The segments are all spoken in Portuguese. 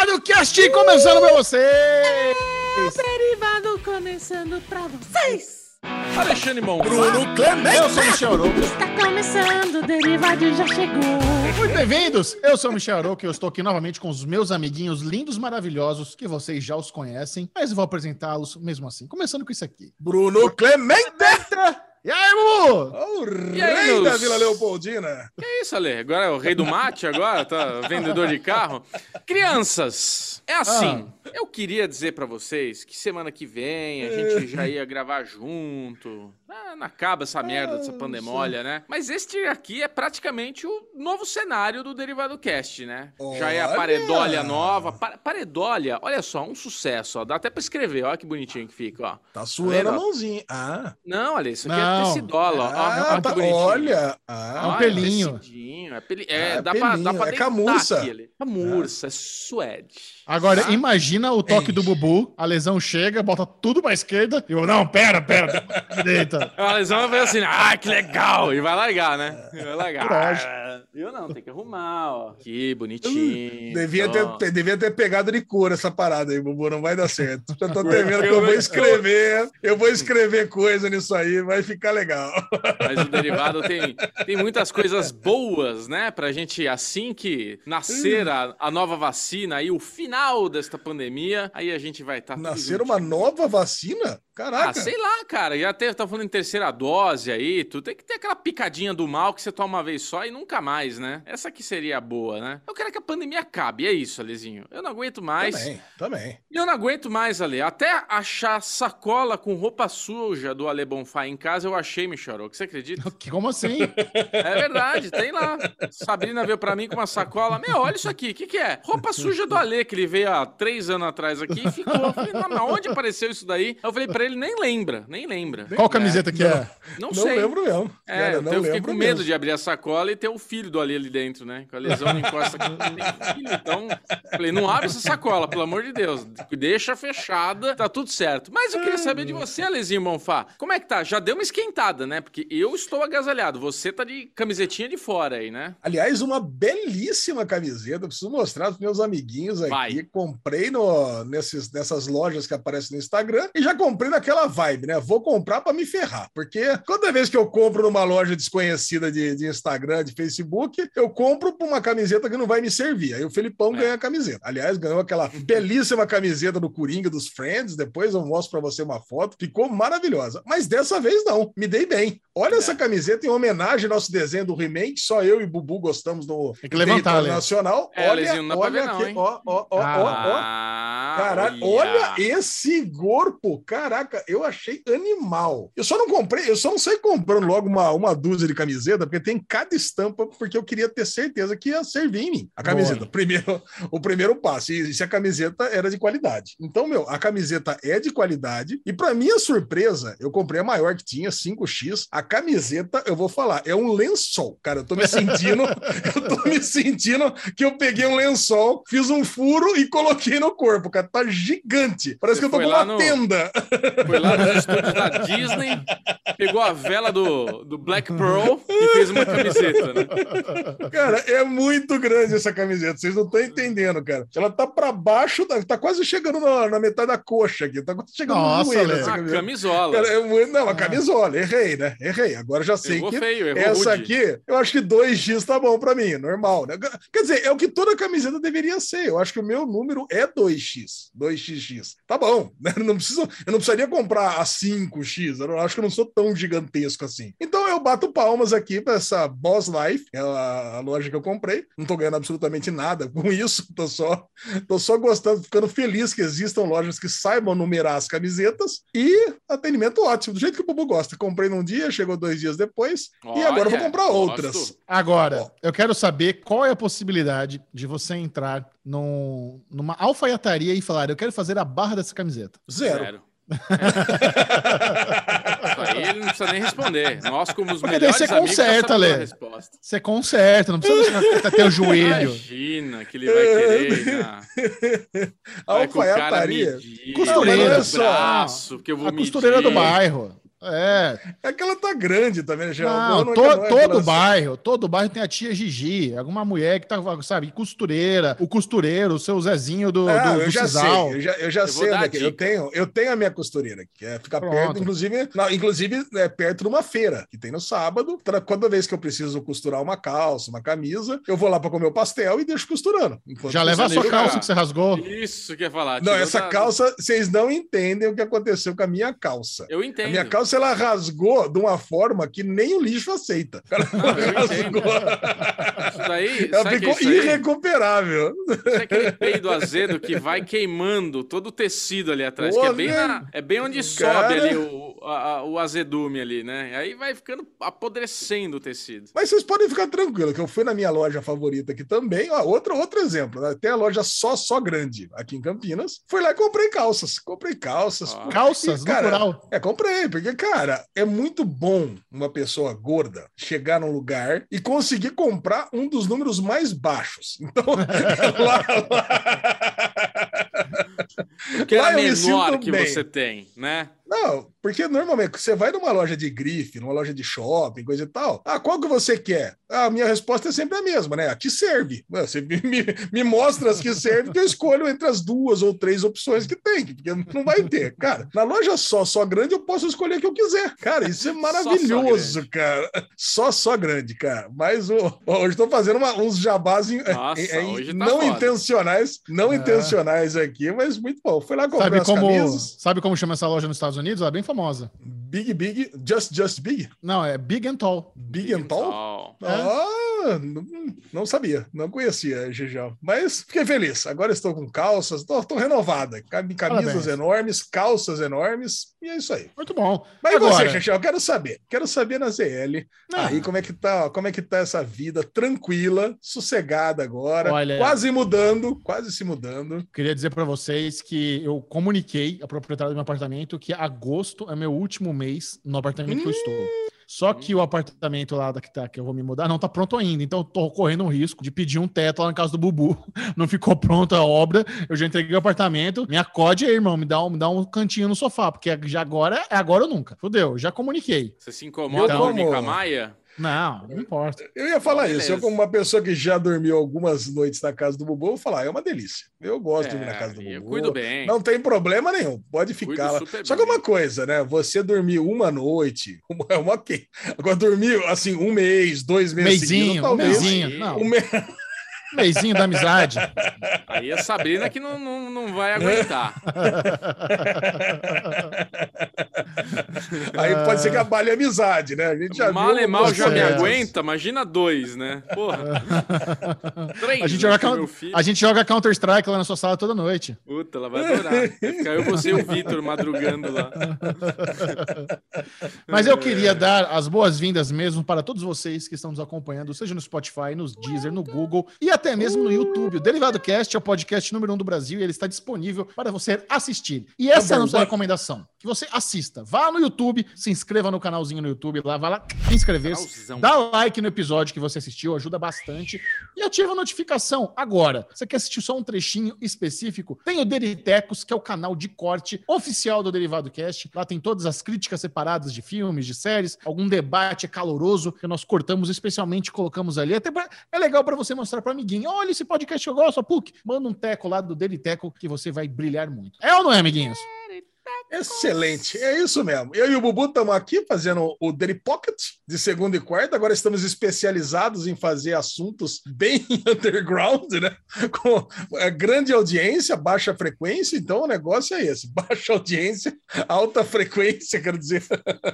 Derivado Cast começando pra vocês! Derivado começando pra vocês! Alexandre Mon. Bruno Clemente! Eu sou o Michel Arouca. Está começando, o Derivado já chegou. Muito bem-vindos! Eu sou o Michel Arouca e eu estou aqui novamente com os meus amiguinhos lindos, maravilhosos, que vocês já os conhecem, mas eu vou apresentá-los mesmo assim. Começando com isso aqui. Bruno Clemente! E aí, Bubu? O E aí, rei da Vila Leopoldina. Que é isso, Ale? Agora é o rei do mate agora? Tá vendedor de carro? Crianças, é assim. Eu queria dizer pra vocês que semana que vem a gente já ia gravar junto. Ah, não acaba essa merda dessa pandemólia, né? Mas este aqui é praticamente o novo cenário do Derivado Cast, né? Já é a Olha! paredólia nova. Pa- paredólia, olha só, um sucesso, ó. Dá até pra escrever, olha que bonitinho que fica, ó. Tá suando vendo, a ó? mãozinha. Ah, Não, Ale, isso aqui Não. é tecidola, ó. ó. ah Olha que tá, olha. Ah, um Olha, pelinho. tecidinho, É, peli... é, É dá, pra, dá pelinho, pra é camurça. Camurça, é suede. Agora, Tá? imagina o toque Ei. do Bubu, a lesão chega, bota tudo pra esquerda, e eu, não, pera, pera, direita. A lesão vai assim, ah, que legal! E vai largar, né? Vai largar. Coragem. Eu não, tem que arrumar, ó. Que bonitinho. devia ó. ter, devia ter pegado de cor essa parada aí, Bubu. Não vai dar certo. Já tô até vendo que Eu- vou escrever. Eu vou escrever coisa nisso aí, vai ficar legal. Mas o derivado tem, tem muitas coisas boas, né? Pra gente, assim que nascer a, a nova vacina aí, o final desta pandemia, aí a gente vai estar. Nascer uma nova vacina? Ah, Caraca. sei lá, cara. Já teve, tá falando em terceira dose aí. Tu tem que ter aquela picadinha do mal que você toma uma vez só e nunca mais, né? Essa aqui seria a boa, né? Eu quero que a pandemia acabe, é isso, Alezinho. Eu não aguento mais. Também, também. Eu não aguento mais, Ale. Até achar sacola com roupa suja do Ale Bonfá em casa, eu achei, Michoro. Você acredita? Que- Como assim? É verdade, tem lá. Sabrina veio pra mim com uma sacola. Meu, olha isso aqui, o que, que é? Roupa suja do Ale, que ele veio há três anos atrás aqui e ficou. Eu falei, onde apareceu isso daí? Eu falei pra ele, nem lembra, nem lembra. Qual camiseta que é? Não, Não sei. lembro mesmo. É, Cara, eu, não eu fiquei com medo mesmo. de abrir a sacola e ter o filho do Ali ali dentro, né? Com a lesão não encosta aqui. Filho, então, falei, não abre essa sacola, pelo amor de Deus. Deixa fechada, tá tudo certo. Mas eu queria saber de você, Alezinho Bonfá. Como é que tá? Já deu uma esquentada, né? Porque eu estou agasalhado. Você tá de camisetinha de fora aí, né? Aliás, uma belíssima camiseta. Preciso mostrar para meus amiguinhos aqui. Vai. Comprei no, nesses, nessas lojas que aparecem no Instagram e já comprei naquela vibe, né? Vou comprar para me ferrar. Porque toda vez que eu compro numa loja desconhecida de, de Instagram, de Facebook, eu compro por uma camiseta que não vai me servir. Aí o Felipão É. ganha a camiseta. Aliás, ganhou aquela belíssima camiseta do Coringa dos Friends. Depois eu mostro para você uma foto. Ficou maravilhosa. Mas dessa vez não. Me dei bem. Olha É. essa camiseta em homenagem ao nosso desenho do He-Man, que só eu e Bubu gostamos no Tem que levantar, nacional. É, olha, olha não, aqui, ó, ó, ó, ó, ó. Ah, Caralho, olha esse corpo, caraca, eu achei animal. Eu só não comprei, eu só não saí comprando logo uma, uma dúzia de camiseta, porque tem cada estampa, porque eu queria ter certeza que ia servir em mim. A camiseta, Boa. primeiro, o primeiro passo, e se a camiseta era de qualidade. Então, meu, a camiseta é de qualidade, e pra minha surpresa, eu comprei a maior que tinha, 5X. A camiseta, eu vou falar, é um lençol. Cara, eu tô me sentindo, eu tô me sentindo que eu peguei um lençol, fiz um furo e coloquei no corpo, cara. Tá gigante. Parece Você que eu tô com uma no- tenda. Foi lá nos estúdios da Disney, pegou a vela do, do Black Pearl e fez uma camiseta, né? Cara, é muito grande essa camiseta. Vocês não estão entendendo, cara. Ela tá pra baixo, tá, tá quase chegando na, na metade da coxa aqui. Tá quase chegando Nossa, no joelho essa Uma camiseta. camisola. Cara, é muito- não, a camisola, errei, né? Errei. Agora já sei Errou que feio, essa rude. aqui, eu acho que 2x tá bom pra mim, normal, né? Quer dizer, é o que toda camiseta deveria ser. Eu acho que o meu número é 2x, 2xx. Tá bom, né? Não preciso, eu não precisaria comprar a 5x, eu acho que eu não sou tão gigantesco assim. Então eu bato palmas aqui pra essa Boss Life, que é a, a loja que eu comprei. Não tô ganhando absolutamente nada com isso, tô só, tô só gostando, ficando feliz que existam lojas que saibam numerar as camisetas e atendimento ótimo, do jeito que o Bubu gosta. Comprei num dia, chegou dois dias depois e agora eu vou Olha, comprar gosto. outras. Agora, Ó. eu quero saber qual é a possibilidade de você entrar num, numa alfaiataria e falar: Eu quero fazer a barra dessa camiseta. Zero. Zero. Isso aí ele não precisa nem responder. Nós, como os Porque melhores você amigos, conserta, Lê. Você conserta, não precisa deixar até o joelho. Imagina que ele vai querer na... Vai com o cara Alfaiataria. medir, Costureira. só. braço, que eu vou A costureira do medir. bairro. É. É que ela tá grande também, né? Não, Não é to- não é todo aquela- bairro, todo bairro tem a tia Gigi, alguma mulher que tá, sabe, costureira, o costureiro, o seu Zezinho do, Ah, do, eu do já Sisal. sei, eu já, eu já Eu sei a é que- eu dica. tenho, eu tenho a minha costureira, que é ficar Pronto. perto, inclusive, não, inclusive é perto de uma feira que tem no sábado. Toda vez que eu preciso costurar uma calça, uma camisa, eu vou lá para comer o pastel e deixo costurando. Já leva a sua calça que você rasgou. Isso que eu ia falar. Não, essa da- calça, vocês não entendem o que aconteceu com a minha calça. Eu A entendo. minha calça ela rasgou de uma forma que nem o lixo aceita. Ela entendo. rasgou. Isso daí, Ela que ficou é isso aí? irrecuperável. Isso é aquele peido azedo que vai queimando todo o tecido ali atrás, que é bem, na- é bem onde cara. sobe ali o, a- a- o azedume ali, né? Aí vai ficando apodrecendo o tecido. Mas vocês podem ficar tranquilos, que eu fui na minha loja favorita aqui também. Ó, outro, outro exemplo, né? tem a loja só, só grande aqui em Campinas. Fui lá e comprei calças. Comprei calças. Ó. Calças, E, no cara, plural. É, comprei, porque, cara, é muito bom uma pessoa gorda chegar num lugar e conseguir comprar um dos números mais baixos. Então, lá, é Lá a eu me menor que bem. você tem, né? Não, porque normalmente você vai numa loja de grife, numa loja de shopping, coisa e tal. Ah, qual que você quer? A minha resposta é sempre a mesma, né? A que serve. Ah, Você me, me- mostra as que servem, que eu escolho entre as duas ou três opções que tem, porque não vai ter. Cara, na loja só, só grande, eu posso escolher o que eu quiser. Cara, isso é maravilhoso, cara. Só, só grande, cara. Mas o, hoje estou fazendo uma- uns jabás em- Nossa, em- em- tá não foda. intencionais, não É. intencionais aqui, mas muito bom. Fui lá comprar Sabe as como, camisas. sabe como chama essa loja nos Estados Unidos? Ela é bem famosa. Big, big, just, just big. Não, é Big and Tall. Big and tall? Tall. Ah, não, não sabia, não conhecia Gijão. Mas fiquei feliz. Agora estou com calças, estou renovada. Cam- Camisas Parabéns. enormes, calças enormes, e é isso aí. Muito bom. Mas e Agora, você? Eu quero saber. Quero saber na ZL. Ah. Aí, como é que tá, como é que tá essa vida tranquila, sossegada agora, Olha- quase mudando, quase se mudando. queria dizer pra vocês que eu comuniquei a proprietária do meu apartamento que agosto é meu último mês no apartamento que eu estou. Só que o apartamento lá da que, tá, que eu vou me mudar não tá pronto ainda. Então eu tô correndo um risco de pedir um teto lá na casa do Bubu. Não ficou pronta a obra. Eu já entreguei o apartamento. Me acode aí, irmão. Me dá um, me dá um cantinho no sofá. Porque já agora é agora ou nunca. Fudeu, já comuniquei. Você se incomoda como- com a Maia? Não, não importa. Eu ia falar Beleza. isso. Eu, como uma pessoa que já dormiu algumas noites na casa do Bubu, eu vou falar, é uma delícia. Eu gosto de dormir na casa do Bubu. É, eu cuido bem. Não tem problema nenhum, pode Cuido ficar lá. Só que bem. uma coisa, né? Você dormir uma noite, uma, é uma ok. Agora dormir assim um mês, dois meses Meizinho, seguidos, um talvez. aí- Não, Um me- meizinho da amizade. Aí a Sabrina que não, não, não vai aguentar. Aí pode ser que abale a amizade, né? A gente já mal viu e mal já me aguenta, imagina dois, né? Porra. Três, A gente, né, joga, filho. a gente joga Counter-Strike lá na sua sala toda noite. Puta, ela vai adorar. Eu, você e o Vitor madrugando lá. Mas eu queria dar as boas-vindas mesmo para todos vocês que estão nos acompanhando, seja no Spotify, nos Deezer, no Google e até mesmo no YouTube. O Derivado Cast é o podcast número um do Brasil e ele está disponível para você assistir. E essa é a nossa recomendação: que você assista. Vá no YouTube, se inscreva no canalzinho no YouTube, lá, vai lá, inscrever-se. Dá like no episódio que você assistiu, ajuda bastante. E ativa a notificação. Agora, você quer assistir só um trechinho específico? Tem o Deritecos, que é o canal de corte oficial do Derivado Cast. Lá tem todas as críticas separadas de filmes, de séries, algum debate caloroso que nós cortamos especialmente colocamos ali. Até pra- é legal para você mostrar para amiguinho. Olha esse podcast que eu gosto, PUC. Manda um teco lá do Deriteco que você vai brilhar muito. É ou não é, amiguinhos? Excelente, é isso mesmo. Eu e o Bubu estamos aqui fazendo o Daily Pocket de segunda e quarta. Agora estamos especializados em fazer assuntos bem underground, né? Com grande audiência, baixa frequência. Então o negócio é esse: baixa audiência, alta frequência, quero dizer.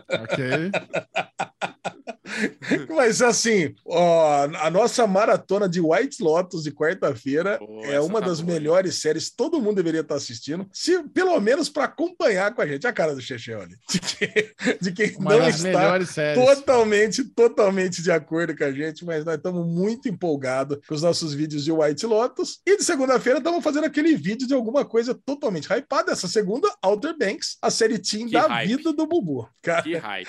Ok. Mas assim, ó, a nossa maratona de White Lotus de quarta-feira é uma tá das boa, melhores séries. Todo mundo deveria estar assistindo, se pelo menos para acompanhar com a gente. A cara do Cheche, olha. De, que- de quem Uma não está totalmente, totalmente de acordo com a gente, mas nós estamos muito empolgados com os nossos vídeos de White Lotus. E de segunda-feira estamos fazendo aquele vídeo de alguma coisa totalmente hypada. Essa segunda, Outer Banks, a série Team Que da hype. vida do Bubu. Cara, Que hype.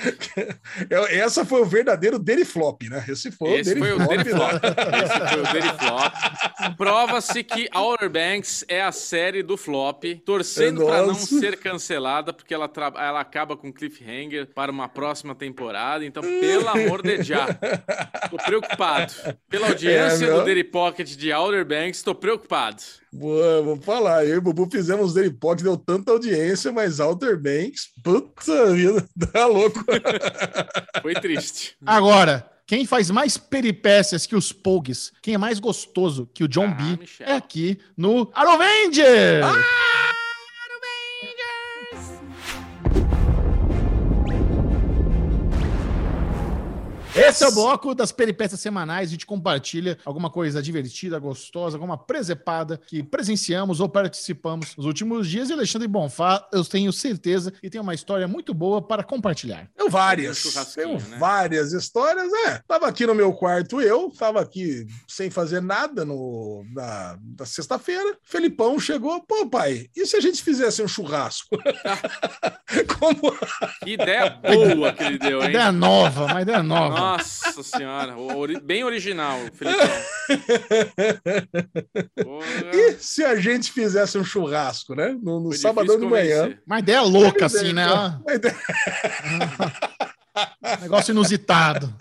eu- essa foi o verdadeiro verdadeiro dele flop, né? Esse foi Esse o foi dele o flop. Daily Flop. Esse foi o Daily Flop. Prova-se que Outer Banks é a série do flop, torcendo para não Nossa. ser cancelada, porque ela, tra- ela acaba com cliffhanger para uma próxima temporada. Então, pelo amor de já, tô preocupado. Pela audiência É, do. Daily Pocket de Outer Banks, tô preocupado. Boa, vou falar. Eu e o Bubu fizemos dele Pocket, deu tanta audiência, mas Outer Banks, puta vida, tá louco. Foi triste. Agora, quem faz mais peripécias que os Pogues, quem é mais gostoso que o John Ah, B, Michel. é aqui no Arovenger! Esse é o bloco das peripécias semanais. A gente compartilha alguma coisa divertida, gostosa, alguma presepada que presenciamos ou participamos nos últimos dias. E Alexandre Bonfá, eu tenho certeza que tem uma história muito boa para compartilhar. Tenho várias. Tenho né? várias histórias. É, tava aqui no meu quarto eu, tava aqui sem fazer nada no, na, na sexta-feira. Felipão chegou, pô, pai, e se a gente fizesse um churrasco? Como Que ideia boa que ele deu, hein? Ideia nova, uma ideia nova. Nossa senhora, ori- bem original, e se a gente fizesse um churrasco, né? No, no foi sabadão de manhã. Uma ideia louca, assim, né? Uma ideia- Um negócio inusitado.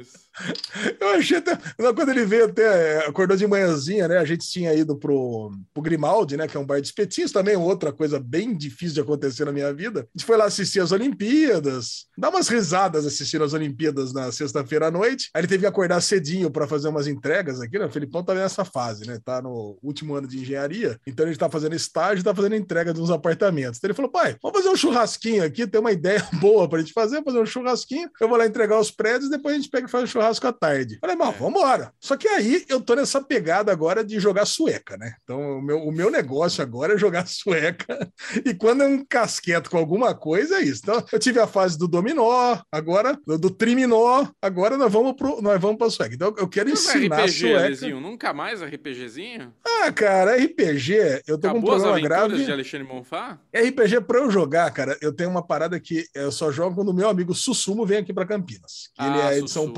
Isso. Eu achei até. Quando ele veio até, acordou de manhãzinha, né? A gente tinha ido pro, pro Grimaldi, né? Que é um bar de espetinhos, também outra coisa bem difícil de acontecer na minha vida. A gente foi lá assistir as Olimpíadas, dar umas risadas assistindo as Olimpíadas na sexta-feira à noite. Aí ele teve que acordar cedinho para fazer umas entregas aqui, né? O Felipão tá nessa fase, né? Tá no último ano de engenharia, então ele tá fazendo estágio tá fazendo entrega de uns apartamentos. Então ele falou: pai, vamos fazer um churrasquinho aqui, tem uma ideia boa pra gente fazer, fazer um churrasquinho. Eu vou lá entregar os prédios, depois a gente pega e faz o churrasco à tarde. Falei, mas vambora. Só que aí eu tô nessa pegada agora de jogar sueca, né? Então o meu, o meu negócio agora é jogar sueca. E quando é um casqueto com alguma coisa, é isso. Então eu tive a fase do dominó, agora do, triminó, agora nós vamos pro, nós vamos pra sueca. Então eu quero Mas ensinar RPG, sueca. Alezinho, nunca mais RPGzinho? Ah, cara, RPG, eu tô Acabou com um problema grave. de Alexandre Monfá? RPG pra eu jogar, cara, eu tenho uma parada que eu só jogo quando o meu amigo Sussumo vem aqui pra Campinas. Que ele Ah, é de São Sussumo.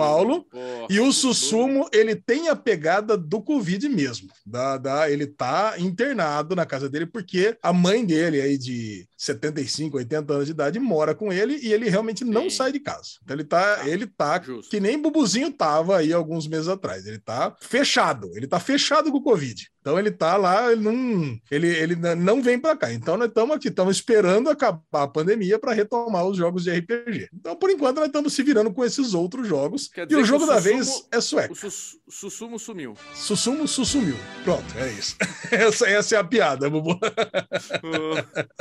Porra, E o Sussumo, ele tem a pegada do Covid mesmo. Da, da, ele tá internado na casa dele porque a mãe dele, aí de 75, 80 anos de idade, mora com ele e ele realmente não Sim. sai de casa. Então ele tá, Tá. ele tá Justo. que nem Bubuzinho tava aí alguns meses atrás. Ele tá fechado, ele tá fechado com o Covid. Então ele tá lá, ele não, ele, ele não vem para cá. Então nós estamos aqui, estamos esperando acabar a pandemia para retomar os jogos de RPG. Então por enquanto nós estamos se virando com esses outros jogos. E o jogo o da Sussumo- vez é sueco. O Sus- Sussumo sumiu. Sussumo, sussumiu. Pronto, é isso. Essa, essa é a piada, Bubu.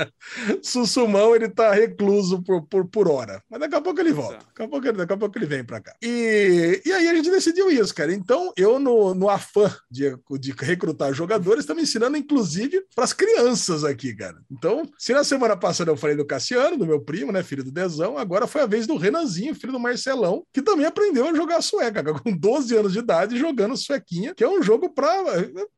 Sussumão, ele tá recluso por, por, por hora. Mas daqui a pouco ele volta. Tá. Daqui a pouco, ele- daqui a pouco ele vem pra cá. E, e aí a gente decidiu isso, cara. Então, eu, no, no afã de, de recrutar jogadores, estamos ensinando, inclusive, pras crianças aqui, cara. Então, se na semana passada eu falei do Cassiano, do meu primo, né, filho do Dezão, agora foi a vez do Renanzinho, filho do Marcelão, que também aprendeu a jogar sueca, com 12 anos de idade, jogando suequinha, que é um jogo para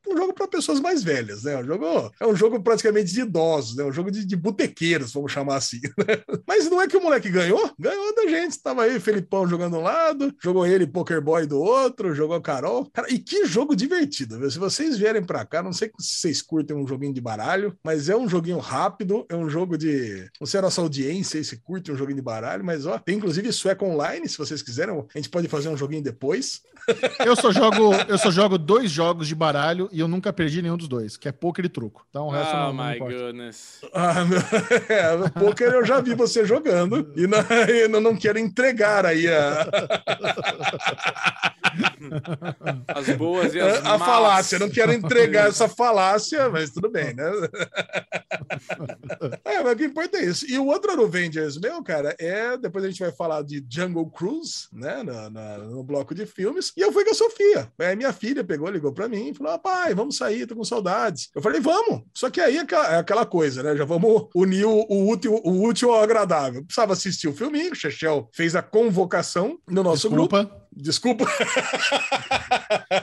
um jogo para pessoas mais velhas, né? Um jogo, é um jogo praticamente de idosos, né? Um jogo de, de botequeiros, vamos chamar assim. né? Mas não é que o moleque ganhou? Ganhou da gente. Tava aí Felipão jogando um lado, jogou ele Poker Boy do outro, jogou Carol. Cara, e que jogo divertido, viu? Se vocês vierem pra cá, não sei se vocês curtem um joguinho de baralho, mas é um joguinho rápido, é um jogo de. Não sei a nossa audiência se curte um joguinho de baralho, mas ó, tem inclusive sueco online, se vocês quiserem. A gente pode fazer um joguinho depois. Eu só jogo, eu só jogo dois jogos de baralho e eu nunca perdi nenhum dos dois, que é poker e truco. Então o resto Oh não, não my importa. goodness. Ah, meu... é, poker eu já vi você jogando e não, eu não- não quero entregar aí a, As boas e as a más. falácia, não quero entregar essa falácia, mas tudo bem, né? É, mas o que importa é isso. E o outro Avengers meu, cara, é. Depois a gente vai falar de Jungle Cruise, né? na- na- no bloco de filmes. E eu fui com a Sofia. Aí minha filha pegou, ligou pra mim e falou: ah, pai, vamos sair, tô com saudades. Eu falei, vamos. Só que aí é aquela, é coisa, né? Já vamos unir o, o útil, o útil ao agradável. Precisava assistir o filminho, o Chechel fez a convocação no nosso grupo. Desculpa,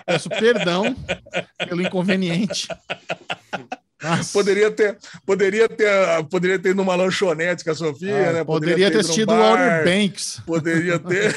peço perdão pelo inconveniente. Nossa. Poderia ter, poderia ter, poderia ter ido numa lanchonete com a Sofia, Ah, né? poderia ter ido num assistido o Outer Banks. Poderia ter.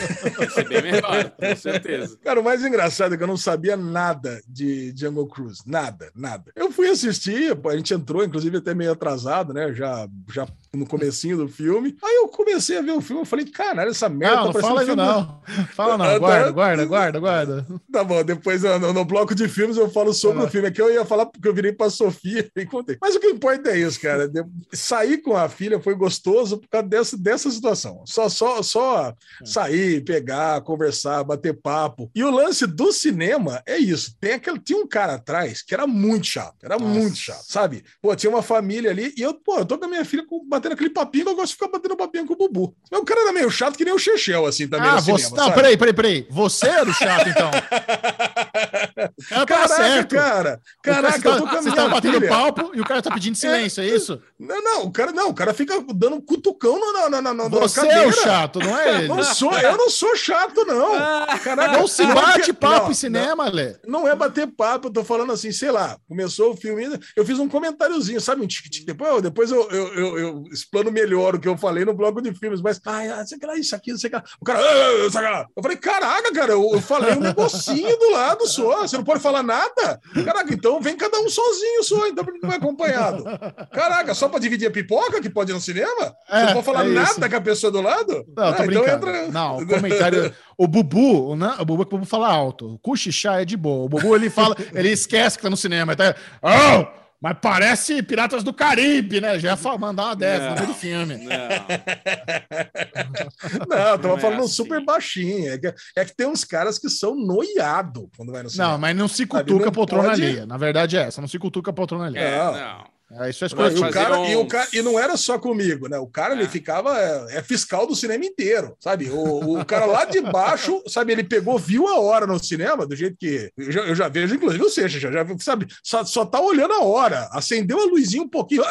Ser bem melhor, com certeza. Cara, o mais engraçado é que eu não sabia nada de Jungle Cruise. Nada, nada. Eu fui assistir, a gente entrou, inclusive, até meio atrasado, né? Já, já no comecinho do filme. Aí eu comecei a ver o filme, eu falei, caralho, essa merda Não, não parecendo fala filme- não. Fala não. tá. Guarda, guarda, guarda, guarda. Tá bom, depois no, no- no bloco de filmes eu falo sobre Ah. o filme. Aqui eu ia falar porque eu virei pra Sofia Mas o que importa é isso, cara. De- Sair com a filha foi gostoso por causa dessa, dessa situação. Só, só, só sair, pegar, conversar, bater papo. E o lance do cinema é isso. Tem aquele, tinha um cara atrás que era muito chato. Era Nossa. muito chato, sabe? Pô, tinha uma família ali e eu, pô, eu tô com a minha filha com- batendo aquele papinho que eu gosto de ficar batendo papinho com o Bubu. O cara era meio chato que nem o Chechel, assim, também Ah, no você. cinema, Não, sabe? peraí, peraí, peraí. Você era o chato, então. O cara Caraca, certo. cara. Caraca, você eu tô com tá, a minha tá batendo filha. palco e o cara tá pedindo silêncio, é isso? Não, não, o cara não, o cara fica dando um cutucão na, na, na, na, Você cadeira. é o chato, não é ele? Não sou, eu não sou chato, não. Caraca, Não se é bate papo não, em cinema, Lê. Não é bater papo, eu tô falando assim, sei lá, começou o filme, eu fiz um comentáriozinho, sabe, um tique-tique, depois, depois eu, eu, eu, eu explano melhor o que eu falei no bloco de filmes, mas, ai, ah, sei lá, isso aqui, não sei lá. O cara, "Ah, ah, lá." eu falei, caraca, cara, eu, eu falei um negocinho do lado só, você não pode falar nada? Caraca, então vem cada um sozinho só, então não vai acompanhado? Caraca, só pra dividir a pipoca que pode ir no cinema? você É, não pode falar é nada com a pessoa do lado? Não, Ah, então entra- Não, o comentário. O Bubu, o, Nan- o Bubu que o Bubu fala alto. O Cuxichá é de boa. O Bubu ele fala, ele esquece que tá no cinema. Tá, oh, mas parece Piratas do Caribe, né? Já ia fa- mandar uma dessa no meio do filme. Não. Não, eu tava Não é falando assim. super baixinho. É que, é que tem uns caras que são noiado quando vai no cinema. Não, mas não se cutuca a poltrona pode- alheia. Na verdade é essa, não se cutuca a poltrona alheia. É, Não. É, isso é Não, e, o cara, e, o cara- e não era só comigo, né? O cara ele É. ficava é, é fiscal do cinema inteiro, sabe? O, o cara lá de baixo, sabe? Ele pegou, viu a hora no cinema, do jeito que eu já, eu já vejo, inclusive, ou seja, já, já sabe? Só, só tá olhando a hora, acendeu a luzinha um pouquinho.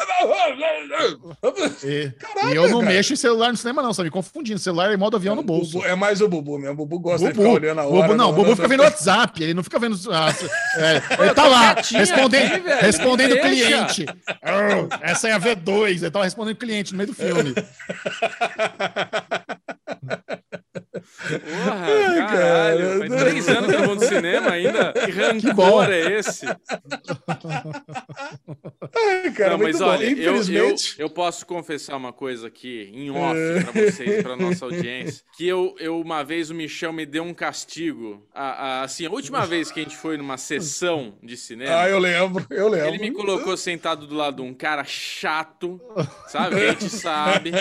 E, Caraca, e eu não cara. mexo em celular no cinema, não, sabe? Confundindo. Celular é modo avião no bolso. Bubu- é mais o Bubu mesmo. O Bubu gosta de Bubu, ficar olhando a hora. Bubu, não, o Bubu fica vendo WhatsApp, ele não fica vendo. ah, é, ele tá lá, respondendo, aqui, respondendo o cliente. Essa é a V2, ele tava respondendo cliente no meio do filme. Porra, caralho. cara. Faz três anos que eu vou no cinema ainda. Que rancor bom. é esse? Ai, cara, Não, mas olha, eu, eu, eu posso confessar uma coisa aqui, em off, pra vocês, pra nossa audiência, que eu, eu, uma vez, o Michel me deu um castigo. A, a- assim, a última vez que a gente foi numa sessão de cinema, Ah, eu lembro, eu lembro. ele me colocou sentado do lado de um cara chato, sabe? Que a gente sabe.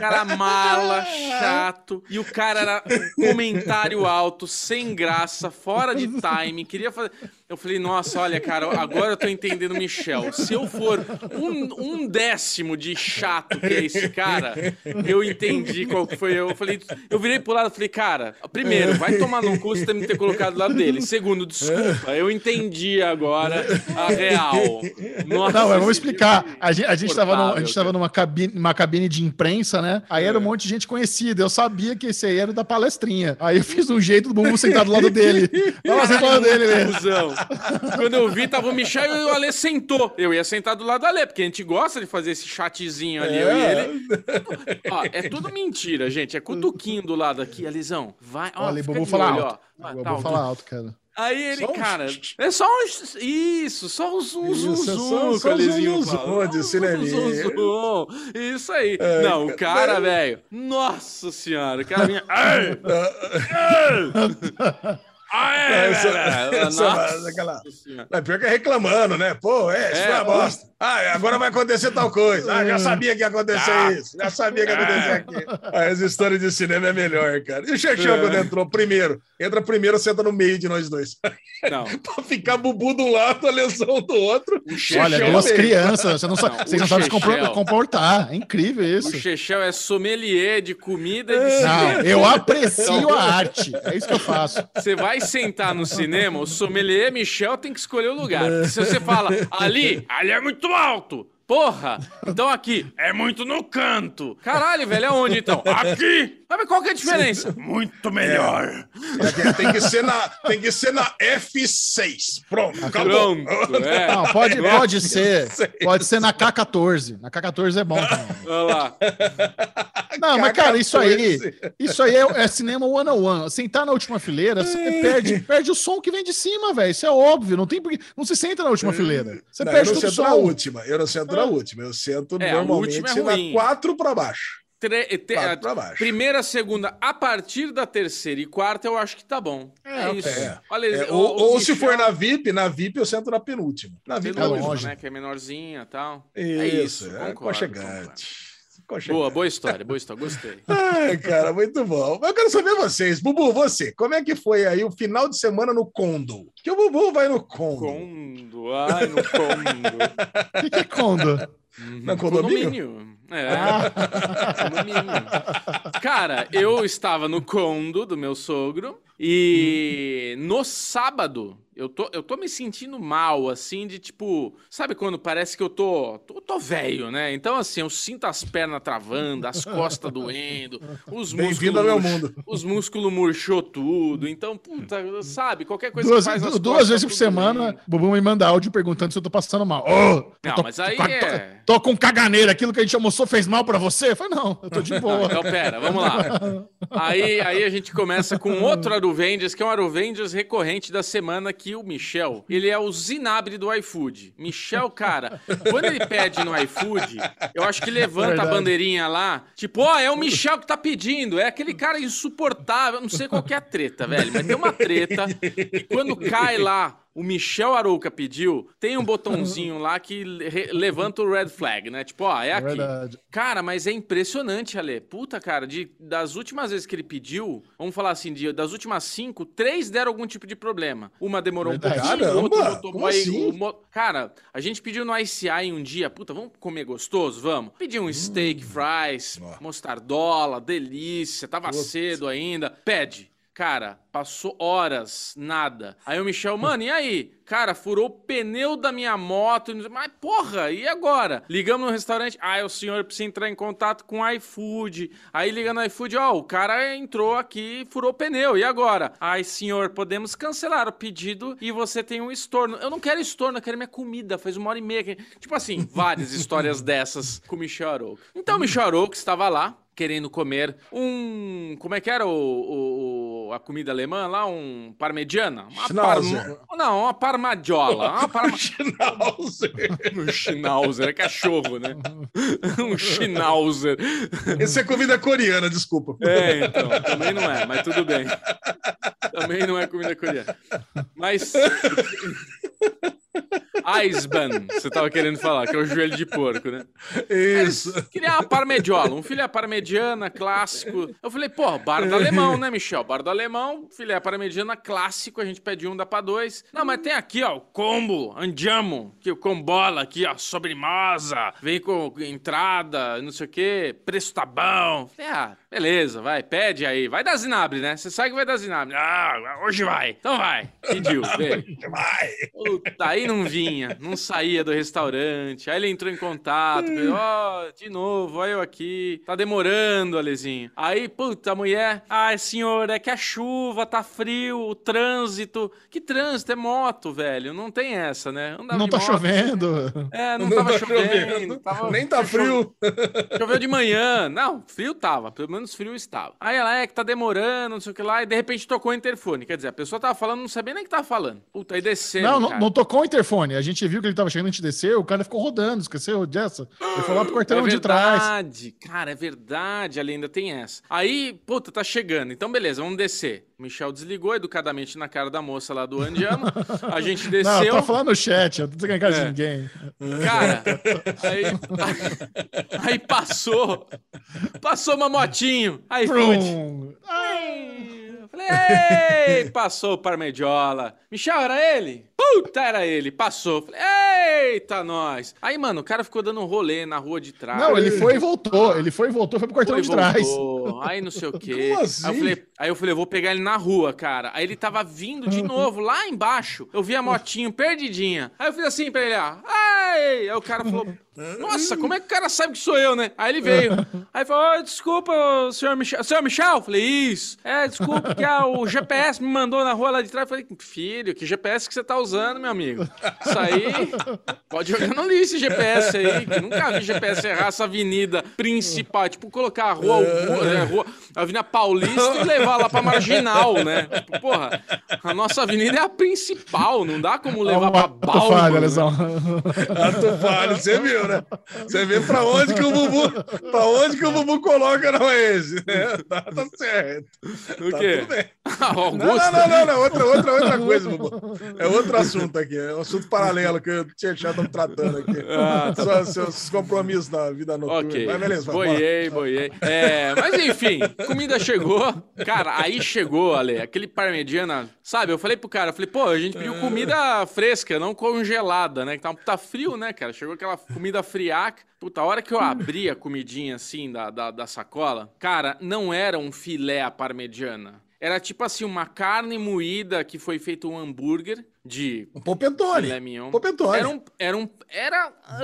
Cara mala, chato. E o cara era comentário alto, sem graça, fora de time. Queria fazer. Eu falei, nossa, olha, cara, agora eu tô entendendo o Michel. Se eu for um, um décimo de chato que é esse cara, eu entendi qual que foi. Eu falei, eu virei pro lado e falei, cara, primeiro, vai tomar no cu você ter me ter colocado do lado dele. Segundo, desculpa, eu entendi agora a real. Nossa, Não, mas vamos explicar. A gente, a gente tava, no- a gente tava numa cabine, uma cabine de imprensa, né? Aí era um monte de gente conhecida. Eu sabia que esse aí era da palestrinha. Aí eu fiz um jeito do Bubu sentar do lado dele. Tava sentado dele, né? Quando eu vi, tava o Michel e o Ale sentou. Eu ia sentar do lado do Ale, porque a gente gosta de fazer esse chatzinho ali, eu e É. ele. Ó, é tudo mentira, gente. É cutuquinho do lado aqui, Alisão. Vai, ó, Olha, o fica Bubu de fala olho, alto. ó. O tá, Bubu fala alto, cara. Aí ele, Só cara, é só um. Isso, só um zum, zum, Isso, zum, só- um zum, fala. de cineminha. Isso aí. É, Não, o cara, velho. Nossa senhora, o cara vinha. Ai, ai, É, essa- aquela-. Mas pior que é reclamando, né? Pô, é, isso É, foi uma bosta. Ah, agora vai acontecer tal coisa. Ah, já sabia que ia acontecer Ah. isso. Já sabia que ia acontecer aquilo. Ah, essa história de cinema é melhor, cara. E o Xexão, É. quando entrou primeiro, entra primeiro, senta no meio de nós dois. Não, pra ficar bubu de um lado, a lesão do outro. Olha, duas meio. crianças, você não, sa- Não, vocês o não sabem se comportar. É incrível o isso. Chechel é sommelier de comida e de Não, cinema. eu aprecio a arte. É isso que eu faço. Você vai sentar no cinema, o sommelier Michel tem que escolher o lugar. Porque se você fala ali, ali é muito alto. Porra! Então aqui, é muito no canto. Caralho, velho, é onde então? Aqui! Mas qual que é a diferença? Muito melhor. É, tem, que ser na, tem que ser na F6. Pronto, acabou. Pronto, é. Não, pode, pode ser. Pode ser na K14. Na K14 é bom também. Olha lá. Não, mas cara, isso aí, K14. isso aí é, é cinema one on one. Sentar na última fileira, você perde, perde o som que vem de cima, velho. Isso é óbvio. Não tem porque. Não se senta na última fileira. Você Não, eu perde não todo o sento na som. última. Eu não sento na Ah. última. Eu sento É, a normalmente última é na. 4 para baixo. Tre- te- Quatro a- pra baixo. primeira, segunda, a partir da terceira e quarta, eu acho que tá bom. É, É, isso. é. Olha, É, o- ou o ou se for na VIP, na VIP eu sento na penúltima. Na VIP É é penúltima, longe. né? Que é menorzinha e tal. Isso, é isso. é concordo. Boa, boa história, boa história, gostei. Ai, cara, muito bom. Eu quero saber vocês. Bubu, você, como é que foi aí o final de semana no Condo? Que o Bubu vai no Condo. Condo, ai, no condo. O que, que é Kondo? Na condomínio? Condomínio. É, condomínio. Cara, eu estava no condo do meu sogro e no sábado eu tô, eu tô me sentindo mal, assim, de tipo, sabe quando parece que eu tô, tô, tô velho, né? Então, assim, eu sinto as pernas travando, as costas doendo, os Bem-vindo músculos. ao meu mundo. Os músculos murchou tudo. Então, puta, sabe? Qualquer coisa Duas, faz as duas costas vezes por semana, o Bubu me manda áudio perguntando se eu tô passando mal. Ô, Não, tô, mas aí tô, é- tô, tô com caganeira, aquilo que a gente almoçou fez mal pra você? Eu falei, não, eu tô de boa. então, pera, vamos lá. Aí, aí a gente começa com outro Aruvendias, que é um Aruvendias recorrente da semana, que o Michel, ele é o zinabre do iFood. Michel, cara, quando ele pede no iFood, eu acho que levanta Verdade. a bandeirinha lá, tipo, ó, é o Michel que tá pedindo, é aquele cara insuportável, não sei qual é a treta, velho, mas tem uma treta, e quando cai lá, o Michel Arouca pediu, tem um botãozinho lá que levanta o red flag, né? Tipo, ó, é aqui. Verdade. Cara, mas é impressionante, Ale. Puta, cara, de, das últimas vezes que ele pediu, vamos falar assim, de, das últimas cinco, três deram algum tipo de problema. Uma demorou Verdade. um pouquinho, Caramba, outra botou como aí, assim? mo- Cara, a gente pediu no ICI um dia, puta, vamos comer gostoso? Vamos. Pediu um steak fries, mostardola, delícia, tava cedo ainda. Pede. Cara, passou horas, nada. Aí o Michel, mano, e aí? Cara, furou o pneu da minha moto. Mas, porra, e agora? Ligamos no restaurante. Ah, o senhor precisa entrar em contato com o iFood. Aí liga no iFood, ó, o cara entrou aqui e furou o pneu. E agora? Ai, senhor, podemos cancelar o pedido e você tem um estorno. Eu não quero estorno, eu quero minha comida. Faz uma hora e meia. Tipo assim, várias histórias dessas com o Michel Arouca. Então, o Michel Arouca estava lá, querendo comer um. Como é que era o, o- o- a comida alemã lá? Um parmegiana? Uma Schnauzer. parma- Não, uma parmadiola. Uma parma... Schnauzer. um schnauzer, é cachorro, né? um schnauzer. Esse é comida coreana, desculpa. É, então, também não é, mas tudo bem. Também não é comida coreana. Mas. Eisban, você tava querendo falar, que é o joelho de porco, né? Isso. Queria uma parmediola, um filé parmegiana clássico. Eu falei, pô, bar do alemão, né, Michel? Bar do alemão, filé parmegiana clássico, a gente pede um, dá pra dois. Não, mas tem aqui, ó, o combo, andiamo, que o combola aqui, ó, sobremesa, vem com entrada, não sei o quê, preço tá bom. Falei, ah, beleza, vai, pede aí. Vai dar zinabre, né? Você sabe que vai dar zinabre. Ah, hoje vai. Então vai. Pediu, veio. Vai. Puta, aí não vinha, não saía do restaurante. Aí ele entrou em contato, falei, ó, de novo, olha eu aqui. Tá demorando, Alezinho. Aí, puta, a mulher, ai, senhor, é que a chuva, tá frio, o trânsito. Que trânsito? É moto, velho. Não tem essa, né? Andava Não tá moto. chovendo. É, não, Não tava tá chovendo. chovendo. tava- Nem tá frio. Choveu de manhã. Não, frio tava. Pelo menos frio estava. Aí ela é que tá demorando, não sei o que lá. E de repente tocou o interfone. Quer dizer, a pessoa tava falando, não sabia nem o que tava falando. Puta, aí desceu. Não, não, não tocou o interfone. A gente viu que ele tava chegando, a gente desceu, o cara ficou rodando, esqueceu dessa? Ele foi lá pro quarteirão é de trás. verdade, cara, é verdade, ali ainda tem essa. Aí, puta, tá chegando. Então, beleza, vamos descer. Michel desligou educadamente na cara da moça lá do Andiamo. A gente Não, desceu. tá falando no chat, eu não tô casa É. de ninguém. Cara, aí, aí passou. Passou uma motinho. Aí fui. Falei, ei, passou o Parmediola. Michel, era ele? Puta, era ele. Passou. Falei, eita, nós. Aí, mano, o cara ficou dando um rolê na rua de trás. Não, ele foi e voltou. Ele foi e voltou, foi pro Foi, de trás. voltou, Aí não sei o quê. Como assim? Aí, eu falei, aí eu falei, eu vou pegar ele na rua, cara. Aí ele tava vindo de novo, lá embaixo. Eu vi a motinho perdidinha. Aí eu fiz assim pra ele, ó. Ai! Aí o cara falou, Nossa, como é que o cara sabe que sou eu, né? Aí ele veio. Aí falou: "Ô, desculpa, senhor Michel. Senhor Michel? Falei, isso. É, desculpa, que ah, o GPS me mandou na rua lá de trás. Falei, filho, que GPS que você tá usando, meu amigo? Isso aí. Pode jogar no lixo esse GPS aí, que nunca vi GPS errar essa avenida principal. Tipo, colocar a rua, é, rua a Avenida Paulista e levar lá pra marginal, né? Tipo, porra, a nossa avenida é a principal, não dá como levar pra Ato falho, Balma. Lesão. Ato falho, você viu, né? Você vê pra onde que o Bubu, pra onde que o Bubu coloca não é esse, né? Tá, tá certo. O Tá quê? tudo bem. Ah, Não, não, não, não, outra, outra, outra coisa, Bubu. É outro assunto aqui, é um assunto paralelo que eu tinha já estamos tratando aqui. Ah, tá Só seus compromissos na vida noturna. Ok, Mas beleza, boiei, boiei. É, mas enfim, comida chegou. Cara, aí chegou, Ale, aquele parmegiana, sabe? Eu falei pro cara, eu falei, pô, a gente pediu comida fresca, não congelada, né? Que tá, tá frio, né, cara? Chegou aquela comida friaca. Puta, a hora que eu abri a comidinha assim da, da, da sacola, cara, não era um filé à parmegiana. Era tipo assim, uma carne moída que foi feito um hambúrguer de Um mignon. Popetone. Era um. Era. Um, era ah,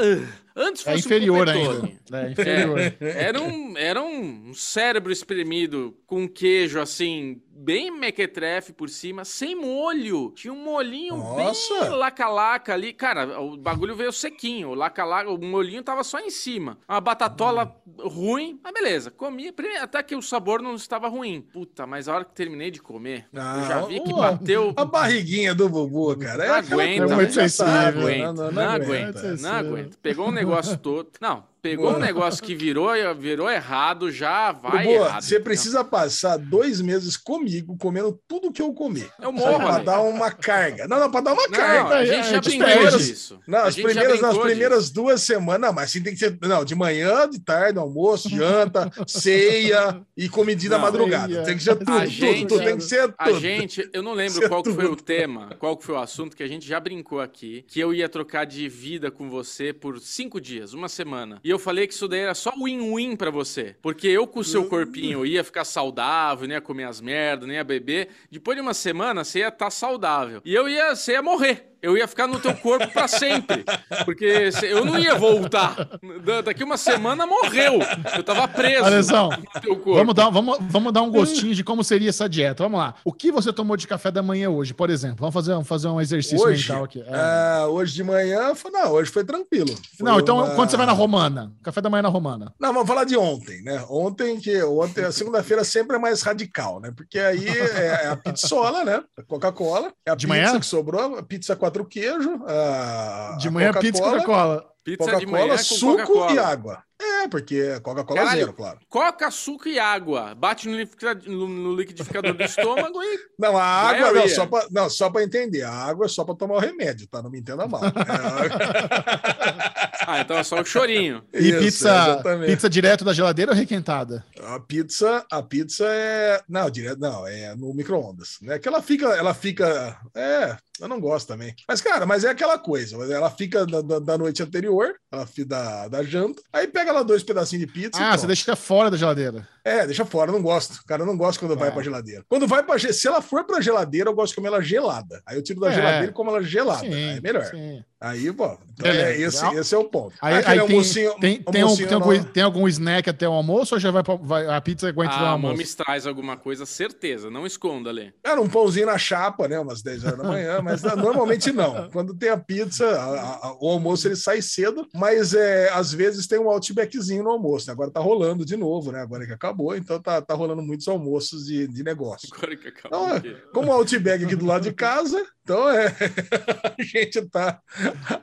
antes fosse É um inferior polpetone. ainda. É inferior. É, era um, era um cérebro espremido com queijo assim, bem mequetrefe por cima, sem molho. Tinha um molhinho Nossa. bem laca-laca ali. Cara, o bagulho veio sequinho. O laca-laca, o molhinho tava só em cima. Uma batatola ruim, mas beleza. Comi, primeiro, até que o sabor não estava ruim. Puta, mas a hora que terminei de comer, eu já vi que Ah, bateu. A barriguinha do Bubu, cara. É Não aquela aguenta, é muito sensível. Não aguenta, não- não, não aguenta, aguenta. não aguenta. Pegou um negócio todo. Não, pegou Boa. um negócio que virou, virou errado, já vai Bubu, errado. você precisa passar dois meses comigo comendo tudo que eu comi. Eu morro, pra Ale. dar uma carga. Não, não, pra dar uma Não, carga. a gente já a brincou disso. Não, A as primeiras, nas primeiras duas semanas, não, mas assim tem que ser. Não, de manhã, de tarde, almoço, janta, ceia e comidinha na madrugada. Ceia. Tem que ser tudo, A tudo, gente- tudo, tem que ser A tudo. gente, eu não lembro é qual que foi o tema, qual que foi o assunto que a gente já brincou aqui, que eu ia trocar de vida com você por cinco dias, uma semana. E eu falei que isso daí era só win-win pra você. Porque eu com o seu corpinho ia ficar saudável, nem ia comer as merdas, nem ia beber. Depois de uma semana, você ia estar saudável. E eu ia, você ia morrer. Eu ia ficar no teu corpo pra sempre. Porque eu não ia voltar. Da- Daqui uma semana morreu. Eu tava preso Alesão, no teu corpo. Vamos dar, vamos, vamos dar um gostinho de como seria essa dieta. Vamos lá. O que você tomou de café da manhã hoje, por exemplo? Vamos fazer, vamos fazer um exercício Hoje, mental aqui. É. ah, hoje de manhã, foi, não, hoje foi tranquilo. Foi Não, então uma- quando você vai na Romana? Café da manhã na Romana. Não, vamos falar de ontem, né? Ontem, que ontem, a segunda-feira sempre é mais radical, né? Porque aí é a pizzola, né? Coca-Cola. É a De pizza manhã? que sobrou, a pizza quatro queijo, a De a manhã, pizza e Coca-Cola. Pizza de manhã Coca-Cola, com suco Coca-Cola. e água. É, porque Coca-Cola Caralho. zero, claro. Coca, açúcar e água. Bate no, liquidificador- no- no liquidificador do estômago e. Não, a água, não só, pra, não, só pra entender. A água é só pra tomar o remédio, tá? Não me entenda mal. É, Ah, então é só o chorinho. E Isso, pizza, exatamente. pizza direto da geladeira ou requentada? A pizza, a pizza é. Não, direto, não, é no micro-ondas. Né? Que ela fica, ela fica. É, eu não gosto também. Mas, cara, mas é aquela coisa. Ela fica da, da- da noite anterior, ela fica da, da janta. Aí pega lá dois pedacinhos de pizza. e Ah, você deixa fora da geladeira. É, deixa fora, não gosto. Cara, eu não gosto quando vai É. pra geladeira. Quando vai pra. Se ela for pra geladeira, eu gosto de comer ela gelada. Aí eu tiro da É. geladeira e como ela gelada. Sim, aí é melhor. sim. Aí, pô. Então é, esse, esse é o ponto. Aí, aí tem, almocinho- tem, tem, almocinho tem algum, tem algum snack até o almoço ou já vai, pra, vai a pizza aguenta até o Ah, a almoço? Mamis traz alguma coisa, certeza. Não esconda, Lê. Era um pãozinho na chapa, né? Umas 10 horas da manhã, mas ah, normalmente não. Quando tem a pizza, a- a- o almoço ele sai cedo, mas é, às vezes tem um outbackzinho no almoço. né? Agora tá rolando de novo, né? Agora que acabou, então tá, tá rolando muitos almoços de, de negócio. Agora que acabou. Então, é, como o Outback aqui do lado de casa, então é. a gente tá.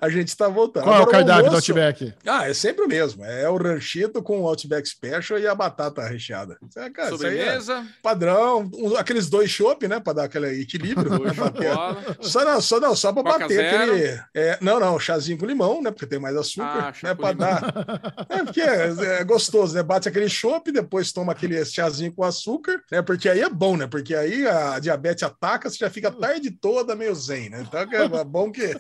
A gente tá voltando. Qual é o Agora, cardápio do almoço- Outback? Ah, é sempre o mesmo. É o ranchito com o Outback Special e a batata recheada. Isso é, cara, isso aí é Sobremesa, padrão. Um- aqueles dois chopp, né? Pra dar aquele equilíbrio. dois só não, só não, só para Coca bater zero. aquele. é, não, não, chazinho com limão, né? Porque tem mais açúcar. Ah, né, limão. dar. É porque é, é gostoso, né? Bate aquele chopp, depois toma aquele chazinho com açúcar, né? Porque aí é bom, né? Porque aí a diabetes ataca, você já fica a tarde toda meio zen, né? Então é bom que.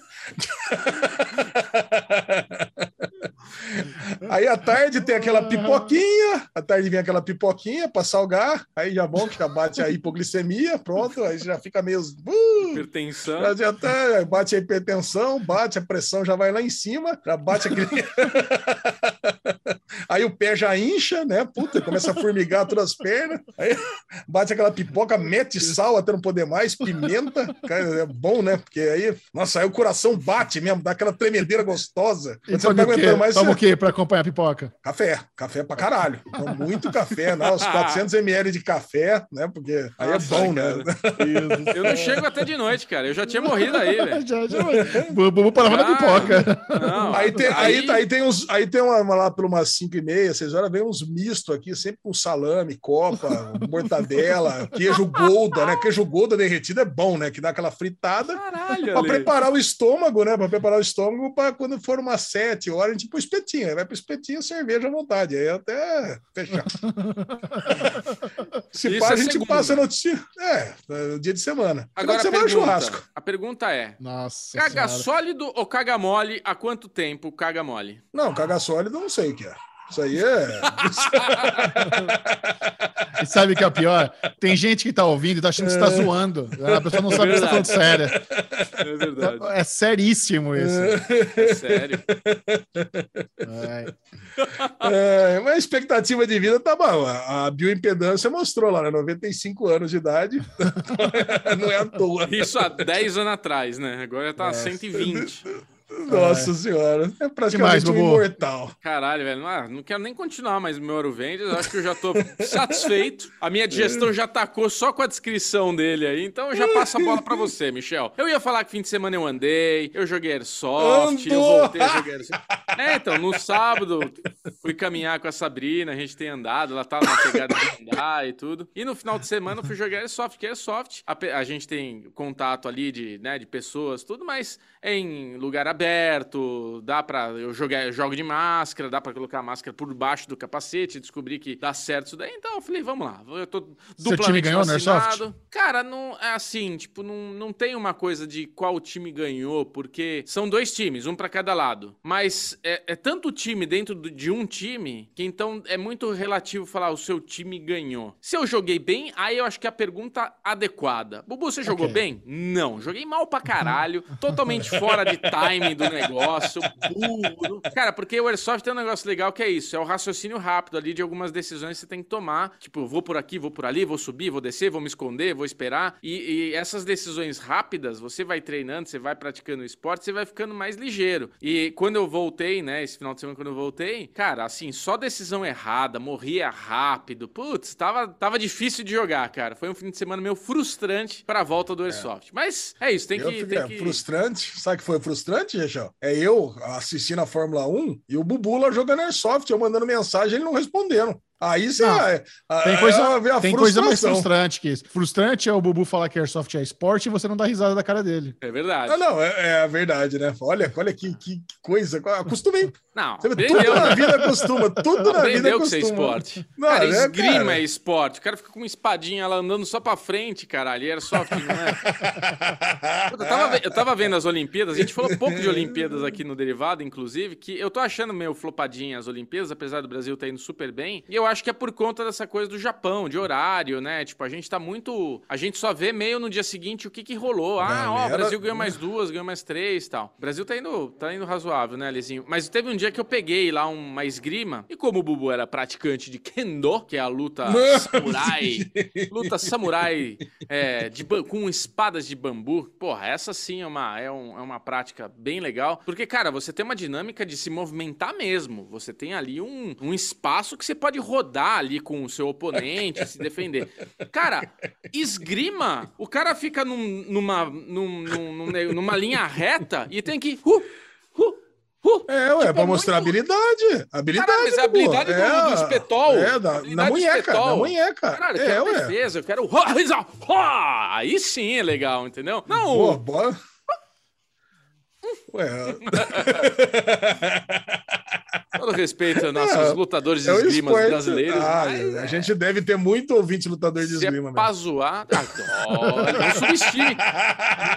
Aí à tarde tem aquela pipoquinha, à tarde vem aquela pipoquinha para salgar, aí já bom que já bate a hipoglicemia, pronto, aí já fica meio. Uh, Hipertensão. já, já tá, bate a hipertensão, bate a pressão, já vai lá em cima, já bate aquele. Aí o pé já incha, né? Puta, começa a formigar todas as pernas. Aí bate aquela pipoca, mete sal até não poder mais, pimenta. Cara, é bom, né? Porque aí, nossa, aí o coração bate mesmo, dá aquela tremedeira gostosa. E você não tá aguentando mais, Toma você... o quê pra acompanhar a pipoca? Café, café pra caralho. Então, muito café, né? Uns 400 ml de café, né? Porque aí Nossa, é bom, né? Eu não chego até de noite, cara. Eu já tinha morrido aí, velho. já, já. Bubu parava na Ah. pipoca. Não, Aí tem, aí, aí tem uns, aí tem uma, uma lá por umas 5 e meia, 6 horas, vem uns misto aqui, sempre com salame, copa, mortadela, queijo golda, né? Queijo golda derretido é bom, né? Que dá aquela fritada Caralho, para preparar o estômago, né? Para preparar o estômago para quando for umas 7 horas, a gente põe espetinho. Aí vai pro espetinho, cerveja à vontade. Aí até fechar. Se Isso pá, é a gente segunda. passa notícia. É, é dia de semana. Agora de semana é pergunta, churrasco. a pergunta é: Nossa. caga senhora. sólido ou caga mole? Há quanto tempo caga mole? Não, caga sólido, não sei o que é. Isso aí é. E sabe o que é o pior? Tem gente que tá ouvindo e tá achando que você tá zoando. A pessoa não sabe que você tá falando sério. É verdade. É seríssimo isso. É sério. É. É, mas a expectativa de vida tá bom. A bioimpedância mostrou lá, né? 95 anos de idade. Não é à toa. Isso há 10 anos atrás, né? Agora tá 120. Nossa senhora. É praticamente mais, um imortal. Caralho, velho. Ah, não quero nem continuar mais o meu Ouro Vendes. Eu acho que eu já tô satisfeito. A minha digestão já tacou só com a descrição dele aí. Então eu já passo a bola pra você, Michel. Eu ia falar que fim de semana eu andei, eu joguei Airsoft, eu Andou! voltei a jogar Airsoft. É, então, no sábado fui caminhar com a Sabrina, a gente tem andado, ela tá na pegada de andar e tudo. E no final de semana eu fui jogar Airsoft, que é Airsoft. A, a gente tem contato ali de, né, de pessoas, tudo, mas é em lugar aberto, dá pra. Eu jogar, eu jogo de máscara, dá pra colocar a máscara por baixo do capacete, descobri que dá certo isso daí. Então eu falei, vamos lá, eu tô Seu duplamente time ganhou no vacinado. Airsoft? Cara, não é assim, tipo, não, não tem uma coisa de qual time ganhou, porque são dois times, um pra cada lado. Mas é, é tanto time dentro do- de um time que então é muito relativo falar o seu time ganhou. Se eu joguei bem, aí eu acho que é a pergunta adequada. Bubu, você jogou Ok. bem? Não, joguei mal pra caralho, totalmente fora de timing do negócio, burro. Cara, porque o Airsoft tem um negócio legal que é isso, é o raciocínio rápido ali de algumas decisões que você tem que tomar. Tipo, vou por aqui, vou por ali, vou subir, vou descer, vou me esconder, vou esperar. E, e essas decisões rápidas, você vai treinando, você vai praticando o esporte, você vai ficando mais ligeiro. E quando eu voltei, né, esse final de semana quando eu voltei, cara, assim, só decisão errada, morria rápido. Putz, tava, tava difícil de jogar, cara. Foi um fim de semana meio frustrante pra volta do Airsoft. Mas é isso, tem Eu que... fiquei- Tem é que... frustrante. Sabe o que foi frustrante, Gechão? É eu assistindo a Fórmula 1 e o Bubu lá jogando Airsoft, eu mandando mensagem, ele não respondendo. Aí você. Não, é, Tem coisa, a tem coisa mais frustrante que isso. Frustrante é o Bubu falar que Airsoft é esporte e você não dá risada da cara dele. É verdade. Ah, não, é, é a verdade, né? Olha, olha que, que que coisa. Acostumei. Não, aprendeu, tudo na né? vida acostuma. Tudo na vida Aprendeu que isso é esporte. Não, cara, é, esgrima cara. é esporte. O cara fica com uma espadinha lá andando só pra frente, caralho. E Airsoft não é. Puta, eu, tava, eu tava vendo as Olimpíadas, a gente falou pouco de Olimpíadas aqui no Derivado, inclusive, que eu tô achando meio flopadinha as Olimpíadas, apesar do Brasil estar indo super bem. E eu acho que é por conta dessa coisa do Japão, de horário, né? Tipo, a gente tá muito. A gente só vê meio no dia seguinte o que que rolou. Ah, ó, o Galera- Brasil ganhou mais duas, ganhou mais três e tal. O Brasil tá indo, tá indo razoável, né, Alizinho? Mas teve um dia que eu peguei lá uma esgrima, e como o Bubu era praticante de Kendo, que é a luta Não. samurai, luta samurai é, de, com espadas de bambu, porra, essa sim é uma, é, um- é uma prática bem legal. Porque, cara, você tem uma dinâmica de se movimentar mesmo. Você tem ali um, um espaço que você pode rodar ali com o seu oponente, se defender. Cara, esgrima, o cara fica num- numa, num- num- num- numa linha reta e tem que. Uh, uh, uh. É, ué, Tipo, pra é mostrar muito- habilidade. Habilidade. Caralho, mas a habilidade do- É, do espetol. É, da, na munheca, espetol. na munheca. Caralho, eu é, quero ué. defesa, eu quero. Aí sim é legal, entendeu? Não, Boa, boa. Ué, respeito aos nossos É, lutadores de É esgrima brasileiros. Ah, mas, a gente deve ter muito ouvinte lutador de se é esgrima. pra zoar, adoro. Não subestime.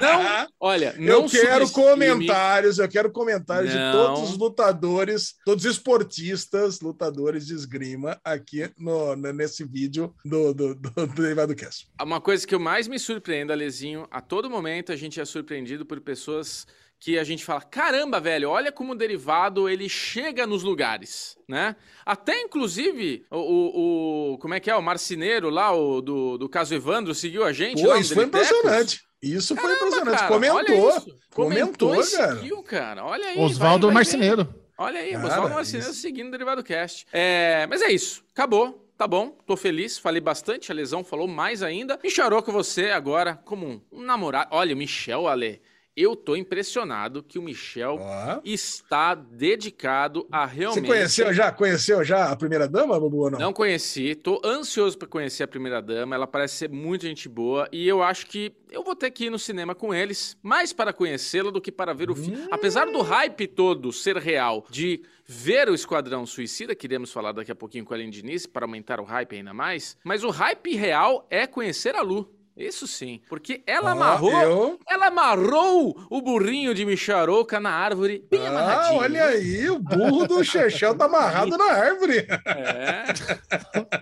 Não, olha, não eu quero comentários, eu quero comentários de Não. todos os lutadores, todos os esportistas, lutadores de esgrima aqui no, no- nesse vídeo do, do, do, do Derivado Cast. Uma coisa que eu mais me surpreendo, Alezinho, a todo momento a gente é surpreendido por pessoas que a gente fala, caramba, velho, olha como o derivado ele chega nos lugares, né? Até inclusive o, o- o- como é que é o marceneiro lá, o do, do caso Evandro seguiu a gente. Pô, isso foi impressionante. Isso foi Caramba, impressionante. cara, olha comentou. isso. comentou, Comentou, e cara. seguiu, cara. Olha aí. Oswaldo. Marceneiro. Olha aí, Cara, Oswaldo Marceneiro isso. seguindo o Derivado Cast. É, mas é isso. Acabou. Tá bom, tô feliz, falei bastante, a Lesão falou mais ainda. Me charou com você agora como um, um namorado. Olha, o Michel, Ale, eu tô impressionado que o Michel está dedicado a Você realmente... conheceu já? Conheceu já a primeira dama, Bubu, ou não? Não conheci, tô ansioso pra conhecer a primeira dama. Ela parece ser muito gente boa e eu acho que eu vou ter que ir no cinema com eles, mais para conhecê-la do que para ver o filme. Apesar do hype todo ser real de ver o Esquadrão Suicida, que iremos falar daqui a pouquinho com a Aline Diniz para aumentar o hype ainda mais, mas o hype real é conhecer a Lu. Isso sim, porque ela Ó, amarrou, eu- ela amarrou o burrinho de Micharouca na árvore, bem Ah, amarradinho. olha aí, o burro do Chechel tá amarrado na árvore. É.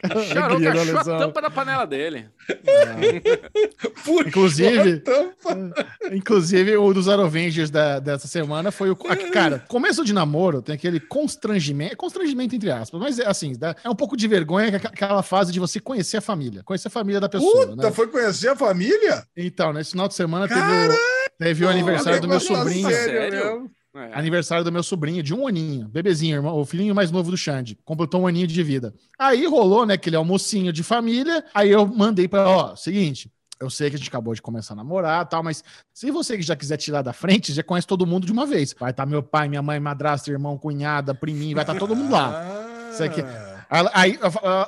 Alegria Charouca da achou a tampa da panela dele. Puxou Inclusive- a tampa. Inclusive, o dos Arovengers da, dessa semana foi o. a- Cara, começo de namoro tem aquele constrangimento. Constrangimento, entre aspas, mas é assim, é um pouco de vergonha que é aquela fase de você conhecer a família. Conhecer a família da pessoa, Puta, né? foi conhecer a família? Então, nesse final de semana teve o, teve o aniversário do meu Negócio sobrinho. Sério? É. Aniversário do meu sobrinho, de um aninho, bebezinho, irmão, o filhinho mais novo do Xande. Completou um aninho de vida. Aí rolou, né, aquele almocinho de família. Aí eu mandei pra, ó, seguinte. Eu sei que a gente acabou de começar a namorar e tal, mas se você que já quiser tirar da frente, já conhece todo mundo de uma vez. Vai estar meu pai, minha mãe, madrasta, irmão, cunhada, priminho, vai estar todo mundo lá. Ah. Isso aqui- Aí, aí,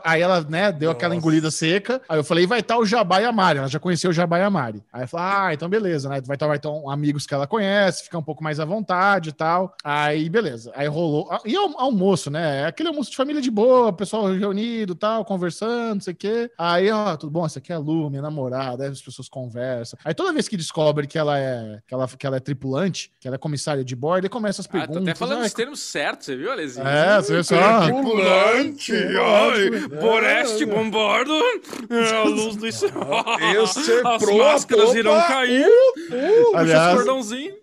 aí ela, né, deu aquela Nossa. engolida seca. Aí eu falei, vai estar o Jabá e a Mari. Ela já conheceu o Jabá e a Mari. Aí eu falei, ah, então beleza, né? Vai estar vai estar um- amigos que ela conhece, fica um pouco mais à vontade e tal. Aí, beleza. Aí rolou. E al- almoço, né? É aquele almoço de família de boa, pessoal reunido e tal, conversando, não sei o quê. Aí, ó, tudo bom? Essa aqui é a Lu, minha namorada. Aí as pessoas conversam. Aí toda vez que descobre que ela é, que ela, que ela é tripulante, que ela é comissária de bordo, ele começa as Ah, perguntas. tô até falando "Ai, os termos certos, você viu, Alezinho? É, você vê só. Tripulante, ai, Boreste, bombardo, a luz do céu. Esse é As pro, máscaras opa, irão cair. Uh, Aliás- os cordãozinhos.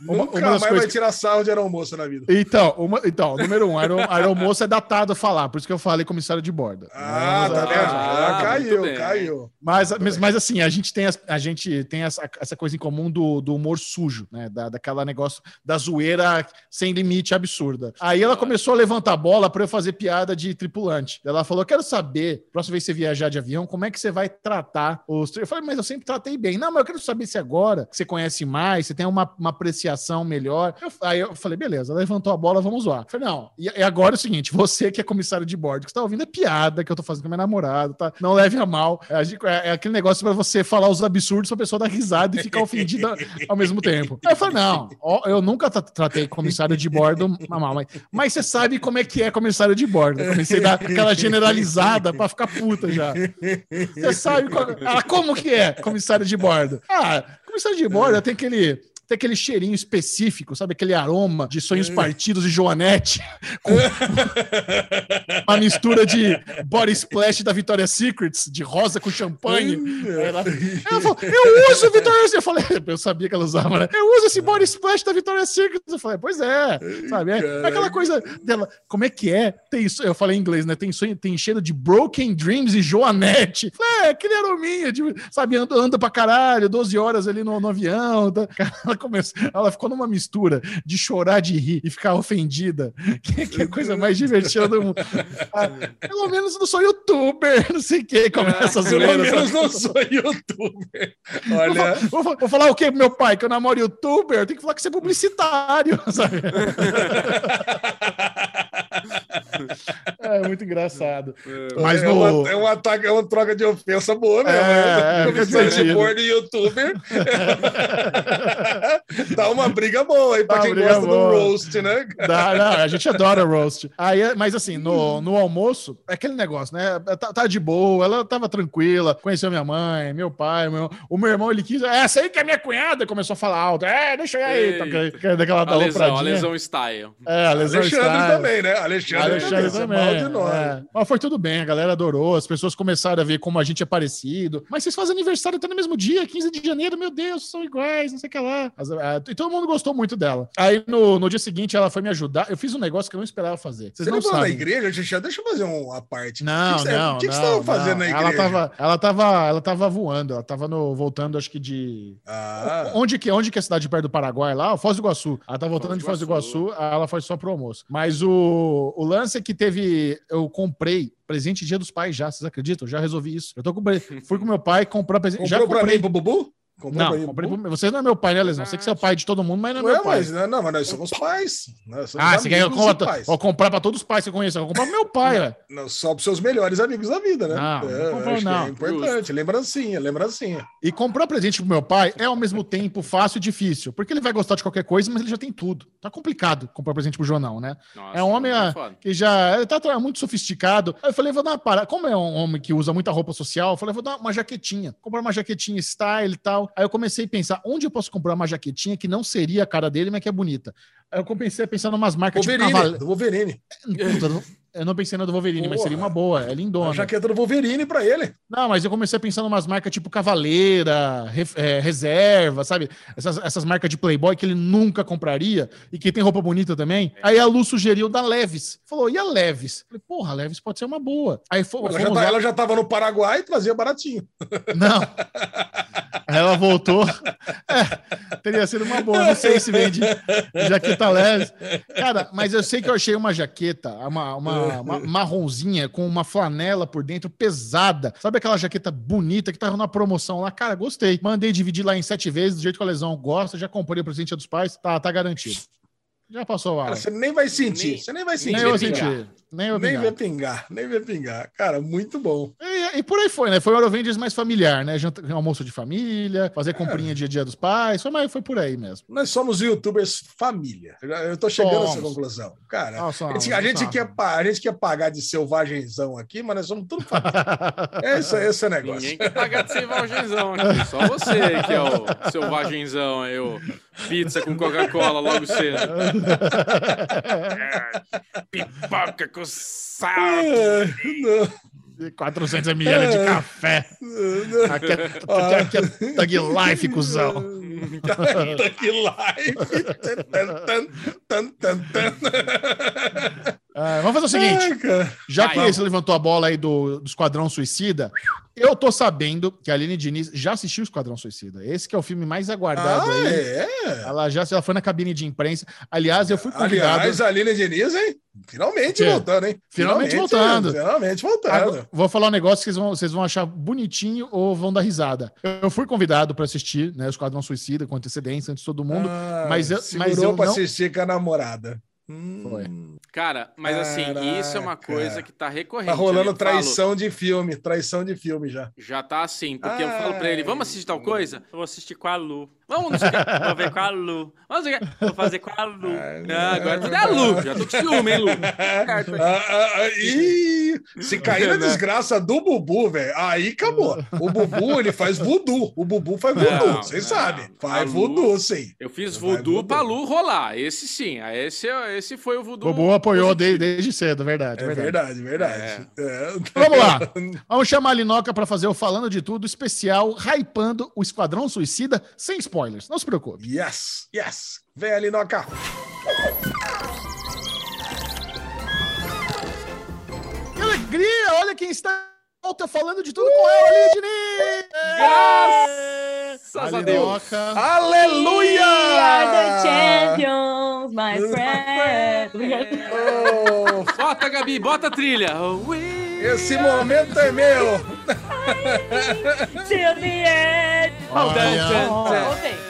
Uma- Nunca uma mais vai coisas- tirar sarro de aeromoça na vida. Então, uma- então, número um, aero- aeromoço é datado falar, por isso que eu falei comissário de bordo. Ah, tá vendo? Ah, Já caiu, caiu. Mas, mas, mas, assim, a gente tem, as- a gente tem essa, essa coisa em comum do, do humor sujo, né? Da, daquela negócio da zoeira sem limite absurda. Aí ela começou a levantar a bola para eu fazer piada de tripulante. Ela falou: quero saber, próxima vez que você viajar de avião, como é que você vai tratar os. Eu falei, mas eu sempre tratei bem. Não, mas eu quero saber se agora que você conhece mais, você tem uma, uma apreciação melhor. Eu- aí eu falei, beleza, levantou a bola, vamos lá. Falei, não, e, agora é o seguinte: você que é comissário de bordo, que você tá ouvindo é piada que eu tô fazendo com a minha namorada, tá? Não leve a mal. É, é- aquele negócio pra você falar os absurdos pra pessoa dar risada e ficar ofendida ao mesmo tempo. Aí eu falei, não, ó, eu nunca tra- tratei comissário de bordo mal, mas, mas você sabe como é que é comissário de bordo. Eu comecei a dar aquela generalizada pra ficar puta já. Você sabe qual- ela, como que é comissário de bordo? Ah, comissário de bordo tem aquele. Tem aquele cheirinho específico, sabe? Aquele aroma de sonhos partidos e Joanete. Com uma mistura de body splash da Victoria's Secrets, de rosa com champanhe. Ela, ela falou, eu uso Victoria's Secret. Eu falei, eu sabia que ela usava, né? Eu uso esse body splash da Victoria's Secret. Eu falei, pois é, sabe? É, é aquela coisa dela, como é que é? Tem eu falei em inglês, né? Tem, sonho, tem cheiro de Broken Dreams e Joanete. Falei, É, aquele arominha, de, sabe? Anda, anda pra caralho, 12 horas ali no, no avião. Tá? Ela, começou, ela ficou numa mistura de chorar de rir e ficar ofendida, que, que é a coisa mais divertida do mundo. Ah, pelo menos não sou youtuber, não sei o que, começa a Pelo zoeira. menos sabe? não sou youtuber. Vou, Olha, vou fa- vou falar o pro meu pai? Que eu namoro youtuber? Eu tenho que falar que você é publicitário, sabe? É muito engraçado. Mas é, no. uma, é um ataque, é uma troca de ofensa boa mesmo. É, né? é, Comissário fica de bordo e youtuber. Dá uma briga boa aí pra Dá quem gosta boa. do roast, né? Dá, não, a gente adora roast. Aí, mas assim, no, no almoço, é aquele negócio, né? Tá, tá de boa, ela tava tranquila, conheceu minha mãe, meu pai, meu, o meu irmão, ele quis. É, essa aí que é minha cunhada, começou a falar alto. É, deixa eu aí. Eita. Tá, que- daquela A lesão, a lesão style. É, a lesão Alexandre style. também, né? Alexandre, Alexandre também. Mal de nós. é. Mas foi tudo bem, a galera adorou, as pessoas começaram a ver como a gente é parecido. Mas vocês fazem aniversário até no mesmo dia, 15 de janeiro, meu Deus, são iguais, não sei o que lá. E todo mundo gostou muito dela. Aí no, no dia seguinte ela foi me ajudar. Eu fiz um negócio que eu não esperava fazer. Vocês Você não lembra na sabem. igreja, Xixi? Deixa eu fazer uma parte. Não, o que que você- não. O que, que você estava fazendo não. na igreja? Ela tava, ela tava, ela tava voando, ela tava no, voltando, acho que de. Ah, Onde que, onde que é a cidade perto do Paraguai lá? Foz do Iguaçu. Ela tá voltando Foz de Foz do Iguaçu. Iguaçu, ela foi só pro almoço. Mas o, o lance é que teve. Eu comprei presente dia dos pais já, vocês acreditam? Eu já resolvi isso. Eu tô com, fui com meu pai comprar presente. já comprou pra comprei. mim pro Bubu? Comprou pra Não, mim, comprei você não é meu pai, né, Lesão? Você que você é pai de todo mundo, mas não é Ué, meu pai. mas, não, mas nós somos pais. Nós somos Ah, você quer que eu compra, vou comprar pra todos os pais que eu conheço. Eu vou comprar pro meu pai, velho. Não, só pros seus melhores amigos da vida, né? Não, é, não comprou, acho que não. é importante. Lembrancinha, lembrancinha. E comprar presente pro meu pai é ao mesmo tempo fácil e difícil. Porque ele vai gostar de qualquer coisa, mas ele já tem tudo. Tá complicado comprar presente pro João, não, né? Nossa, É um homem é ah, que já ele tá muito sofisticado. Aí eu falei, vou dar uma parada. Como é um homem que usa muita roupa social, eu falei, vou dar uma jaquetinha. Comprar uma jaquetinha style e tal. Aí eu comecei a pensar, onde eu posso comprar uma jaquetinha que não seria a cara dele, mas que é bonita? Aí eu comecei a pensar numas marcas tipo Wolverine, Cavale... do Wolverine. Puta, não- Eu não pensei na do Wolverine, mas Porra. seria uma boa. É A lindona. jaqueta do Wolverine pra ele. Não, mas eu comecei a pensar em umas marcas tipo Cavaleira, Ref- é, Reserva, sabe? Essas, essas marcas de Playboy que ele nunca compraria e que tem roupa bonita também. Aí a Lu sugeriu da Leves. Falou, e a Leves? Falei, porra, a Leves pode ser uma boa. Aí fo- Ela já, tá- lá- ela já tava no Paraguai e trazia baratinho. Não. Aí ela voltou. É, teria sido uma boa. Não sei se vende jaqueta leve. Cara, mas eu sei que eu achei uma jaqueta, uma, uma- uma marronzinha com uma flanela por dentro pesada. Sabe aquela jaqueta bonita que tava na promoção lá? Cara, gostei. Mandei dividir lá em sete vezes, do jeito que a lesão gosta. Já comprei o presente dos pais. Tá, tá garantido. Já passou a Cara, você nem vai sentir. Nem- você nem vai sentir. Nem eu vai senti. pingar. Nem Nem pingar. vai pingar, nem vai pingar. Cara, muito bom. E, e por aí foi, né? Foi o Eurovenders mais familiar, né? Janta, almoço de família, fazer comprinha dia a dia dos pais. Foi, mais- foi por aí mesmo. Nós somos youtubers família. Eu tô chegando a essa Somos. conclusão. Cara, somos, a gente, a gente somos. quer, a gente quer pagar de selvagenzão aqui, mas nós somos tudo família. Esse, esse é o negócio. Ninguém quer pagar de selvagenzão aqui. Só você que é o selvagenzão aí, o pizza com Coca-Cola logo cedo. É, pipoca com sal. É, não, 400 ml de café. Aqui é, aqui é Tug Life, cuzão. Que live. Tan, tan, tan, tan, tan. Ah, vamos fazer o seguinte: Ai, já que você levantou a bola aí do, do Esquadrão Suicida, eu tô sabendo que a Aline Diniz já assistiu o Esquadrão Suicida. Esse que é o filme mais aguardado Ah, aí. é? Ela já ela foi na cabine de imprensa. Aliás, eu fui convidado. Aliás, a Aline Diniz, hein? Finalmente voltando, hein? Finalmente voltando. Finalmente voltando. Agora, vou falar um negócio que vocês vão, vocês vão achar bonitinho ou vão dar risada. Eu fui convidado para assistir né, Esquadrão Suicida com antecedência antes de todo mundo. Ah, mas eu- segurou mas eu pra não- assistir com a namorada. Hum, Foi. Cara, mas assim, isso é uma coisa que tá recorrente. Tá rolando Eu falo, traição de filme, traição de filme já. Já tá assim, porque eu falo pra ele, vamos assistir tal coisa? Eu vou assistir com a Lu. Vamos, não sei o quê. Vou ver com a Lu. Vamos ver. Vou fazer com a Lu. Ah, agora tu dá a Lu, já tô com ciúme, hein, Lu? Certo. Ah, ah, ah, ih, se cair na Né? desgraça do Bubu, velho, aí acabou. O Bubu, ele faz voodoo. O Bubu faz voodoo, Não, vocês não. sabem. Faz Lu- voodoo, sim. Eu fiz voodoo pra Lu rolar. Esse sim, ah, esse, esse foi o voodoo. Bobo apoiou positivo. desde, desde cedo, verdade. É verdade. verdade, verdade. É. Vamos lá. Vamos chamar a Linoca para fazer o Falando de Tudo especial, hypando o Esquadrão Suicida, sem spoilers. Não se preocupe. Yes, yes. Vem ali, Noca. Que alegria! Olha quem está volta falando de tudo com ela, Diniz! Graças a A Deus. Aleluia! We are the champions, my friend. Oh, Bota, Gabi, bota a trilha. We- esse momento é meu. Till the end. Olha. Oh, voltei.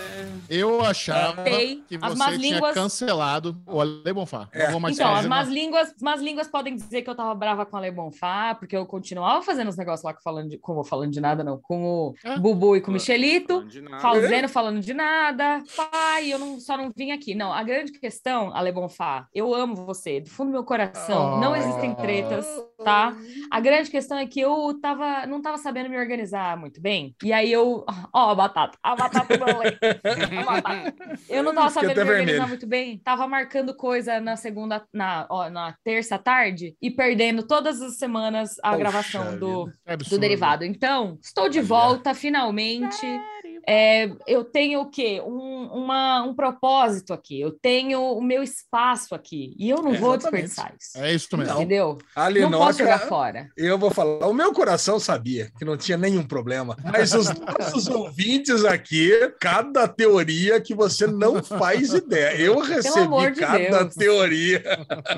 Eu achava Sei. que As você tinha línguas- cancelado o Ale Bonfá. É. Então, as más línguas, más línguas podem dizer que eu tava brava com a Le Bonfá, porque eu continuava fazendo os negócios lá com falando de, com, falando de nada, não, com o É. Bubu e com o Michelito. Falando de nada. Fazendo, falando de nada. Pai, eu não, só não vim aqui. Não, a grande questão, Ale Bonfá, eu amo você, do fundo do meu coração. Não existem tretas, tá? A grande questão é que eu tava, não tava sabendo me organizar muito bem. E aí eu. Ó, a batata. A batata do rolê. Eu não tava sabendo me organizar vermelho. muito bem. Tava marcando coisa na segunda, na, ó, na terça tarde e perdendo todas as semanas a Poxa gravação do, É do derivado. Então, estou de volta finalmente. É, eu tenho o quê? Um, uma- um propósito aqui. Eu tenho o meu espaço aqui. E eu não vou Exatamente. desperdiçar isso. É isso mesmo. Não. Entendeu? A Não posso jogar Linoca, fora. eu vou falar, o meu coração sabia que não tinha nenhum problema, mas os nossos ouvintes aqui, cada teoria que você não faz ideia. Eu recebi de cada Deus. teoria.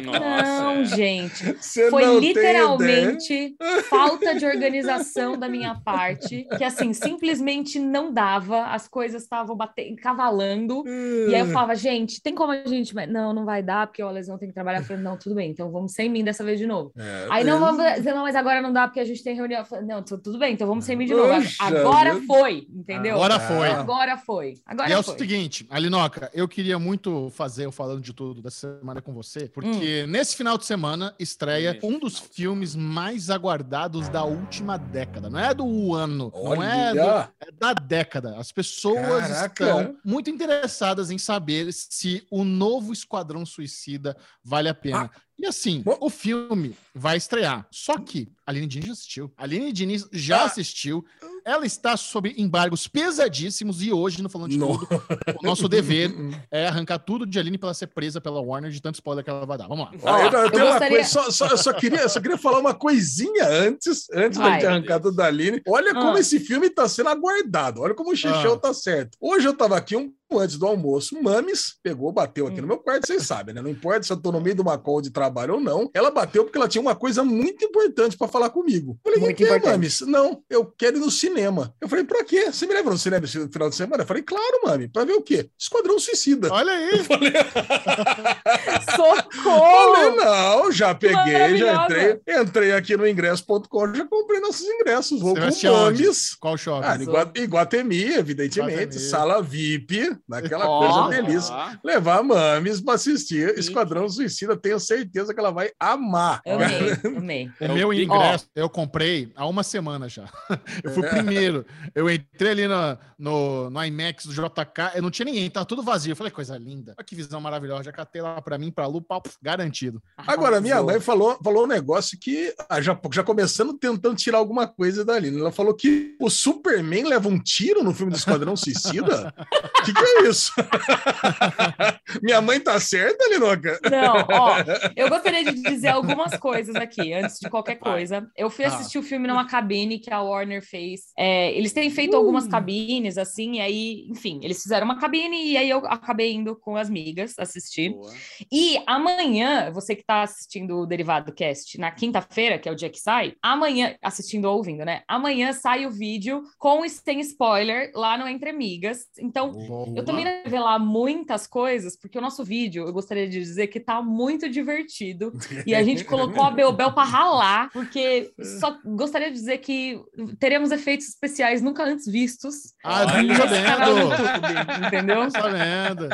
Não, Nossa. gente. Você Foi não literalmente falta de organização da minha parte, que assim, simplesmente não dava, as coisas estavam batendo, cavalando, e aí eu falava, gente, tem como a gente, mas não, não vai dar, porque o Alesão tem que trabalhar, eu falei, não, tudo bem, então vamos sem mim dessa vez de novo. É, Aí não vamos dizer, não, mas agora não dá porque a gente tem reunião. Eu falei, Não, tu- tudo bem, então vamos sem mim de novo. Poxa Agora vida. foi, entendeu? Agora Ah. foi. Agora foi. Agora E é o foi. seguinte, Alinoca, eu queria muito fazer o Falando de Tudo dessa semana com você, porque Hum. nesse final de semana estreia um dos filmes mais aguardados da última década. Não é do ano, não é, do, Olha, é da década. As pessoas Caraca. estão muito interessadas em saber se o novo Esquadrão Suicida vale a pena. E assim, Bom. o filme vai estrear. Só que a Aline Diniz já assistiu. A Aline Diniz já Ah. assistiu. Ela está sob embargos pesadíssimos e hoje, no Falando de No- Tudo, o nosso dever é arrancar tudo de Aline pra ela ser presa pela Warner de tanto spoiler que ela vai dar. Vamos lá. Ó, eu, eu eu tenho uma coisa, só, só- eu só queria, só queria falar uma coisinha antes, antes da Vai. gente arrancar tudo da Aline. Olha como Ah. esse filme está sendo aguardado, olha como o Xixão Ah. tá certo. Hoje eu tava aqui um antes do almoço, Mames pegou, bateu aqui Hum. no meu quarto, vocês sabem, né? Não importa se eu tô no meio de uma call de trabalho ou não, ela bateu porque ela tinha uma coisa muito importante para falar comigo. Eu falei, Muito que é, importante. Mames? Não, eu quero ir no cinema. Eu falei, pra quê? Você me leva no cinema esse final de semana? Eu falei, claro, Mami, pra ver o quê? Esquadrão Suicida. Olha aí. Falei, Socorro! não, já peguei, já entrei. Entrei aqui no ingresso.com, já comprei nossos ingressos. Vou Você com? Mames. Qual shopping? Ah, Igua- Iguatemi, evidentemente. Iguatemi. Sala VIP, naquela Ó. coisa delícia. Levar Mames pra assistir Esquadrão Suicida, tenho certeza que ela vai amar. Amei, amei. O É o meu ingresso eu comprei há uma semana já. Eu fui o primeiro. Eu entrei ali no, no, no IMAX do JK, eu não tinha ninguém, tava tudo vazio. Eu falei, coisa linda. Olha que visão maravilhosa. Já catei lá pra mim, pra Lu, pau, garantido. Agora, minha mãe falou, falou um negócio que, ah, já, já começando tentando tirar alguma coisa dali. Ela falou que o Superman leva um tiro no filme do Esquadrão Suicida? O que, que é isso? minha mãe tá certa, Linoca? Não, ó, eu gostaria de dizer algumas coisas aqui, antes de qualquer coisa. Eu fui Ah. assistir o filme numa cabine que a Warner fez. É, eles têm feito algumas cabines, assim, e aí, enfim, eles fizeram uma cabine e aí eu acabei indo com as migas assistir. Boa. E amanhã, você que está assistindo o Derivado Cast, na quinta-feira, que é o dia que sai, amanhã, assistindo ou ouvindo, né? Amanhã sai o vídeo com e sem spoiler lá no Entre Amigas. Então, eu também não revelar muitas coisas, porque o nosso vídeo, eu gostaria de dizer que tá muito divertido. E a gente colocou a Belbel para ralar, porque só gostaria de dizer que teremos efeitos especiais nunca antes vistos. Ah, eu tô nesse canal do sabendo. YouTube, entendeu? Tô sabendo.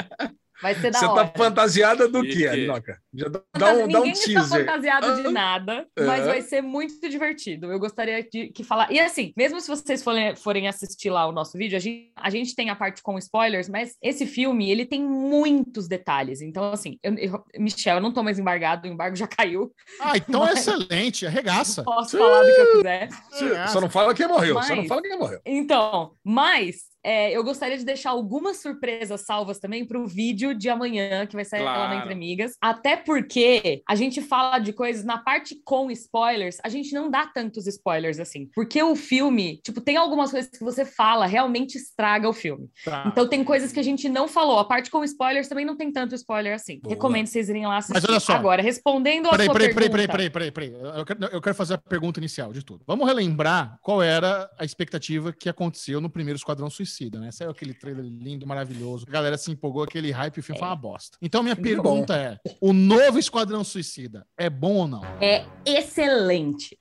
Vai ser da Você hora. tá fantasiada do quê, que? Linoca? Já dá, um, dá um Ninguém está teaser. fantasiado de nada, mas é. vai ser muito divertido. Eu gostaria de que falar. E assim, mesmo se vocês forem, forem assistir lá o nosso vídeo, a gente, a gente tem a parte com spoilers, mas esse filme ele tem muitos detalhes. Então, assim, eu, eu- Michel, eu não tô mais embargado, o embargo já caiu. Ah, então é Mas- excelente. Arregaça. Posso falar do que eu quiser. Só não fala quem morreu, só não Mas- fala quem morreu. Então, mas é, eu gostaria de deixar algumas surpresas salvas também para o vídeo de amanhã, que vai sair lá Claro. na Entre Amigas. Até porque a gente fala de coisas na parte com spoilers, a gente não dá tantos spoilers assim. Porque o filme, tipo, tem algumas coisas que você fala, realmente estraga o filme. Tá. Então tem coisas que a gente não falou. A parte com spoilers também não tem tanto spoiler assim. Boa. Recomendo vocês irem lá assistir. Mas olha só. Agora, respondendo a Peraí, sua peraí, peraí, pergunta. peraí, peraí, peraí, peraí. Eu quero, eu quero fazer a pergunta inicial de tudo. Vamos relembrar qual era a expectativa que aconteceu no primeiro Esquadrão Suicida, né? Saiu aquele trailer lindo, maravilhoso. A galera se empolgou, aquele hype e o filme foi uma bosta. Então, minha Muito pergunta é: o novo Esquadrão Suicida é bom ou não? É excelente.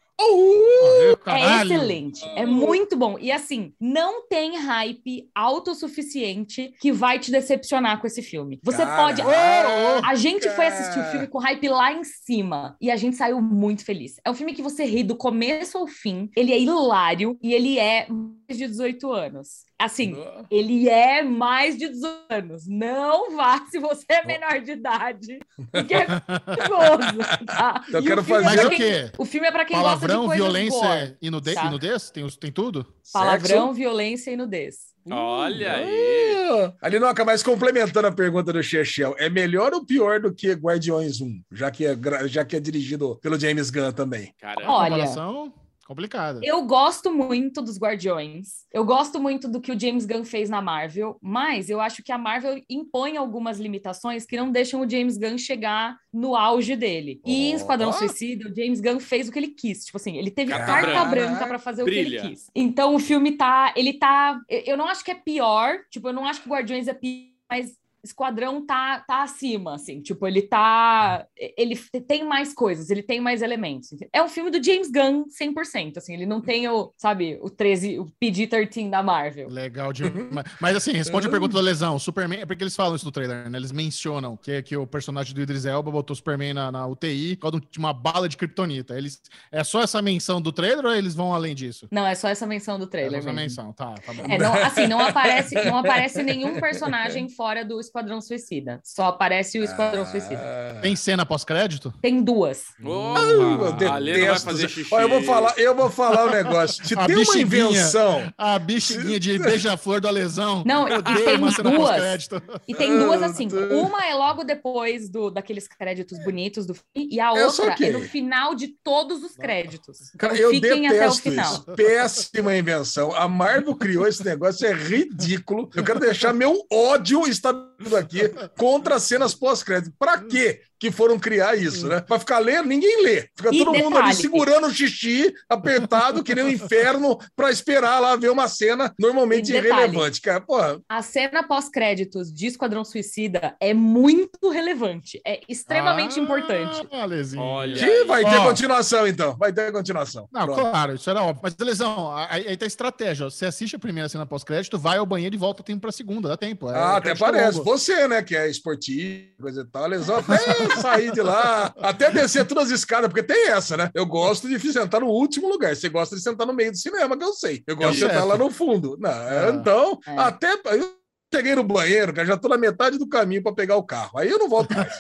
É excelente. É muito bom. E assim, não tem hype autossuficiente que vai te decepcionar com esse filme. Você pode. A gente foi assistir o filme com hype lá em cima e a gente saiu muito feliz. É um filme que você ri do começo ao fim, ele é hilário e ele é mais de 18 anos. Assim, ele é mais de 18 anos. Não vá se você é menor de idade, porque é perigoso, tá? Eu E quero é fazer- Mas o quem- quê? O filme é pra quem gosta de Palavrão, violência gore. e nude- e nudez? Tem, tem tudo? Palavrão, violência e nudez. Olha aí. Ah, Alinoca, mas complementando a pergunta do Chechel, é melhor ou pior do que Guardiões 1? Já que é, já que é dirigido pelo James Gunn também. Caramba. Olha, Comparação complicada. Eu gosto muito dos Guardiões. Eu gosto muito do que o James Gunn fez na Marvel, mas eu acho que a Marvel impõe algumas limitações que não deixam o James Gunn chegar no auge dele. E em. Esquadrão Suicida, o James Gunn fez o que ele quis. Tipo assim, ele teve Carta carta branca. pra fazer o que Brilha. ele quis. Então o filme tá. Ele tá. eu- Eu não acho que é pior. Tipo, eu não acho que Guardiões é pior, mas. Esquadrão tá, tá acima, assim, tipo, ele tá. Ele tem mais coisas, ele tem mais elementos. É um filme do James Gunn 100%, assim, ele não tem o, sabe, o 13, o PG-13 da Marvel. Legal demais. Mas assim, responde a pergunta da lesão. Superman, é porque eles falam isso no trailer, né? Eles mencionam que, que o personagem do Idris Elba botou o Superman na, na UTI por causa de uma bala de kryptonita. Eles, é só essa menção do trailer ou eles vão além disso? Não, é só essa menção do É trailer só essa menção, tá, tá bom. É, não, assim, não aparece, não aparece nenhum personagem fora do Esquadrão Suicida. Só aparece o Esquadrão Suicida. Ah, Tem cena pós-crédito? Tem duas. Opa, eu a Lê não vai fazer xixi. Olha, eu vou falar, eu vou falar um negócio. Se A tem uma invenção. A bexiguinha de beija-flor do Alesão. Não, Eu e tem uma cena duas. pós-crédito. E tem duas assim. Uma é logo depois do daqueles créditos bonitos do filme, e a Eu outra é no final de todos os créditos. Cara, Então eu fiquem até o final. isso. Péssima invenção. A Marvel criou esse negócio, é ridículo. Eu quero deixar meu ódio estabelecido aqui contra as cenas pós-crédito. Pra quê que foram criar isso, né? Pra ficar lendo, ninguém lê. Fica E todo mundo ali detalhe. segurando o xixi, apertado, que nem um inferno, pra esperar lá ver uma cena normalmente E detalhe. irrelevante. Cara, porra, A cena pós-créditos de Esquadrão Suicida é muito relevante, é extremamente Ah, importante. Alezinho. Olha. que vai ter Ó. continuação, então. Vai ter continuação. Não, Pronto. claro, isso era óbvio. Mas, Lesão, aí, aí tá a estratégia. ó. Você assiste a primeira cena pós-crédito, vai ao banheiro e volta tempo pra segunda. Dá tempo. é Ah, até parece. longo. Você, né, que é esportivo, coisa e tal, lesão até sair de lá, até descer todas as escadas, porque tem essa, né? Eu gosto de sentar no último lugar. Você gosta de sentar no meio do cinema, que eu sei. Eu gosto de certo. sentar lá no fundo. Não, É. Então, É. até. Eu cheguei no banheiro, cara, já tô na metade do caminho para pegar o carro. Aí eu não volto mais.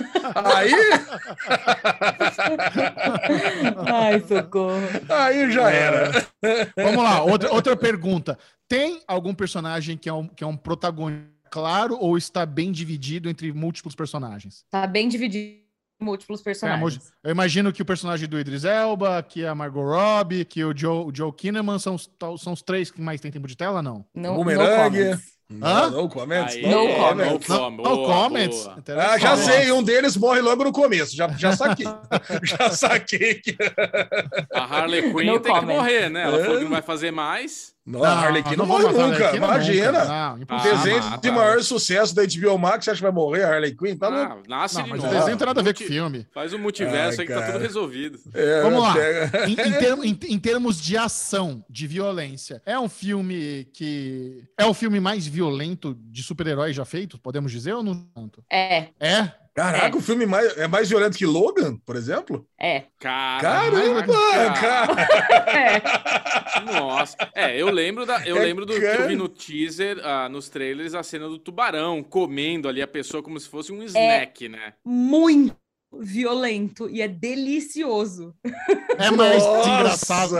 aí, Ai, socorro. aí já era. Vamos lá, outra, outra pergunta. Tem algum personagem que é um, que é um protagonista claro ou está bem dividido entre múltiplos personagens? Tá bem dividido em múltiplos personagens. Eu imagino que o personagem do Idris Elba, que a Margot Robbie, que o Joe, o Joe Kinnaman são são os três que mais tem tempo de tela, não? No, no Bumerangue. comments. Hã? Não, não comments. Aí, No não comments. comments. No Não, comment. no Boa, comments. boa. Ah, já sei, um deles morre logo no começo. Já, já saquei. já saquei que. A Harley Quinn No tem que comment. morrer, né? Ela É. falou que não vai fazer mais. Não, a Harley Quinn não, morre nunca. Arlequina Imagina. nunca. Não. Desenho Ah, de tá. maior sucesso da HBO Max, você acha que vai morrer a Harley Quinn? Tá. Ah, nasce Não, de mas o novo. desenho não tem nada a ver com o filme. Faz o multiverso Ai, aí que tá tudo resolvido. É, Vamos lá. pega- Em, em termo- em- em termos de ação, de violência, é um filme que. É o filme mais violento de super-herói já feito, podemos dizer, ou não tanto? É, É? Caraca, É. o filme mais, é mais violento que Logan, por exemplo? é, Cara, Caramba, cara. é. Nossa. É, eu lembro da, eu É, lembro do que eu vi no teaser, ah, nos trailers, a cena do tubarão comendo ali a pessoa como se fosse um snack, né? Muito violento e é delicioso. É mais Nossa! engraçado.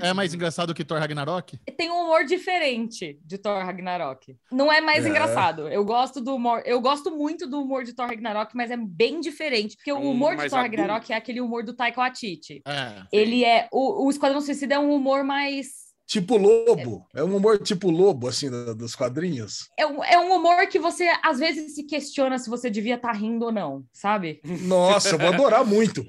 É mais engraçado que Thor Ragnarok? Tem um humor diferente de Thor Ragnarok. Não é mais É. engraçado. Eu gosto do humor. Eu gosto muito do humor de Thor Ragnarok, mas é bem diferente. Porque o Um humor de Thor. Ragnarok é aquele humor do Taika Waititi. É. Ele é. O, o Esquadrão Suicida é um humor mais. Tipo lobo. É um humor tipo lobo, assim, dos quadrinhos. É um, é um humor que você às vezes se questiona se você devia estar rindo ou não, sabe? Nossa, eu vou adorar muito.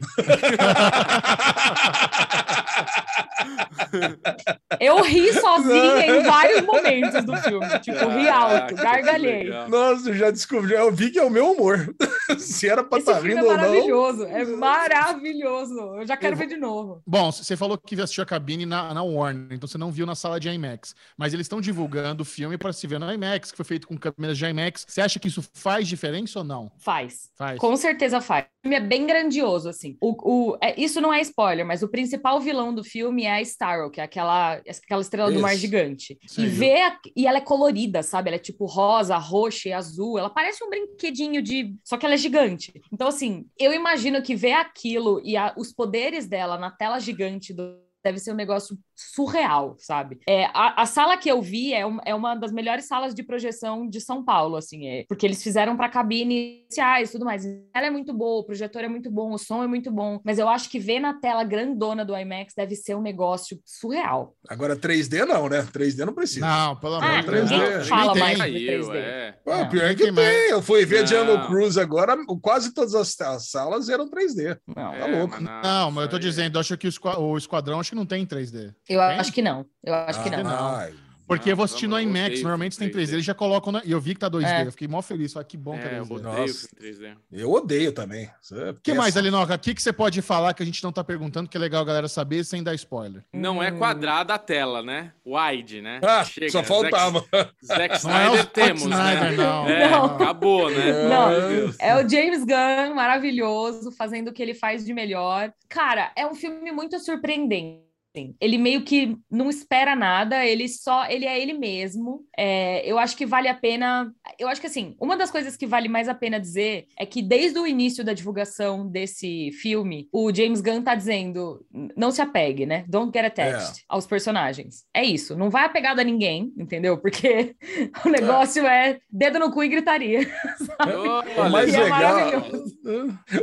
Eu ri sozinha em vários momentos do filme. Tipo, ri alto, gargalhei. Nossa, eu já descobri, eu vi que é o meu humor. Se era pra estar filme rindo é ou não. maravilhoso, é maravilhoso. Eu já quero Eu ver de novo. Bom, você falou que assistiu a cabine na, na Warner, então você não viu na sala de IMAX. Mas eles estão divulgando o filme para se ver no IMAX, que foi feito com câmeras de IMAX. Você acha que isso faz diferença ou não? Faz. Faz. Com certeza faz. O filme é bem grandioso, assim. O, o- é, isso não é spoiler, mas o principal vilão do filme é a Starro, que é aquela, aquela estrela do mar Isso. gigante. Sim. E ver a- e ela é colorida, sabe? Ela é tipo rosa, roxa e azul. Ela parece um brinquedinho de. Só que ela é gigante. Então, assim, eu imagino que ver aquilo e a- os poderes dela na tela gigante do. Deve ser um negócio surreal, sabe? É, a, a sala que eu vi é, um- é uma das melhores salas de projeção de São Paulo, assim, é, porque eles fizeram para cabines iniciais e tudo mais. Ela é muito boa, o projetor é muito bom, o som é muito bom, mas eu acho que ver na tela grandona do IMAX deve ser um negócio surreal. Agora 3D não, né? 3D não precisa. Não, pelo amor Ah, de Deus. ninguém não. fala mais de Caiu, 3D. é. Pô, Não, pior não que tem tem. Eu fui ver Não. Jungle Cruise agora, quase todas as, as salas eram 3D. Não, É, Tá louco. mas Não, mas eu tô dizendo, eu acho que o Esquadrão acho que não tem 3D. Eu Tem? acho que não. Eu acho que Ah, não. não. Ai, Porque Não, eu vou assistir no eu IMAX, odeio normalmente tem 3D, 3D. eles já colocam na... E eu vi que tá 2D, É. eu fiquei mó feliz, falei, que bom que é É, eu 3D. O odeio Nossa. filme 3D. eu odeio também. Isso é que mais. Alinoca? O que, que você pode falar que a gente não tá perguntando, que é legal a galera saber, sem dar spoiler? Não é Hum. quadrada a tela, né? Wide, né? Ah, Chega, só faltava. Zack, Zack Não é o Snyder Zack temos, Snyder, né? não. É, Não. acabou, né? Não. É o James Gunn, maravilhoso, fazendo o que ele faz de melhor. Cara, é um filme muito surpreendente. Assim. Ele meio que não espera nada, ele só, ele é ele mesmo. É, eu acho que vale a pena. Eu acho que assim, uma das coisas que vale mais a pena dizer é que desde o início da divulgação desse filme, o James Gunn tá dizendo: não se apegue, né? Don't get attached aos personagens. É isso, não vai apegado a ninguém, entendeu? Porque o negócio é dedo no cu e gritaria. O Olha, mais E é legal,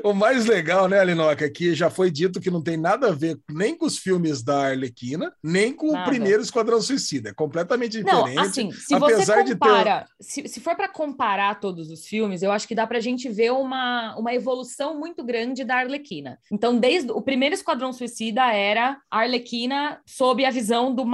o mais legal, né, Alinoca, é que já foi dito que não tem nada a ver nem com os filmes da Arlequina, nem com Nada. o primeiro Esquadrão Suicida. É completamente Não, diferente. assim, se apesar você de ter- compara, se, se for para comparar todos os filmes, eu acho que dá pra gente ver uma, uma evolução muito grande da Arlequina. Então, desde o primeiro Esquadrão Suicida era a Arlequina sob a visão do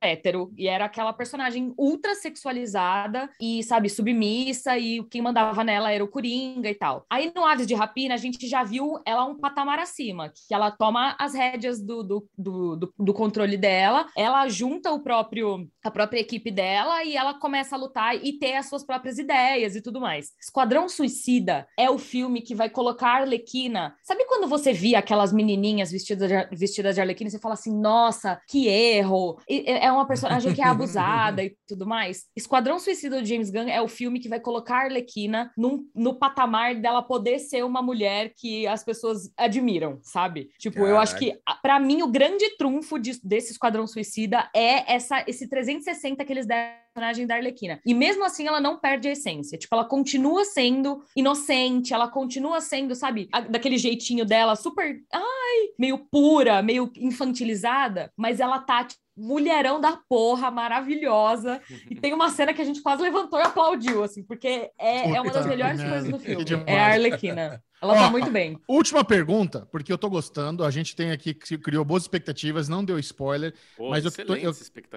hétero, e era aquela personagem ultra sexualizada e, sabe, submissa, e quem mandava nela era o Coringa e tal. Aí no Aves de Rapina, a gente já viu ela um patamar acima, que ela toma as rédeas do, do, do, do- controle dela, ela junta o próprio, a própria equipe dela e ela começa a lutar e ter as suas próprias ideias e tudo mais. Esquadrão Suicida é o filme que vai colocar a Arlequina. Sabe quando você via aquelas menininhas vestidas de, vestidas de Arlequina e você fala assim, nossa, que erro, E- é uma personagem que é abusada e tudo mais? Esquadrão Suicida do James Gunn é o filme que vai colocar a Arlequina num, no patamar dela poder ser uma mulher que as pessoas admiram, sabe? Tipo, eu acho que, a- pra mim, o grande trunfo de- desse Esquadrão Suicida é essa, esse 360 que eles deram na personagem da Arlequina. E mesmo assim, ela não perde a essência. Tipo, ela continua sendo inocente, ela continua sendo, sabe, a- daquele jeitinho dela, super, ai, meio pura, meio infantilizada, mas ela tá, tipo, mulherão da porra, maravilhosa. E tem uma cena que a gente quase levantou e aplaudiu, assim, porque é, é uma das melhores coisas do filme. É a Arlequina. Ela Ó, tá muito bem. Última pergunta, porque eu tô gostando. A gente tem aqui que criou boas expectativas, não deu spoiler. Pô, Mas eu tô- eu.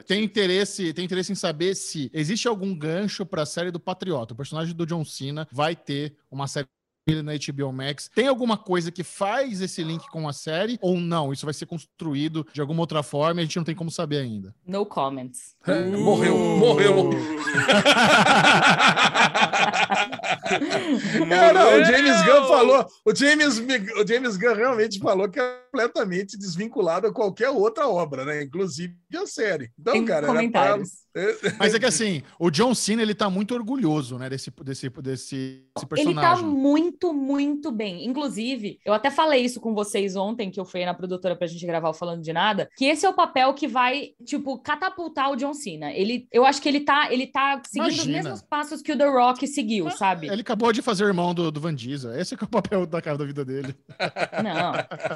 Tem interesse, tem interesse em saber se existe algum gancho pra série do Patriota. O personagem do John Cena vai ter uma série dele na HBO Max. Tem alguma coisa que faz esse link com a série ou não? Isso vai ser construído de alguma outra forma e a gente não tem como saber ainda. No comments. Morreu, morreu. É, não, o James Gunn falou, o James, o James Gunn realmente falou que é completamente desvinculado a qualquer outra obra, né? Inclusive a série. Então, Tem cara, era pra- comentários. Mas é que assim, o John Cena, ele tá muito orgulhoso, né, desse, desse, desse, desse Ele tá personagem. Muito, muito bem. Inclusive, eu até falei isso com vocês ontem, que eu fui na produtora pra gente gravar o Falando de Nada, que esse é o papel que vai, tipo, catapultar o John Cena. Ele, eu acho que ele tá, ele tá seguindo os Imagina. mesmos passos que o The Rock seguiu, sabe? Ele acabou de fazer o irmão do, do Van Diesel. Esse que é o papel da cara da vida dele. Não.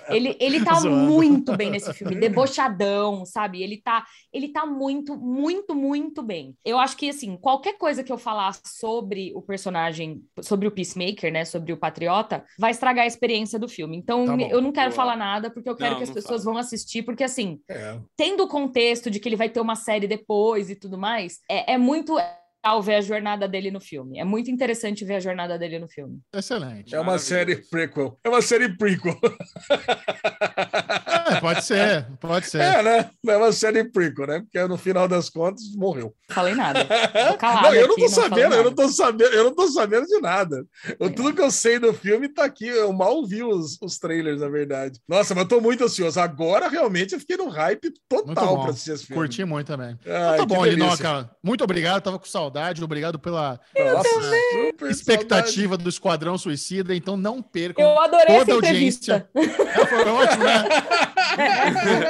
Ele, ele tá Zoando. muito bem nesse filme, debochadão, sabe? Ele tá, ele tá muito, muito, muito bem. Eu acho que, assim, qualquer coisa que eu falar sobre o personagem, sobre o Peacemaker, né? Sobre o Patriota, vai estragar a experiência do filme. Então, Tá bom. eu não quero Boa. falar nada, porque eu quero Não, que as pessoas fala. vão assistir, porque, assim, É. tendo o contexto de que ele vai ter uma série depois e tudo mais, é, é muito legal ver a jornada dele no filme. É muito interessante ver a jornada dele no filme. Excelente. É uma série prequel. É uma série prequel. É, pode ser, pode ser. É, né? É uma série prequel, né? Porque no final das contas morreu. Falei nada. Não, eu não aqui, tô falei sabendo, eu nada. não tô sabendo, eu não tô sabendo de nada. Eu- É. tudo que eu sei do filme tá aqui. Eu mal vi os, os trailers, na verdade. Nossa, mas eu tô muito ansioso. Agora realmente eu fiquei no hype total pra assistir esse filme. Curti muito também. Ai, Então tá bom. Linoca. Muito obrigado. Tava com saudade. Obrigado pela Nossa, super expectativa do Esquadrão Suicida. Então não percam. Eu adorei Toda essa audiência. entrevista. É, foi ótimo, né?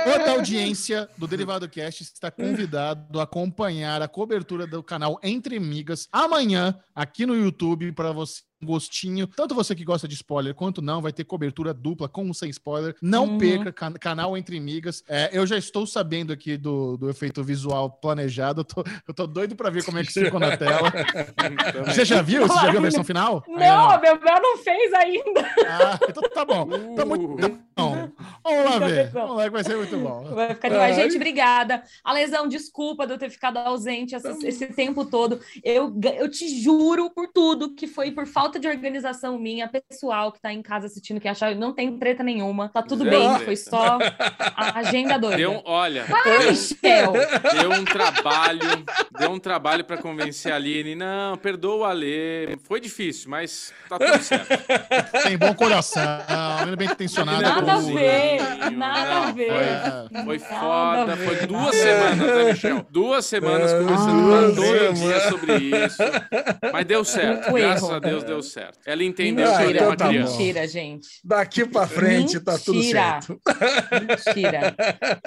Toda a audiência do Derivado Cast está convidado a acompanhar a cobertura do canal Entre Migas amanhã aqui no YouTube para você gostinho. Tanto você que gosta de spoiler quanto não, vai ter cobertura dupla com ou sem spoiler. Não Uhum. perca can- canal Entre Migas. É, eu já estou sabendo aqui do, do efeito visual planejado. Eu tô, eu tô doido para ver como é que ficou na tela. Também. Você já viu? Você já viu a versão final? Não, a Bebel não fez ainda. Ah, então tá bom. Tá muito Uh. bom. Vamos lá Então, ver. Vamos lá que vai ser muito bom. Vai ficar demais. Ai. Gente, obrigada. Alesão, desculpa de eu ter ficado ausente essa- esse tempo todo. Eu, eu te juro por tudo que foi por falta de organização minha, pessoal que tá em casa assistindo, que achar não tem treta nenhuma. Tá tudo Zero bem, treta. foi só a agenda doida. Deu olha, Ai, deu, Michel. deu um trabalho, deu um trabalho para convencer a Aline. Não, perdoa o Alê. Foi difícil, mas tá tudo certo. Tem bom coração, menino bem intencionado. Nada a ver, Não, nada a ver. É, Foi Nada a foda, ver, foi duas a semanas, né, Michel? Duas semanas É, conversando duas todo dia sobre isso. Mas deu certo, Um graças erro. a Deus deu certo. Ela entendeu Ah, que eu Mentira, era uma então tá bom. criança. mentira, gente. Daqui pra frente tá tudo Mentira. certo. Mentira.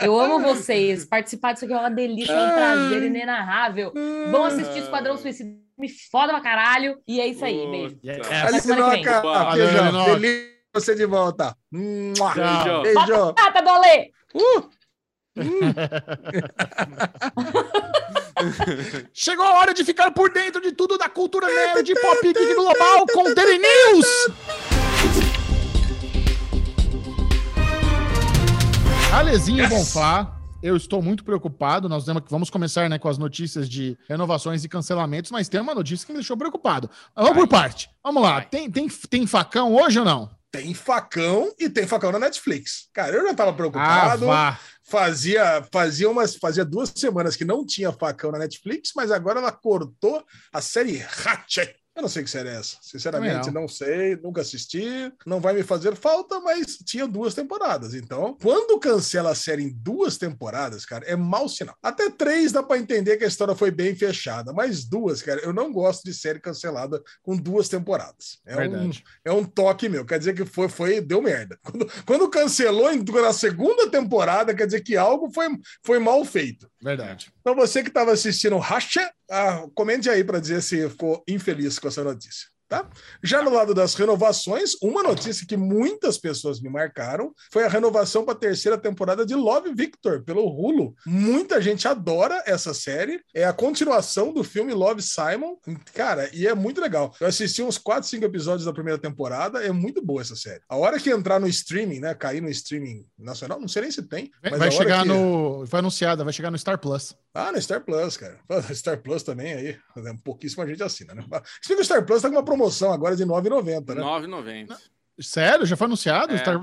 Eu amo vocês. Participar disso aqui é uma delícia, é um prazer inenarrável. Vão assistir Esquadrão Suicida. Me foda pra caralho. E é isso aí, beijo. Que vem. Alinoca, beijão. Feliz você de volta. Mua. Tchau. Beijo. Beijo. Batata do Alê! Chegou a hora de ficar por dentro de tudo da cultura nerd pop geek global com Daily News. Alezinho Yes. Bonfá, eu estou muito preocupado. Nós vamos começar né, com as notícias de renovações e cancelamentos, mas tem uma notícia que me deixou preocupado. Vamos Vai. por parte. Vamos lá. Tem, tem, tem facão hoje ou não? Tem facão e tem facão na Netflix. Cara, eu já tava Ah, preocupado. vá. Fazia, fazia, umas, fazia duas semanas que não tinha facão na Netflix, mas agora ela cortou a série Hatchet. Eu não sei que série é essa. Sinceramente, Também não. sei, nunca assisti. Não vai me fazer falta, mas tinha duas temporadas. Então, quando cancela a série em duas temporadas, cara, é mau sinal. Até três dá pra entender que a história foi bem fechada, mas duas, cara, eu não gosto de série cancelada com duas temporadas. É um, Verdade. é um toque meu. Quer dizer que foi, foi deu merda. Quando, quando cancelou em, na segunda temporada, quer dizer que algo foi, foi mal feito. Verdade. Então você que estava assistindo Racha, ah, comente aí para dizer se ficou infeliz com essa notícia. Tá? Já no lado das renovações, uma notícia que muitas pessoas me marcaram foi a renovação para a terceira temporada de Love Victor pelo Hulu. Muita gente adora essa série. É a continuação do filme Love Simon. Cara, e é muito legal. Eu assisti uns 4, 5 episódios da primeira temporada. É muito boa essa série. A hora que entrar no streaming, né? Cair no streaming nacional, não sei nem se tem. Vai, chegar que- no. Foi anunciada, vai chegar no Star Plus. ah, no Star Plus, cara. Star Plus também aí. Pouquíssima gente assina, né? Se o Star Plus tá com uma promoção agora de R$ 9,90, né? 9,90. Sério? Já foi anunciado? É. Star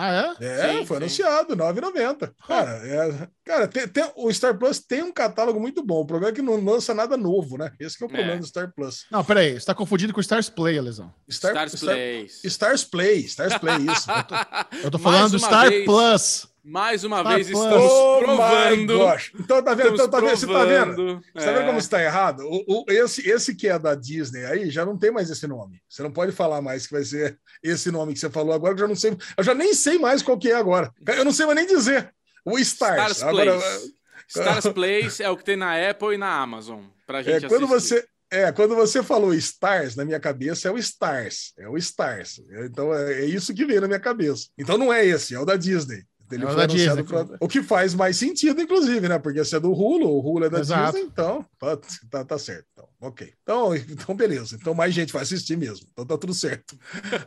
Ah, é? É, Sim, foi sim. anunciado, R$ 9,90. Cara, é- cara tem- tem- o Star Plus tem um catálogo muito bom. O problema é que não lança nada novo, né? Esse que é o problema É. do Star Plus. Não, peraí. Você tá confundido com o Stars Play, Lesão. Star, Stars Star- Plays. Stars Play, Stars Play, isso. Eu tô Mais falando do Star vez. Plus. Mais uma Star vez Plus. estamos Oh provando. Então tá vendo? Então, tá vendo? Você tá vendo? Você tá vendo É. como está errado? O, o- esse, esse que é da Disney aí já não tem mais esse nome. Você não pode falar mais que vai ser esse nome que você falou agora, que eu já não sei. Eu já nem sei mais qual que é agora. Eu não sei mais nem dizer. O Stars. Stars agora, Place. Stars Place é o que tem na Apple e na Amazon. Pra é, gente quando assistir. você. É, quando você falou Stars, na minha cabeça é o Stars. É o Stars. Então é, é isso que veio na minha cabeça. Então não é esse, é o da Disney. Ele É o foi anunciado Disney. pra- O que faz mais sentido, inclusive, né? Porque se é do Hulu, o Hulu é da Exato. Disney, então tá, tá, tá certo. Então, ok. Então, então, beleza. Então mais gente vai assistir mesmo. Então tá tudo certo.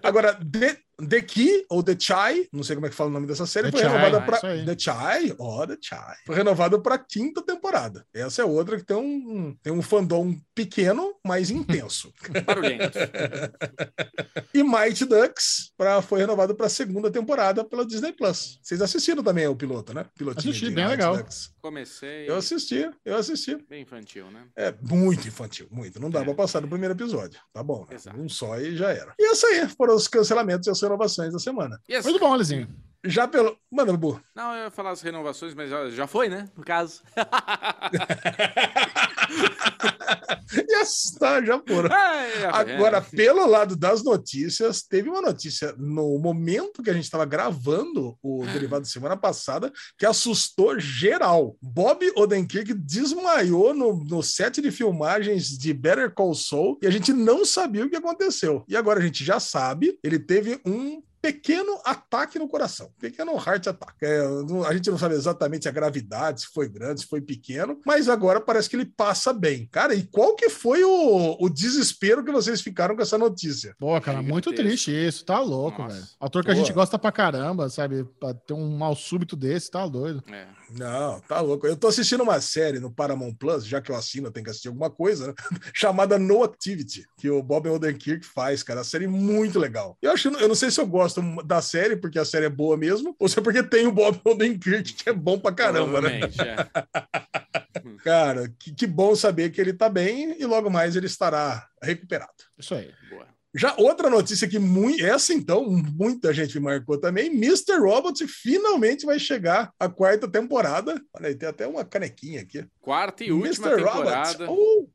Agora, The, The Key, ou The Chai, não sei como é que fala o nome dessa série, The foi Chai, renovada é para. The Chai, ó, The Chai. Foi renovada para quinta temporada. Essa é outra que tem um, tem um fandom pequeno, mas intenso. Barulhento. E Mighty Ducks pra, foi renovado para a segunda temporada pela Disney Plus. Vocês assistiram também o piloto, né? Pilotinho Assisti, de bem Mighty legal. Ducks. Comecei. Eu assisti, eu assisti. Bem infantil, né? É muito infantil, muito. Não dá É. pra passar no primeiro episódio. Tá bom, né? Exato. Um só e já era. E isso aí foram os cancelamentos e as renovações da semana. Yes. Muito bom, Lezinho. Já pelo. Manda, Bu. Não, eu ia falar as renovações, mas já- já foi, né? No caso. Yes, tá, já foram. É, já foi, Agora, é. pelo lado das notícias, teve uma notícia no momento que a gente estava gravando o derivado semana passada que assustou geral. Bob Odenkirk desmaiou no, no set de filmagens de Better Call Saul e a gente não sabia o que aconteceu. E agora a gente já sabe, ele teve um pequeno ataque no coração, pequeno heart attack. É, não- a gente não sabe exatamente a gravidade, se foi grande, se foi pequeno, mas agora parece que ele passa bem. Cara, e qual que foi o, o desespero que vocês ficaram com essa notícia? Pô, cara, muito Gigantesco. triste isso. Tá louco, velho. Autor que a gente gosta pra caramba, sabe? Pra ter um mal súbito desse, tá doido. É. Não, tá louco. Eu tô assistindo uma série no Paramount Plus, já que eu assino, eu tenho que assistir alguma coisa, né? chamada No Activity, que o Bob Odenkirk faz, cara. A série é muito legal. Eu acho, eu não sei se eu gosto da série, porque a série é boa mesmo, ou se é porque tem o Bob Odenkirk, que é bom pra caramba, né? É. Cara, que, que bom saber que ele tá bem e logo mais ele estará recuperado. Isso aí. Boa. Já outra notícia que muito, essa então muita gente marcou também, Mr. Robot finalmente vai chegar a quarta temporada. Olha aí, tem até uma canequinha aqui. Quarta e última Mr. temporada. Robot. Oh,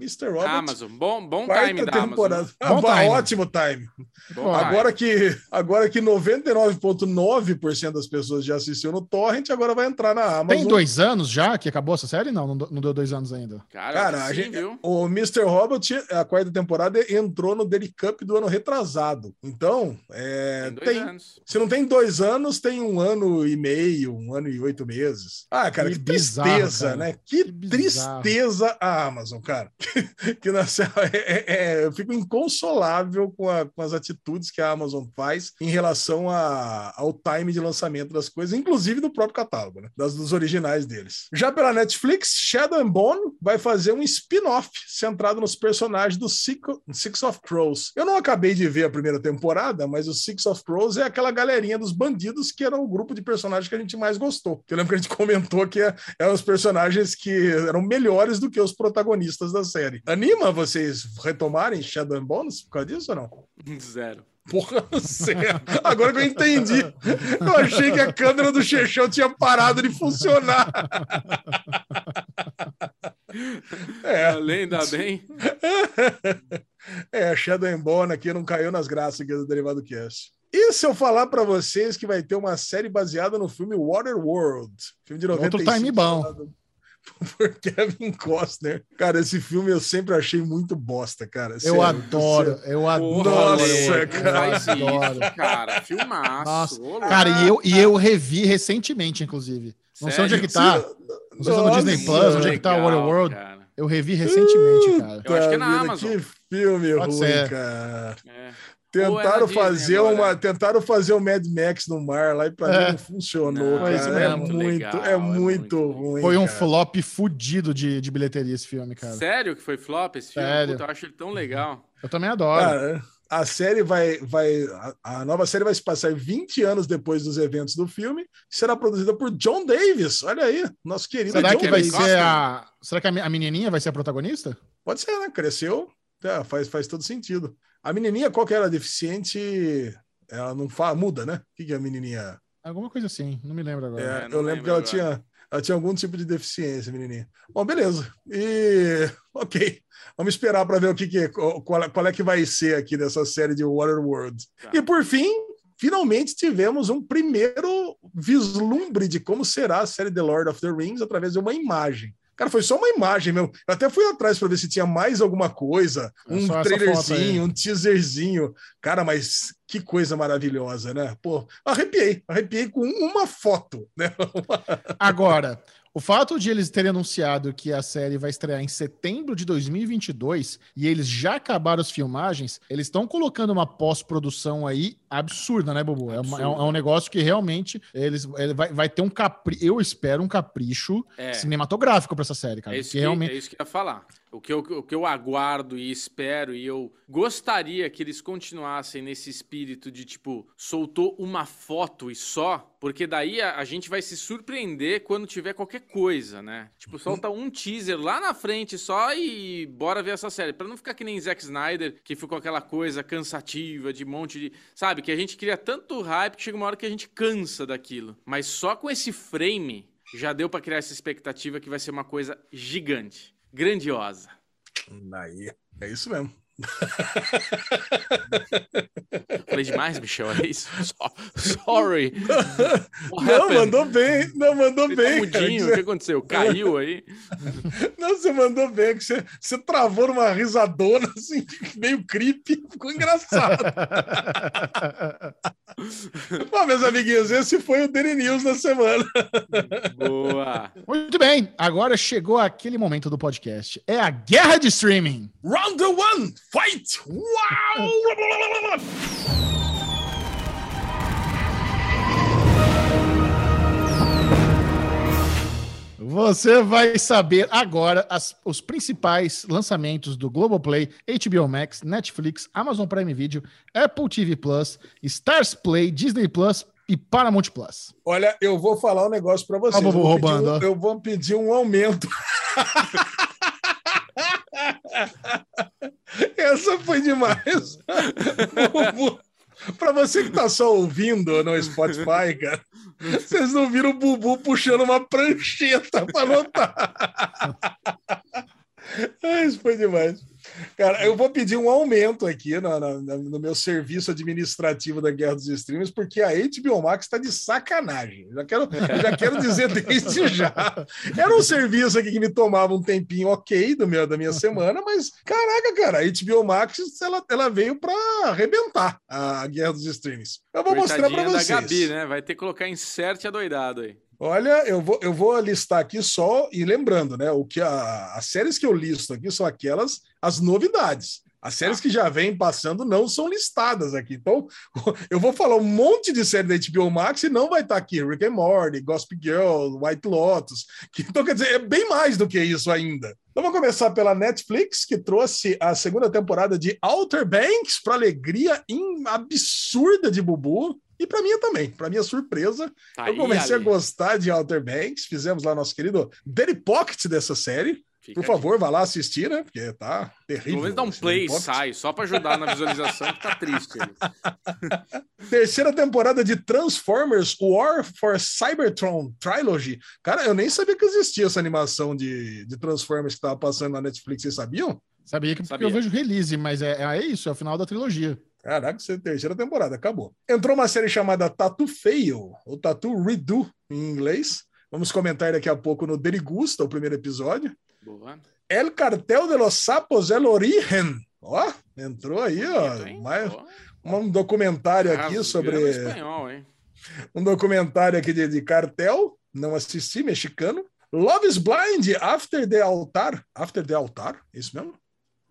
Mr. Robot. Amazon. Bom, bom quarta time da temporada. Amazon. Bom Ah, time. Ótimo time. Bom Bom, time. Agora que, agora que 99,9% das pessoas já assistiu no Torrent, agora vai entrar na Amazon. Tem dois anos já que acabou essa série? Não, não, deu dois anos ainda. Cara, Cara, a sim, gente- viu? o Mr. Robot, a quarta temporada, entrou no Daily Cup do ano retrasado. Então, é, Tem dois tem, anos. se não tem dois anos, tem um ano e meio, um ano e oito meses. Ah, cara, Que que, bizarro, tristeza, cara. né? Que, Que tristeza a Amazon, cara. que na, é- é- é, eu fico inconsolável com, a- com as atitudes que a Amazon faz em relação a- ao time de lançamento das coisas, inclusive do próprio catálogo, né? Das, dos originais deles. Já pela Netflix, Shadow and Bone vai fazer um spin-off centrado nos personagens do Six, Six of Crows. Eu não acabei de ver a primeira temporada, mas o Six of Crows é aquela galerinha dos bandidos que era o grupo de personagens que a gente mais gostou. Eu lembro que a gente comentou que é- eram os personagens que eram melhores do que os protagonistas da série. Anima vocês retomarem Shadow and Bones por causa disso ou não? Zero. Porra, sério. Agora que eu entendi. Eu achei que a câmera do Chechão tinha parado de funcionar. É, Além da bem. é, Shadow and Bone aqui não caiu nas graças aqui do Derivado Cast. E se eu falar pra vocês que vai ter uma série baseada no filme Waterworld, filme de 95. Outro time bom. Por Kevin Costner. Cara, esse filme eu sempre achei muito bosta, cara. Eu Sério, adoro, eu adoro. Nossa, eu cara. Isso, adoro. cara. Filmaço. Nossa. Cara, e eu, e eu revi recentemente, inclusive. Não sei onde é que tá. Não sei se é no Disney Plus, onde é que tá o cara. Eu revi recentemente, cara. Eu acho que é na Amazon. Que filme Pode ruim, ser. cara. É. Tentaram é na fazer Disney agora, uma, né? tentaram fazer o Mad Max no mar lá e pra É. mim não funcionou, Não, é cara. É mesmo. muito, Legal, é é muito muito ruim. Foi um cara. flop fudido de, de bilheteria esse filme, cara. Sério que foi flop esse filme? Sério. Puta, eu acho ele tão legal. Eu também adoro. Cara, a série vai, vai a, a nova série vai se passar 20 anos depois dos eventos do filme. Será produzida por John Davis. Olha aí, nosso querido Será John que vai Davis. ser a. Será que a me- a menininha vai ser a protagonista? Pode ser, né? Cresceu, tá, faz, faz todo sentido. A menininha, qual que era? Deficiente, ela não fala, muda, né? O que, que é a menininha? Alguma coisa assim, não me lembro agora. É, É, eu lembro lembro que ela agora. tinha, ela tinha algum tipo de deficiência, menininha. Bom, beleza. E, ok. Vamos esperar para ver o que, que qual, qual é que vai ser aqui dessa série de Waterworld. Tá. E por fim, finalmente tivemos um primeiro vislumbre de como será a série The Lord of the Rings através de uma imagem. Cara, foi só uma imagem mesmo. Eu até fui atrás para ver se tinha mais alguma coisa, É um trailerzinho, um teaserzinho. Cara, mas que coisa maravilhosa, né? Pô, arrepiei, arrepiei com uma foto, né? Agora, o fato de eles terem anunciado que a série vai estrear em setembro de 2022 e eles já acabaram as filmagens, eles estão colocando uma pós-produção aí absurda, né, Bobo? É, uma- é um, é um negócio que realmente eles ele vai, vai ter um capri... Eu espero um capricho É. cinematográfico pra essa série, cara. É isso, que que, realmente... é isso que eu ia falar. O que, eu, o que eu aguardo e espero, e eu gostaria que eles continuassem nesse espírito de tipo, soltou uma foto e só, porque daí a, a gente vai se surpreender quando tiver qualquer coisa, né? Tipo, solta um teaser lá na frente só e bora ver essa série. Pra não ficar que nem Zack Snyder, que ficou aquela coisa cansativa de monte de. Sabe? Que a gente cria tanto hype que chega uma hora que a gente cansa daquilo. Mas só com esse frame já deu pra criar essa expectativa que vai ser uma coisa gigante, grandiosa. Aí, é isso mesmo. Falei demais, Michel, é isso? So- Sorry. Não, mandou bem, não, mandou Ele tá bem. mudinho, o que aconteceu? Caiu aí? Não, você mandou bem, que você, você travou numa risadona assim, meio creepy, ficou engraçado. Bom, meus amiguinhos, esse foi o Daily News da semana. Boa. Muito bem, agora chegou aquele momento do podcast. É a guerra de streaming. Round one, fight! Uau! Você vai saber agora as- os principais lançamentos do Globoplay, HBO Max, Netflix, Amazon Prime Video, Apple TV Plus, Stars Play, Disney Plus e Paramount Plus. Olha, eu vou falar um negócio pra vocês. O eu, vou pedir roubando, ó. eu vou pedir um aumento. Essa foi demais. Para você que tá só ouvindo no Spotify, cara, vocês não viram o Bubu puxando uma prancheta para anotar. Ah, Isso foi demais. Cara, eu vou pedir um aumento aqui no, no- no meu serviço administrativo da Guerra dos Streamers, porque a HBO Max está de sacanagem. Já quero, já quero dizer desde já. Era um serviço aqui que me tomava um tempinho ok do meu, da minha semana, mas caraca, cara, a HBO Max ela, ela veio para arrebentar a Guerra dos Streamers. Eu vou mostrar para Coitadinha vocês. da Gabi, né? Vai ter que colocar insert adoidado aí. Olha, eu vou, eu vou listar aqui só, e lembrando, né? O que a- as séries que eu listo aqui são aquelas, as novidades. As séries que já vêm passando não são listadas aqui. Então, eu vou falar um monte de série da HBO Max e não vai estar aqui. Rick and Morty, Gossip Girl, White Lotus. Que, então, quer dizer, é bem mais do que isso ainda. Então, vamos começar pela Netflix, que trouxe a segunda temporada de Outer Banks, para alegria absurda de Bubu. E para mim também, para minha surpresa, Tá eu comecei Ali. a gostar de Outer Banks, fizemos lá nosso querido Daily Pocket dessa série. Fica Por favor, vá lá assistir, né? Porque tá terrível. Pelo menos dá um play e sai, só pra ajudar na visualização, que tá triste. Terceira temporada de Transformers War for Cybertron Trilogy. Cara, eu nem sabia que existia essa animação de, de Transformers que tava passando na Netflix. Vocês sabiam? Sabia que Sabia. eu vejo release, mas é, é isso, é o final da trilogia. Caraca, essa é a terceira temporada, acabou. Entrou uma série chamada Tattoo Fail, ou Tattoo Redo em inglês. Vamos comentar daqui a pouco no Derigusta, o primeiro episódio. Boa. El Cartel de los Sapos El Origen. Ó, entrou aí, ó. Bonito, hein? mais um documentário aqui Rasgando sobre espanhol, hein? um documentário aqui de, de cartel, não assisti, mexicano. Love is Blind, After the Altar. After the Altar, isso mesmo?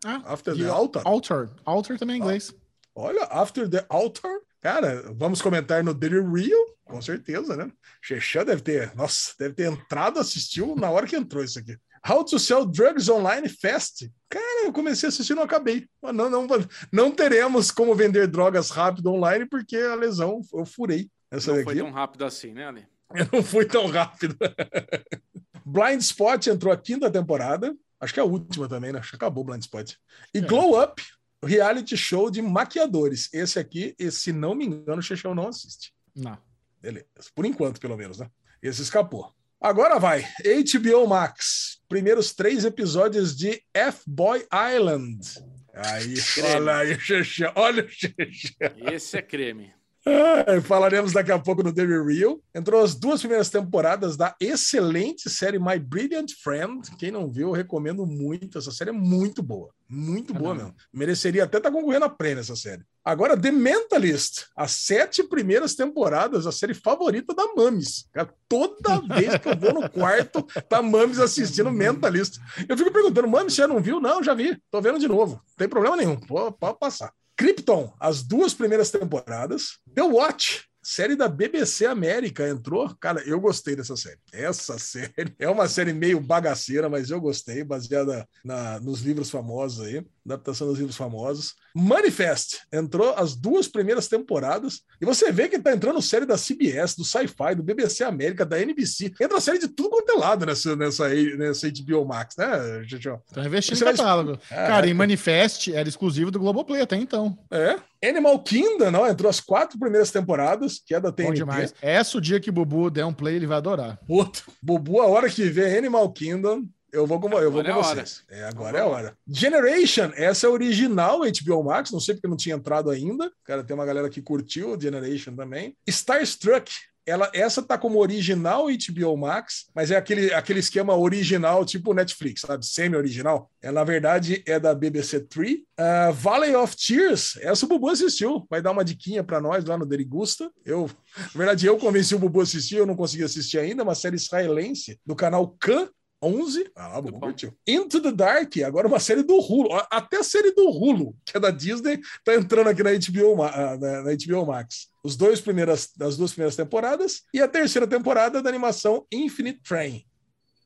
Ah, After the Altar. Altar. Altar também é inglês. Olha, After the Altar. Cara, vamos comentar no Daily Real, com certeza, né? Xexã deve ter, nossa, deve ter entrado, assistiu na hora que entrou isso aqui. How to Sell Drugs Online Fast. Cara, eu comecei a assistir e não acabei. Não, não, não teremos como vender drogas rápido online porque a lesão eu furei. Essa Não daqui. foi tão rápido assim, né, Ali? Eu não fui tão rápido. Blind Spot entrou a quinta temporada. Acho que é a última também, né? Acho que acabou o Blind Spot. E É. Glow Up, reality show de maquiadores. Esse aqui, esse, se não me engano, o Chechão não assiste. Não. Beleza. Por enquanto, pelo menos, né? Esse escapou. Agora vai. HBO Max. Primeiros três episódios de F-Boy Island. Aí, Creme. olha aí, Xexé. Olha o Xexé. Esse é creme. Ah, falaremos daqui a pouco no Daily Real. Entrou as duas primeiras temporadas da excelente série My Brilliant Friend. Quem não viu, eu recomendo muito. Essa série é muito boa. Muito boa mesmo. Mereceria até estar concorrendo a prêmio essa série. Agora, The Mentalist. As sete primeiras temporadas, a série favorita da Mames. Cara, toda vez que eu vou no quarto, tá Mames assistindo Mentalist. Eu fico perguntando, Mames, você já não viu? Não, já vi. Tô vendo de novo. Não tem problema nenhum. Pô, Pode passar. Krypton, as duas primeiras temporadas. The Watch, série da BBC América, entrou. Cara, eu gostei dessa série. Essa série é uma série meio bagaceira, mas eu gostei, baseada na- nos livros famosos aí, adaptação dos livros famosos. Manifest, entrou as duas primeiras temporadas. E você vê que tá entrando série da CBS, do Sci-Fi, do BBC América, da NBC. Entra série de tudo quanto é lado nessa, nessa, nessa HBO Max, né, gente? Tá investindo no catálogo. É, Cara, é. em Manifest era exclusivo do Globoplay até então. É. Animal Kingdom, não, entrou as quatro primeiras temporadas, que é da Bom TNT. demais. Essa o dia que o Bubu der um play, ele vai adorar. Outro. Bubu, a hora que vê Animal Kingdom, eu vou com, eu vou com é a hora. vocês. É, agora é a hora. Generation, essa é a original HBO Max, não sei porque não tinha entrado ainda. Cara, tem uma galera que curtiu Generation também. Starstruck, ela, essa tá como original HBO Max, mas é aquele, aquele esquema original, tipo Netflix, sabe? Semi-original. É, na verdade, é da BBC Three. Ah, Valley of Tears, essa o Bubu assistiu. Vai dar uma diquinha pra nós lá no Derigusta. Eu, na verdade, eu convenci o Bubu a assistir, eu não consegui assistir ainda, uma série israelense do canal Khan. 11. Ah, bom. curtiu. Into the Dark, agora uma série do Hulu. Até a série do Hulu, que é da Disney, tá entrando aqui na HBO, ah, na, na HBO Max. Os dois primeiras, das duas primeiras temporadas e a terceira temporada da animação Infinite Train.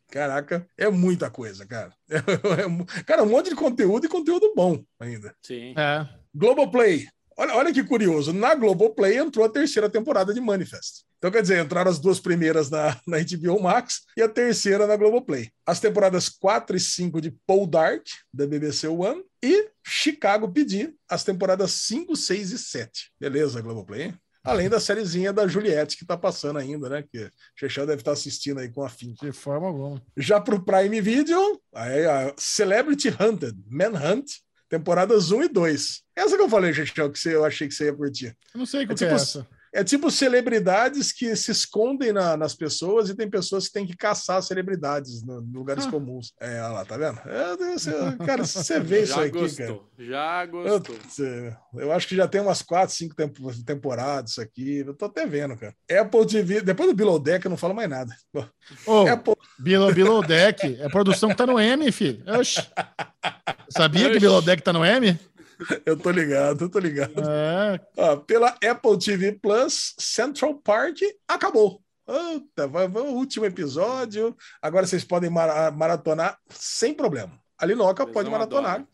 Caraca, é muita coisa, cara. É mu- cara, um monte de conteúdo e conteúdo bom ainda. Sim. É. Globoplay. Olha, olha que curioso. Na Globoplay entrou a terceira temporada de Manifest. Então, quer dizer, entraram as duas primeiras na, na HBO Max e a terceira na Globoplay. As temporadas 4 e 5 de Paul Dark, da BBC One, e Chicago PD, as temporadas 5, 6 e 7. Beleza, Globoplay? hein? Além da sériezinha da Juliette, que tá passando ainda, né? Que o Chechel deve estar assistindo aí com afinco. De forma alguma. Já para o Prime Video, aí, a Celebrity Hunted, Manhunt, temporadas 1 e 2. Essa que eu falei, Chechel, que você, eu achei que você ia curtir. Eu não sei o que, É que é tipo essa. É tipo celebridades que se escondem na- nas pessoas e tem pessoas que têm que caçar celebridades no- em lugares Ah. comuns. É, olha lá, tá vendo? É, você- cara, você vê isso Já aqui, gostou. cara. Já Eu, gostou. cê- eu acho que já tem umas quatro, cinco tempo- temporadas isso aqui. Eu tô até vendo, cara. Apple TV, depois do Below Deck eu não falo mais nada. Ô, Apple, Below, Below Deck é produção que tá no M, filho. Oxi. Sabia que Oxi. Below Deck tá no M? eu tô ligado, eu tô ligado. É. Ó, pela Apple TV Plus, Central Park acabou. Puta, vai, vai o último episódio. Agora vocês podem mara- maratonar sem problema. A Linoca pode maratonar,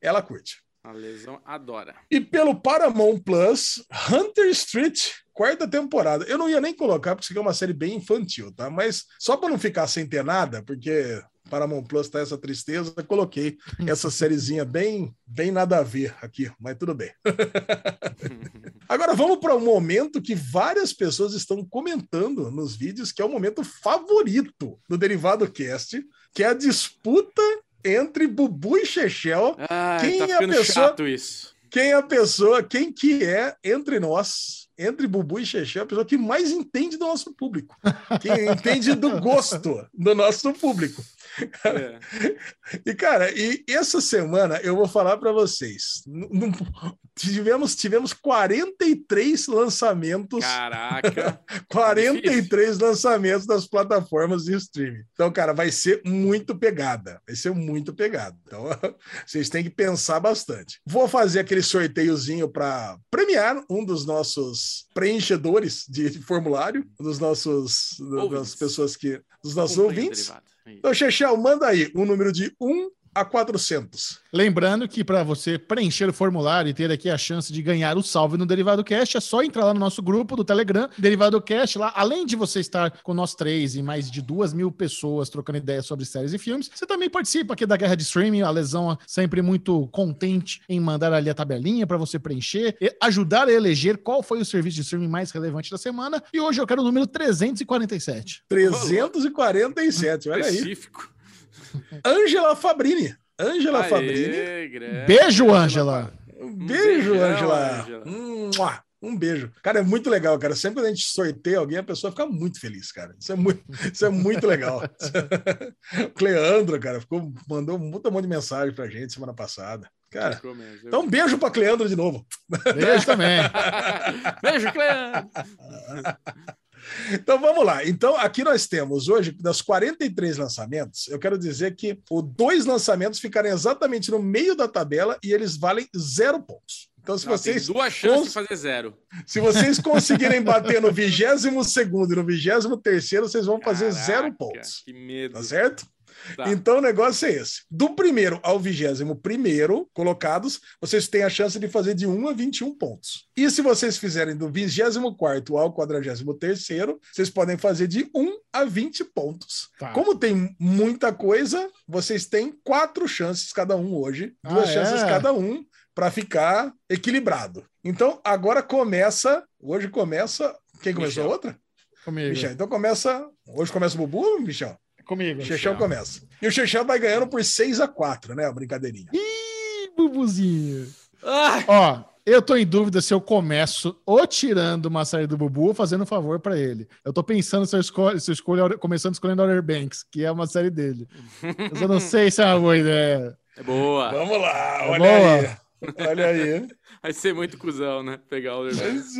ela curte. A lesão adora. E pelo Paramount Plus, Hunter Street, quarta temporada. Eu não ia nem colocar, porque isso aqui é uma série bem infantil, tá? Mas só para não ficar sem ter nada, porque Paramount Plus tá essa tristeza, coloquei essa sériezinha bem, bem nada a ver aqui, mas tudo bem. Agora vamos para um momento que várias pessoas estão comentando nos vídeos, que é o momento favorito do Derivado Cast, que é a disputa entre Bubu e Chechel Ai, Quem tá é a pessoa- chato isso. quem é a pessoa, quem que é entre nós, entre Bubu e Xexé, a pessoa que mais entende do nosso público, que entende do gosto do nosso público. É. E cara, e essa semana eu vou falar para vocês, tivemos tivemos 43 lançamentos, Caraca. 43 lançamentos das plataformas de streaming. Então, cara, vai ser muito pegada. Vai ser muito pegada. Então, vocês têm que pensar bastante. Vou fazer aquele sorteiozinho para premiar um dos nossos preenchedores de formulário, um dos nossos das Ouvintes. pessoas que dos nossos ouvintes. derivado. Isso. Então, Chechel, manda aí um número de 1 a 400. Lembrando que para você preencher o formulário e ter aqui a chance de ganhar o salve no Derivado Cast, é só entrar lá no nosso grupo do Telegram, Derivado Cast. Lá, além de você estar com nós três e mais de duas mil pessoas trocando ideias sobre séries e filmes, você também participa aqui da guerra de streaming. A Lesão sempre muito contente em mandar ali a tabelinha para você preencher e ajudar a eleger qual foi o serviço de streaming mais relevante da semana. E hoje eu quero o número 347. 347, olha aí. Específico. Ângela Fabrini. Ângela Aê, Fabrini. grande. Beijo, Ângela. Um beijo, beijão, Ângela. Mua. Um beijo. Cara, é muito legal, cara. Sempre quando a gente sorteia alguém, a pessoa fica muito feliz, cara. Isso é muito, isso é muito legal. o Cleandro, cara, ficou, mandou um monte de mensagem pra gente semana passada. Cara, então um beijo pra Cleandro de novo. Beijo também. Beijo, Cleandro. Então vamos lá. Então aqui nós temos hoje, das 43 lançamentos, eu quero dizer que os dois lançamentos ficaram exatamente no meio da tabela e eles valem zero pontos. Então, se Não, tem vocês, duas chances de fazer zero. se vocês conseguirem bater no 22 segundo e no 23 terceiro, vocês vão fazer Caraca, zero pontos. Que medo. Tá certo? Tá. Então o negócio é esse. Do primeiro ao vigésimo primeiro colocados, vocês têm a chance de fazer de 1 a 21 pontos. E se vocês fizerem do 24 ao 43 vocês podem fazer de 1 a 20 pontos. Tá. Como tem muita coisa, vocês têm quatro chances cada um hoje, Ah, duas é? chances cada um para ficar equilibrado. Então agora começa, hoje começa, quem começou Michel. a outra? Comigo. Michel. Então começa, hoje começa o Bubu, Michel? Comigo. Chechão começa. E o Chechão vai ganhando por 6 a 4 né? A brincadeirinha. Ih, Bubuzinho. Ai, Ó, eu tô em dúvida se eu começo ou tirando uma série do Bubu ou fazendo um favor pra ele. Eu tô pensando se eu escolho, se eu escolho começando escolhendo Outer Banks, que é uma série dele. Mas eu não sei se é uma boa ideia. é boa. Vamos lá, olha Boa. aí. Olha aí. Vai ser muito cuzão, né? Pegar o Outer Banks.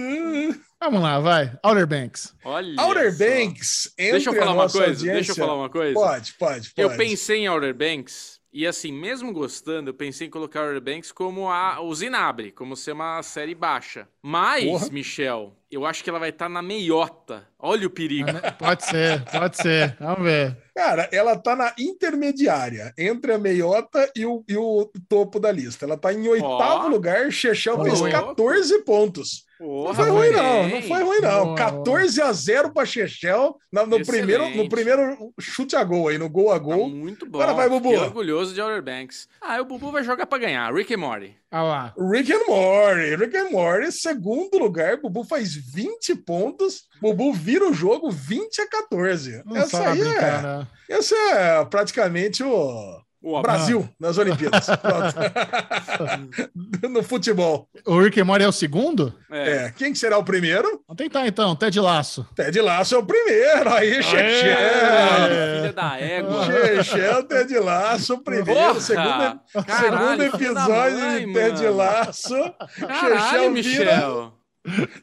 Vamos lá, vai. Outer Banks. Olha Outer só. Banks, Deixa eu falar uma coisa. audiência- Deixa eu falar uma coisa. Pode, pode, pode. Eu pensei em Outer Banks e assim, mesmo gostando, eu pensei em colocar Outer Banks como a, o Zinabre, como ser uma série baixa. Mas, Porra. Michel, eu acho que ela vai estar na meiota. Olha o perigo. Pode ser, pode ser. Vamos ver. Cara, ela tá na intermediária entre a meiota e o, e o topo da lista. Ela tá em oitavo Ó. lugar. Chechão Ó, fez louco. 14 pontos. Porra, Não foi ruim, não. Não foi ruim, não. Boa. 14 a 0 para Chechel no, no primeiro, no primeiro chute a gol aí, no gol a Tá gol. muito bom. Agora vai, Bubu. Fiquei orgulhoso de Outer Banks. Ah, o Bubu vai jogar pra ganhar. Rick and Morty. Olha lá. Rick and Morty. Rick and Morty, segundo lugar. Bubu faz 20 pontos. Bubu vira o jogo 20 a 14. Não Essa sabe aí é, né? esse é praticamente o O Brasil nas Olimpíadas. No futebol. O Rick Morty é o segundo? É. É. Quem que será o primeiro? Vamos tentar então, Ted Laço. Ted Laço é o primeiro. Aí, Chechel. É. Filha da égua. Chechel, Ted Laço, o primeiro. Porra! Segundo, segundo Caralho, da episódio mãe, de Ted. Laço. Caralho, vira Michel.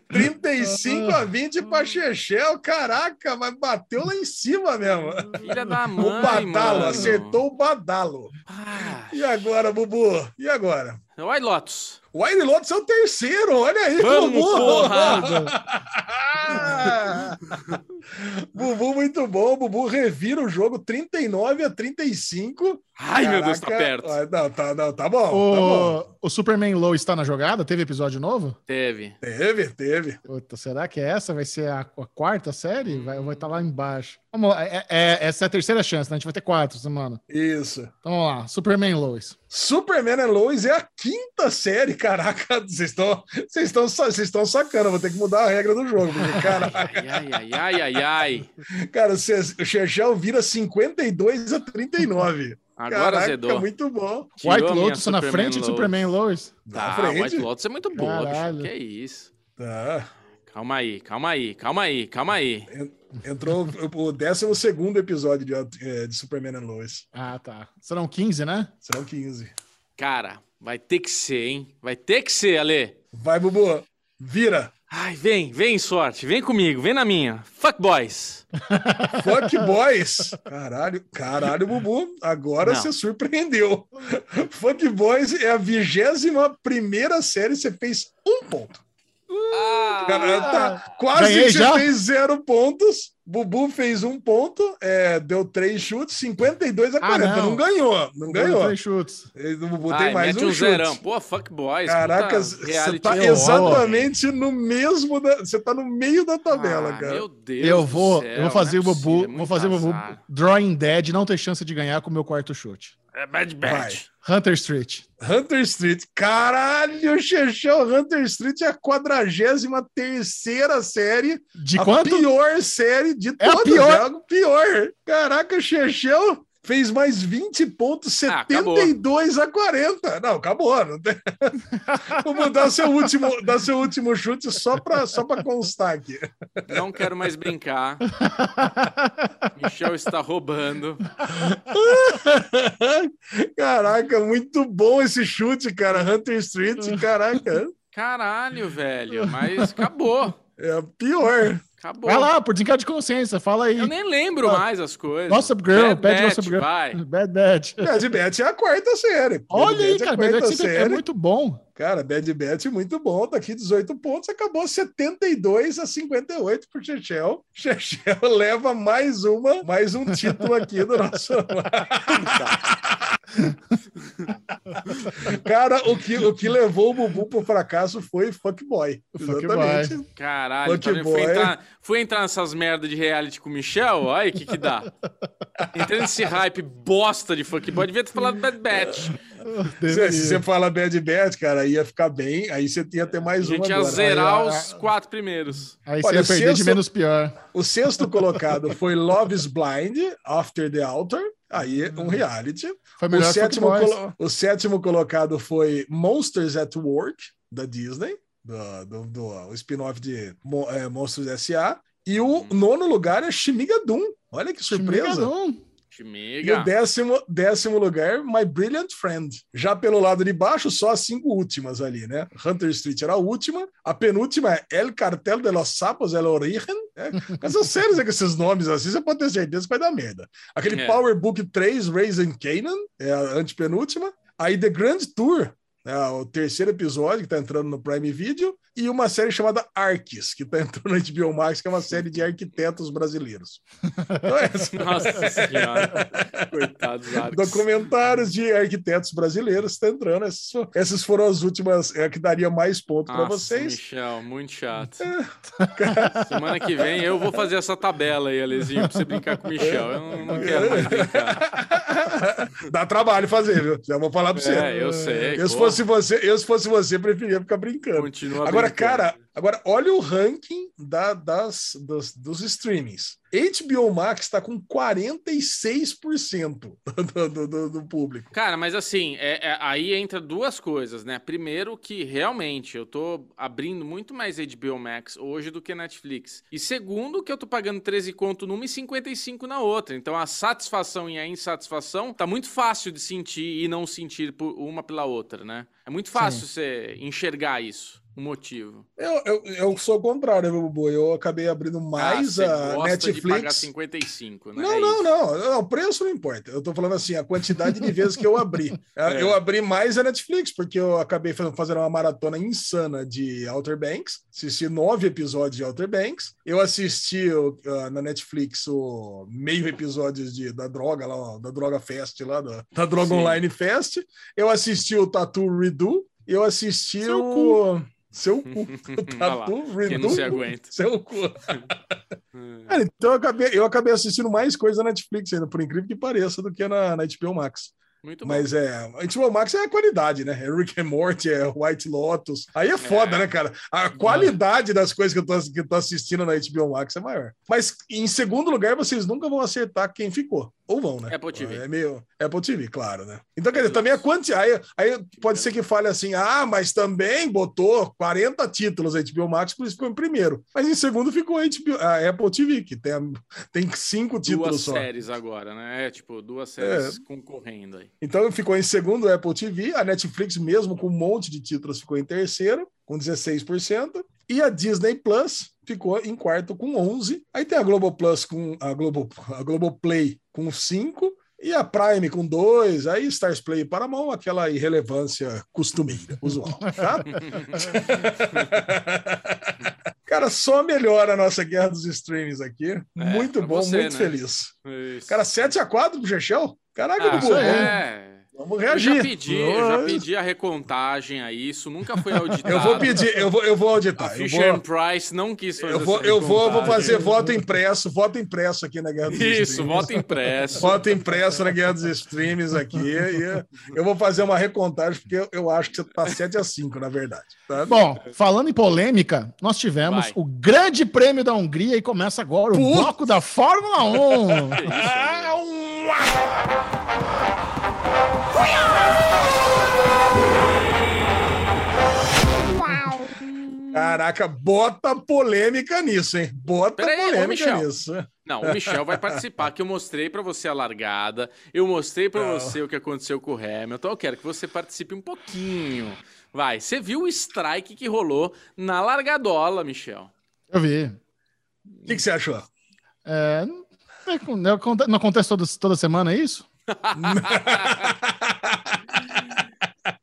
35 a 20 para Chechel. Caraca, mas bateu lá em cima mesmo. Filha da mãe, O Badalo, mano. acertou o Badalo. Ah, E agora, Bubu? E agora? White Lotus. O White Lotus é o terceiro, olha aí, Vamos, Bubu. Bubu muito bom, Bubu revira o jogo 39 a 35. Ai, meu Deus, tá Caraca. perto. Não, tá, não, tá bom, tá bom. O, o Superman Low está na jogada? Teve episódio novo? Teve. Teve, teve. Puta, será que essa vai ser a, a quarta série? Vai, vai estar lá embaixo. Vamos lá, é- é- essa é a terceira chance, né? A gente vai ter quatro semana. Isso. Então vamos lá, Superman Lois. Superman and Lois é a quinta série, caraca. Vocês estão vocês estão vocês estão sacando, vou ter que mudar a regra do jogo, porque, caraca, Ai, ai, ai, ai, ai, ai. cara, cês- o Chechel vira 52 a 39. Agora Caraca, azedou. muito bom. Tirou White Lotus na Superman frente de. Superman Lois. Tá, Na frente. White Lotus é muito boa, Caralho. bicho. Que isso. Tá. Calma aí, calma aí, calma aí, calma aí. Entrou o 12 segundo episódio de, eh, de Superman and Lois. Ah, tá. Serão 15, né? Serão 15. Cara, vai ter que ser, hein? Vai ter que ser, Ale. Vai, Bubu. Vira. Ai, vem, vem, sorte. Vem comigo, vem na minha. Fuck boys. Fuck Boys. Caralho, caralho, Bubu. Agora Não. você surpreendeu. Fuck Boys é a vigésima primeira série. Você fez um ponto. Ah, Cara, tá, quase Ganhei que você já? fez zero pontos. Bubu fez um ponto, é, deu três chutes, 52 a Ah, 40. não. não. ganhou, não ganhou. Três chutes. O Bubu Ai, tem mais um, um chute. zerão. Pô, fuck boys. Caraca, você tá show. exatamente no mesmo você tá no meio da tabela, Ah, cara. Meu Deus Eu do vou, céu, eu vou fazer o é Bubu, possível, é vou fazer o Bubu. Drawing Dead, não ter chance de ganhar com o meu quarto chute. É bad Vai. bad. Hunter Street. Hunter Street. Caralho, Chechão, Hunter Street é a 43 terceira série. De a quanto? pior série de É a todas. pior. É a pior. Caraca, Chechão fez mais 20 pontos, Ah, acabou. 72 a 40. Não, acabou. Não tem... Vamos dar seu último, dar seu último chute só para só pra constar aqui. Não quero mais brincar. Michel está roubando. Caraca, muito bom esse chute, cara. Hunter Street, caraca. Caralho, velho. Mas acabou. É pior. Acabou. Vai lá, por desencargo de consciência, fala aí. Eu nem lembro Ah. mais as coisas. Gossip Girl, Bad pede Batch, Gossip Girl. Vai. Bad Bad. Bad Batch é a quarta série. Bad Olha aí, Batch é cara, Bad quarta Bad sempre é muito bom. Cara, Bad Batch muito bom, tá aqui 18 pontos, acabou 72 a 58 pro Chechel. Chechel leva mais uma, mais um título aqui do nosso. Cara, o que, o que levou o Bubu pro fracasso foi Fuckboy. Fuck Exatamente. Caralho, Fuck tá boy. fui, entrar, fui entrar nessas merdas de reality com o Michel, olha o que que dá. Entrei nesse hype bosta de fuckboy, devia ter falado Bad Batch. Se, se você fala Bad Batch, cara, ia ficar bem, aí você ia ter A mais uma gente ia agora. zerar Aí, os quatro primeiros. Aí você Olha, ia perder de sexto- menos pior. O sexto colocado foi Love is Blind, After the Altar. Aí, um reality. Foi O melhor que sétimo, colo- o sétimo colocado foi Monsters at Work, da Disney, do, do, do- o spin-off de é, Monstros S.A. E o nono lugar é Shimiga Doom. Olha que surpresa. Chimigadão. E o Chimiga. décimo, décimo lugar, My Brilliant Friend. Já pelo lado de baixo, só as cinco últimas ali, né? Hunter Street era a última. A penúltima é El Cartel de los Sapos, El Origen. É, essas séries é com esses nomes assim, você pode ter certeza que vai dar merda. Aquele É. Power Book 3, Raising Canaan, é a antepenúltima. Aí The Grand Tour, é o terceiro episódio que tá entrando no Prime Video. E uma série chamada Arques, que tá entrando no HBO Max, que é uma série de arquitetos brasileiros. Então, essa- Nossa senhora. Coitados, Arcos. documentários de arquitetos brasileiros está entrando. Essas, essas foram as últimas, é a que daria mais ponto para vocês. Michel, muito chato. Semana que vem eu vou fazer essa tabela aí, Alezinho, pra você brincar com o Michel. Eu não, não quero mais brincar. Dá trabalho fazer, viu? Já vou falar para você. É, eu sei. eu, se fosse você, eu, se fosse você, preferia ficar brincando. Continua Agora, brincando. cara, agora olha o ranking da- das, dos, dos streamings. HBO Max está com 46% do, do, do, do público. Cara, mas assim, é- é- aí entra duas coisas, né? Primeiro que realmente eu tô abrindo muito mais HBO Max hoje do que Netflix. E segundo que eu tô pagando 13 conto numa e 55 na outra. Então a satisfação e a insatisfação tá muito fácil de sentir e não sentir por uma pela outra, né? É muito fácil você enxergar isso, o motivo. Eu, eu, eu sou o contrário, viu, Bubu. Eu acabei abrindo mais ah, a gosta de pagar Netflix. 55, né? Não, É não, não, não. O preço não importa. Eu tô falando assim, a quantidade de vezes que eu abri. É. Eu abri mais a Netflix, porque eu acabei fazendo uma maratona insana de Outer Banks. Assisti nove episódios de Outer Banks. Eu assisti ah, na Netflix o meio episódio de, da droga lá, da Droga Fest lá, da, da Droga Sim. Online Fest. Eu assisti o Tattoo Redo. Eu assisti Seu o. Seu cu. Olha lá, Tattoo Quem não se aguenta. Seu cu. Cara, então eu acabei, eu acabei assistindo mais coisa na Netflix ainda, por incrível que pareça, do que na, na HBO Max. Muito bom. Mas é, a HBO Max é a qualidade, né? É Rick and Morty, é White Lotus. Aí é foda, É. né, cara? A qualidade das coisas que eu, tô, que eu tô assistindo na HBO Max é maior. Mas em segundo lugar, vocês nunca vão acertar quem ficou. Ou vão, né? Apple TV. É meio Apple TV, claro, né? Então, quer dizer, também a quantidade. Aí, aí pode ser que fale assim: ah, mas também botou 40 títulos a HBO Max, por isso ficou em primeiro. Mas em segundo ficou a, HBO, a Apple TV, que tem, a- tem cinco títulos duas só. séries agora, né? É, tipo, duas séries concorrendo aí. Então ficou em segundo o Apple TV, a Netflix, mesmo com um monte de títulos, ficou em terceiro, com 16%, e a Disney Plus ficou em quarto com 11%. Aí tem a Global Plus com a Global, a Global Play com 5%, E a Prime com dois, aí Stars Play e Paramount, aquela irrelevância costumeira, usual, tá? Cara, só melhora a nossa guerra dos streamings aqui. muito pra bom, você, muito né? feliz. Isso. Cara, 7x4 pro Gechel? Caraca, Ah, Bubu, é. vamos Eu reagir. já pedi, eu já pedi a recontagem a isso, nunca foi auditado. Eu vou pedir, eu vou, eu vou A auditar. Eu Fisher vou, Price não quis fazer eu vou, essa eu vou, eu vou fazer voto impresso, voto impresso aqui na Guerra dos Isso, Streams. voto impresso. Voto impresso na Guerra dos Streams aqui. E eu vou fazer uma recontagem, porque eu, eu acho que você tá 7x5, na verdade. Tá? Bom, falando em polêmica, nós tivemos Vai. o Grande Prêmio da Hungria e começa agora o Putz. bloco da Fórmula 1. Que isso, Ah, amigo? um- Caraca, bota polêmica nisso, hein? Bota Peraí, polêmica nisso. Não, o Michel vai participar, que eu mostrei pra você a largada, eu mostrei pra Não. você o que aconteceu com o Hamilton, eu quero que você participe um pouquinho. Vai, você viu o strike que rolou na largadola, Michel? Eu vi. O que, que você achou? É, não, é com- não aconte- não acontece todo- toda semana é isso?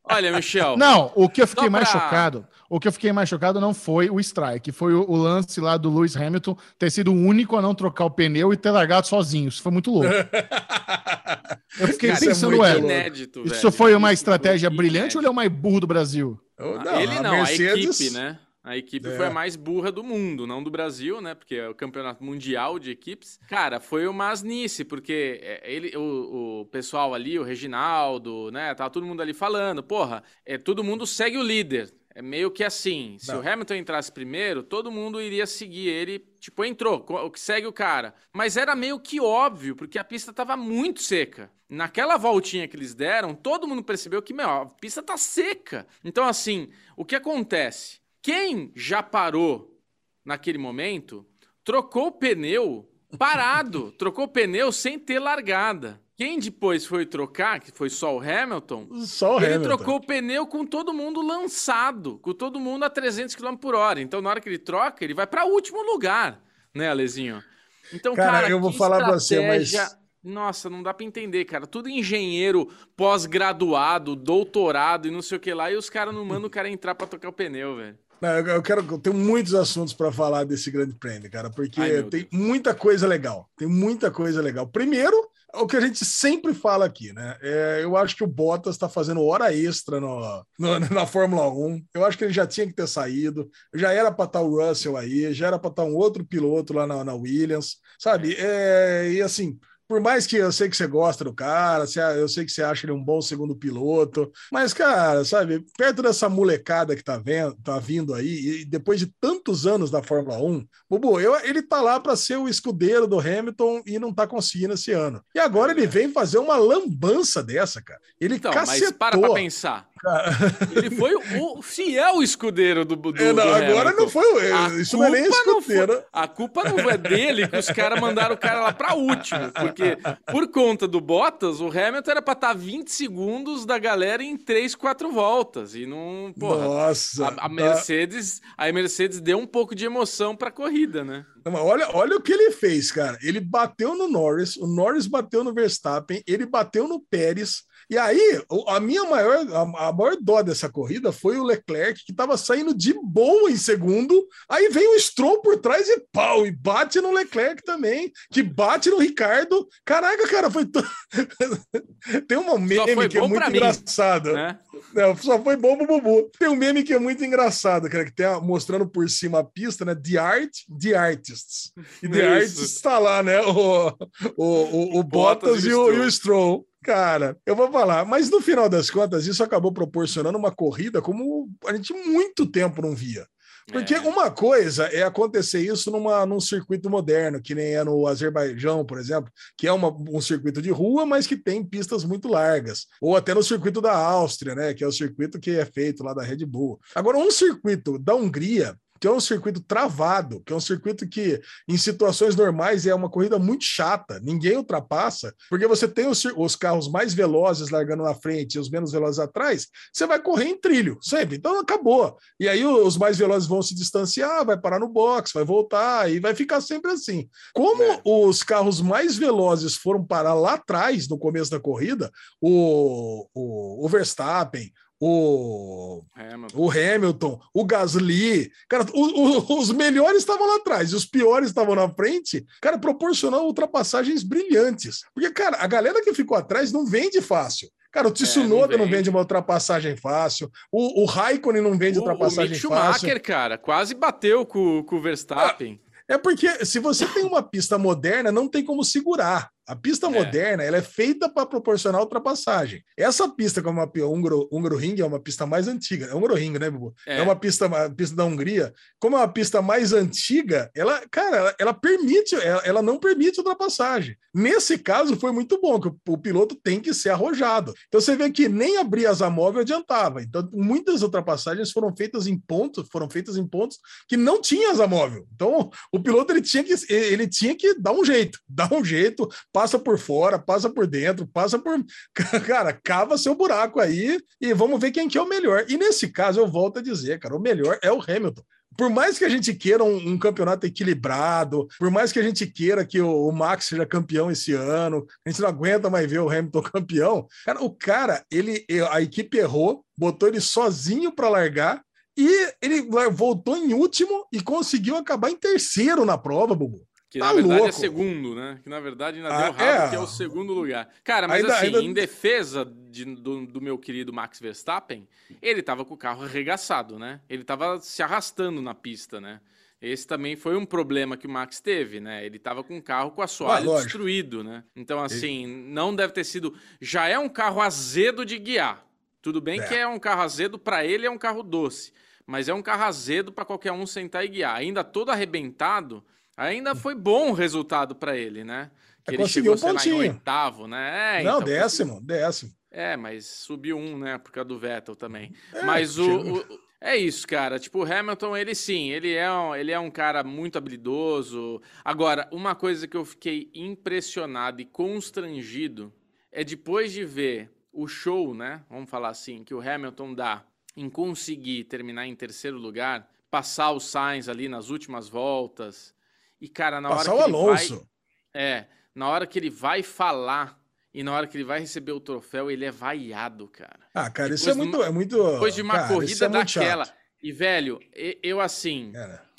Olha, Michel, Não, o que eu fiquei Só mais pra- chocado, o que eu fiquei mais chocado não foi o strike, foi o, o lance lá do Lewis Hamilton ter sido o único a não trocar o pneu e ter largado sozinho. Isso foi muito louco. Eu fiquei Cara, isso é pensando, muito ué, inédito, isso velho. foi uma foi estratégia brilhante inédito. ou ele é o mais burro do Brasil? Não, Ele a não, Mercedes- a equipe, né? A equipe É. foi a mais burra do mundo, não do Brasil, né? Porque é o campeonato mundial de equipes. Cara, foi uma asnice, porque é, ele, o, o pessoal ali, o Reginaldo, né? Tava todo mundo ali falando, porra, é, todo mundo segue o líder. É meio que assim, se Não. o Hamilton entrasse primeiro, todo mundo iria seguir ele, tipo, entrou, o que segue o cara. Mas era meio que óbvio, porque a pista tava muito seca. Naquela voltinha que eles deram, todo mundo percebeu que, meu, a pista tá seca. Então, assim, o que acontece? Quem já parou naquele momento, trocou o pneu parado, trocou o pneu sem ter largada. Quem depois foi trocar, que foi só o Hamilton, Só o ele Hamilton. trocou o pneu com todo mundo lançado, com todo mundo a 300 km por hora. Então, na hora que ele troca, ele vai para último lugar, né, Alezinho? Então, Cara, cara, eu vou falar pra você, mas- Nossa, não dá pra entender, cara. Tudo engenheiro, pós-graduado, doutorado e não sei o que lá, e os caras não mandam o cara entrar pra trocar o pneu, velho. Eu quero, eu tenho muitos assuntos para falar desse grande prêmio, cara, porque Ai, tem muita coisa legal. Tem muita coisa legal. Primeiro, o que a gente sempre fala aqui, né? É, eu acho que o Bottas está fazendo hora extra no, no- na Fórmula 1. Eu acho que ele já tinha que ter saído. Já era para estar o Russell aí, já era para estar um outro piloto lá na, na Williams, sabe? É, e assim. Por mais que eu sei que você gosta do cara, eu sei que você acha ele um bom segundo piloto, mas, cara, sabe, perto dessa molecada que tá, vendo, tá vindo aí, e depois de tantos anos da Fórmula 1, Bubu, eu, ele tá lá para ser o escudeiro do Hamilton e não tá conseguindo esse ano. E agora ele vem fazer uma lambança dessa, cara. Ele Então, cacetou. mas para pra pensar. Cara. Ele foi o, fiel escudeiro do, do, É, não, do agora Hamilton. não foi. A Isso não é nem escudeiro. foi- A culpa não é dele que os caras mandaram o cara lá pra último. Porque, por conta do Bottas, o Hamilton era pra estar 20 segundos da galera em 3, 4 voltas. E não. Porra. Nossa. A, a tá- Mercedes, a Mercedes deu um pouco de emoção pra corrida, né? Não, mas Olha, olha o que ele fez, cara. Ele bateu no Norris, o Norris bateu no Verstappen, ele bateu no Pérez. E aí, a minha maior, a, maior dó dessa corrida foi o Leclerc, que estava saindo de boa em segundo. Aí vem o Stroll por trás e pau, e bate no Leclerc também, que bate no Ricardo. Caraca, cara, foi. to- Tem uma meme que é muito pra mim, né? Não, só foi bom pro Bubu. Tem um meme que é muito engraçado, cara, que tem a- mostrando por cima a pista, né? The Art, The Artists. E The Isso. Artists tá lá, né? O, o, o, o Bottas Bottas e o e o Stroll. Cara, eu vou falar, mas no final das contas, isso acabou proporcionando uma corrida como a gente muito tempo não via. Porque É. uma coisa é acontecer isso numa, num circuito moderno, que nem é no Azerbaijão, por exemplo, que é uma- um circuito de rua, mas que tem pistas muito largas. Ou até no circuito da Áustria, né? Que é o circuito que é feito lá da Red Bull. Agora, um circuito da Hungria, que é um circuito travado, que é um circuito que, em situações normais, é uma corrida muito chata. Ninguém ultrapassa, porque você tem os, os carros mais velozes largando na frente e os menos velozes atrás, você vai correr em trilho, sempre. Então acabou. E aí os mais velozes vão se distanciar, vai parar no box, vai voltar e vai ficar sempre assim. Como é. os carros mais velozes foram parar lá atrás, no começo da corrida, o, o, o Verstappen, o Hamilton. o Hamilton, o Gasly, cara, o, o, os melhores estavam lá atrás e os piores estavam na frente, cara, proporcionou ultrapassagens brilhantes. Porque, cara, a galera que ficou atrás não vende fácil. Cara, o Tsunoda é, não, não, vende uma ultrapassagem fácil. O, o Raikkonen não vende o, ultrapassagem o Mick fácil. Schumacher, cara, quase bateu com, com o Verstappen. Ah, é porque se você tem uma pista moderna, não tem como segurar. A pista é. moderna ela é feita para proporcionar ultrapassagem. Essa pista, como a Hungro, Ring, é uma pista mais antiga. É Hungro Ring, né, Bubu? É, é uma pista, pista da Hungria. Como é uma pista mais antiga, ela, cara, ela, ela permite, ela, ela, não permite ultrapassagem. Nesse caso, foi muito bom, que o, o, piloto tem que ser arrojado. Então você vê que nem abrir asa móvel adiantava. Então, muitas ultrapassagens foram feitas em pontos, foram feitas em pontos que não tinha asa móvel. Então, o piloto ele tinha que, ele tinha que dar um jeito, dar um jeito passa por fora, passa por dentro, passa por. Cara, cava seu buraco aí e vamos ver quem que é o melhor. E nesse caso, eu volto a dizer, cara, o melhor é o Hamilton. Por mais que a gente queira um, um campeonato equilibrado, por mais que a gente queira que o, o, Max seja campeão esse ano, a gente não aguenta mais ver o Hamilton campeão. Cara, o cara, ele, a equipe errou, botou ele sozinho para largar e ele voltou em último e conseguiu acabar em terceiro na prova, Bubu. Que tá na verdade é louco. é segundo, né? Que na verdade ainda ah, deu rabo, é. que é o segundo lugar. Cara, mas ainda, assim, ainda... em defesa de, do, do, meu querido Max Verstappen, ele tava com o carro arregaçado, né? Ele tava se arrastando na pista, né? Esse também foi um problema que o Max teve, né? Ele tava com o carro com o assoalho ah, destruído, né? Então, assim, não deve ter sido. Já é um carro azedo de guiar. Tudo bem é. que é um carro azedo, para ele é um carro doce. Mas é um carro azedo para qualquer um sentar e guiar. Ainda todo arrebentado Ainda foi bom o resultado para ele, né? Que é, ele chegou, um sei lá, em oitavo, né? É, Não, então, décimo, conseguiu... décimo. É, mas subiu um, né? Por causa do Vettel também. É, mas o, o, é isso, cara. Tipo, o Hamilton, ele sim, ele é, um, ele é um cara muito habilidoso. Agora, uma coisa que eu fiquei impressionado e constrangido é depois de ver o show, né? Vamos falar assim, que o Hamilton dá em conseguir terminar em terceiro lugar, passar o Sainz ali nas últimas voltas, e, cara, na Passar hora que o Alonso. Vai, é, na hora que ele vai falar e na hora que ele vai receber o troféu, ele é vaiado, cara. Ah, cara, depois isso é muito, é muito. Depois de uma cara, corrida é daquela. E, velho, eu assim. Cara.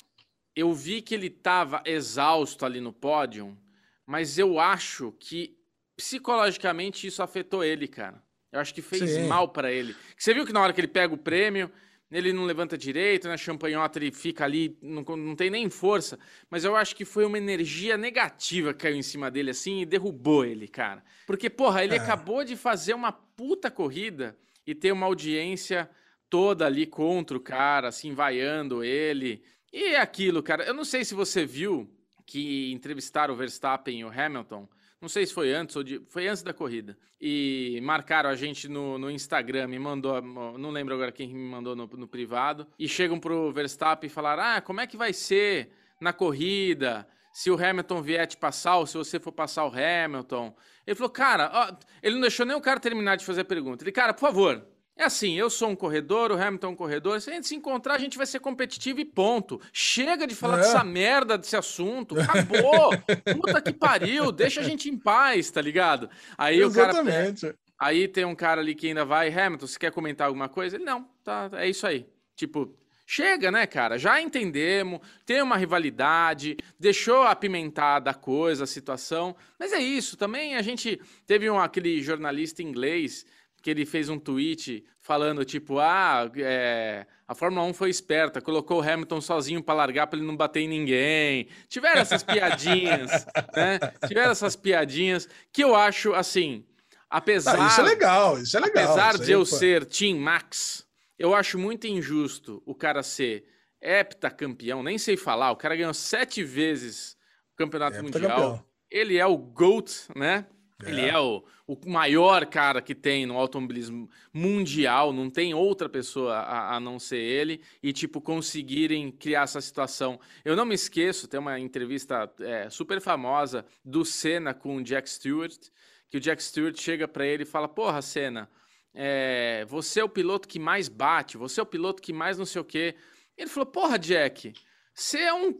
Eu vi que ele tava exausto ali no pódio, mas eu acho que psicologicamente isso afetou ele, cara. Eu acho que fez Sim. mal para ele. Você viu que na hora que ele pega o prêmio, ele não levanta direito, né? Champanhota ele fica ali, não, não tem nem força. Mas eu acho que foi uma energia negativa que caiu em cima dele assim e derrubou ele, cara. Porque, porra, ele é. acabou de fazer uma puta corrida e ter uma audiência toda ali contra o cara, assim, vaiando ele. E é aquilo, cara. Eu não sei se você viu que entrevistaram o Verstappen e o Hamilton não sei se foi antes ou de, foi antes da corrida. E marcaram a gente no, no Instagram, me mandou, não lembro agora quem me mandou no, no privado. E chegam pro Verstappen e falaram: Ah, como é que vai ser na corrida? Se o Hamilton vier te passar, ou se você for passar o Hamilton. Ele falou, cara, ó, ele não deixou nem o cara terminar de fazer a pergunta. Ele, cara, por favor, é assim, eu sou um corredor, o Hamilton é um corredor. Se a gente se encontrar, a gente vai ser competitivo e ponto. Chega de falar é. dessa merda desse assunto. Acabou. Puta que pariu. Deixa a gente em paz, tá ligado? Aí Exatamente. o cara. Aí tem um cara ali que ainda vai, Hamilton, você quer comentar alguma coisa? Ele, não, tá, é isso aí. Tipo, chega, né, cara? Já entendemos, tem uma rivalidade, deixou apimentada a coisa, a situação. Mas é isso, também a gente teve um, aquele jornalista inglês que ele fez um tweet falando tipo, ah, é, a Fórmula 1 foi esperta, colocou o Hamilton sozinho para largar para ele não bater em ninguém. Tiveram essas piadinhas, né? Tiveram essas piadinhas que eu acho assim, apesar ah, Isso é legal, isso é legal. Apesar de eu ser Team Max, eu acho muito injusto o cara ser heptacampeão, nem sei falar, o cara ganhou sete vezes o campeonato mundial. Ele é o GOAT, né? Ele é o, o maior cara que tem no automobilismo mundial, não tem outra pessoa a, a, não ser ele, e, tipo, conseguirem criar essa situação. Eu não me esqueço, tem uma entrevista é, super famosa do Senna com o Jack Stewart, que o Jack Stewart chega para ele e fala: Porra, Senna, é, você é o piloto que mais bate, você é o piloto que mais não sei o quê. Ele falou: Porra, Jack, você é um,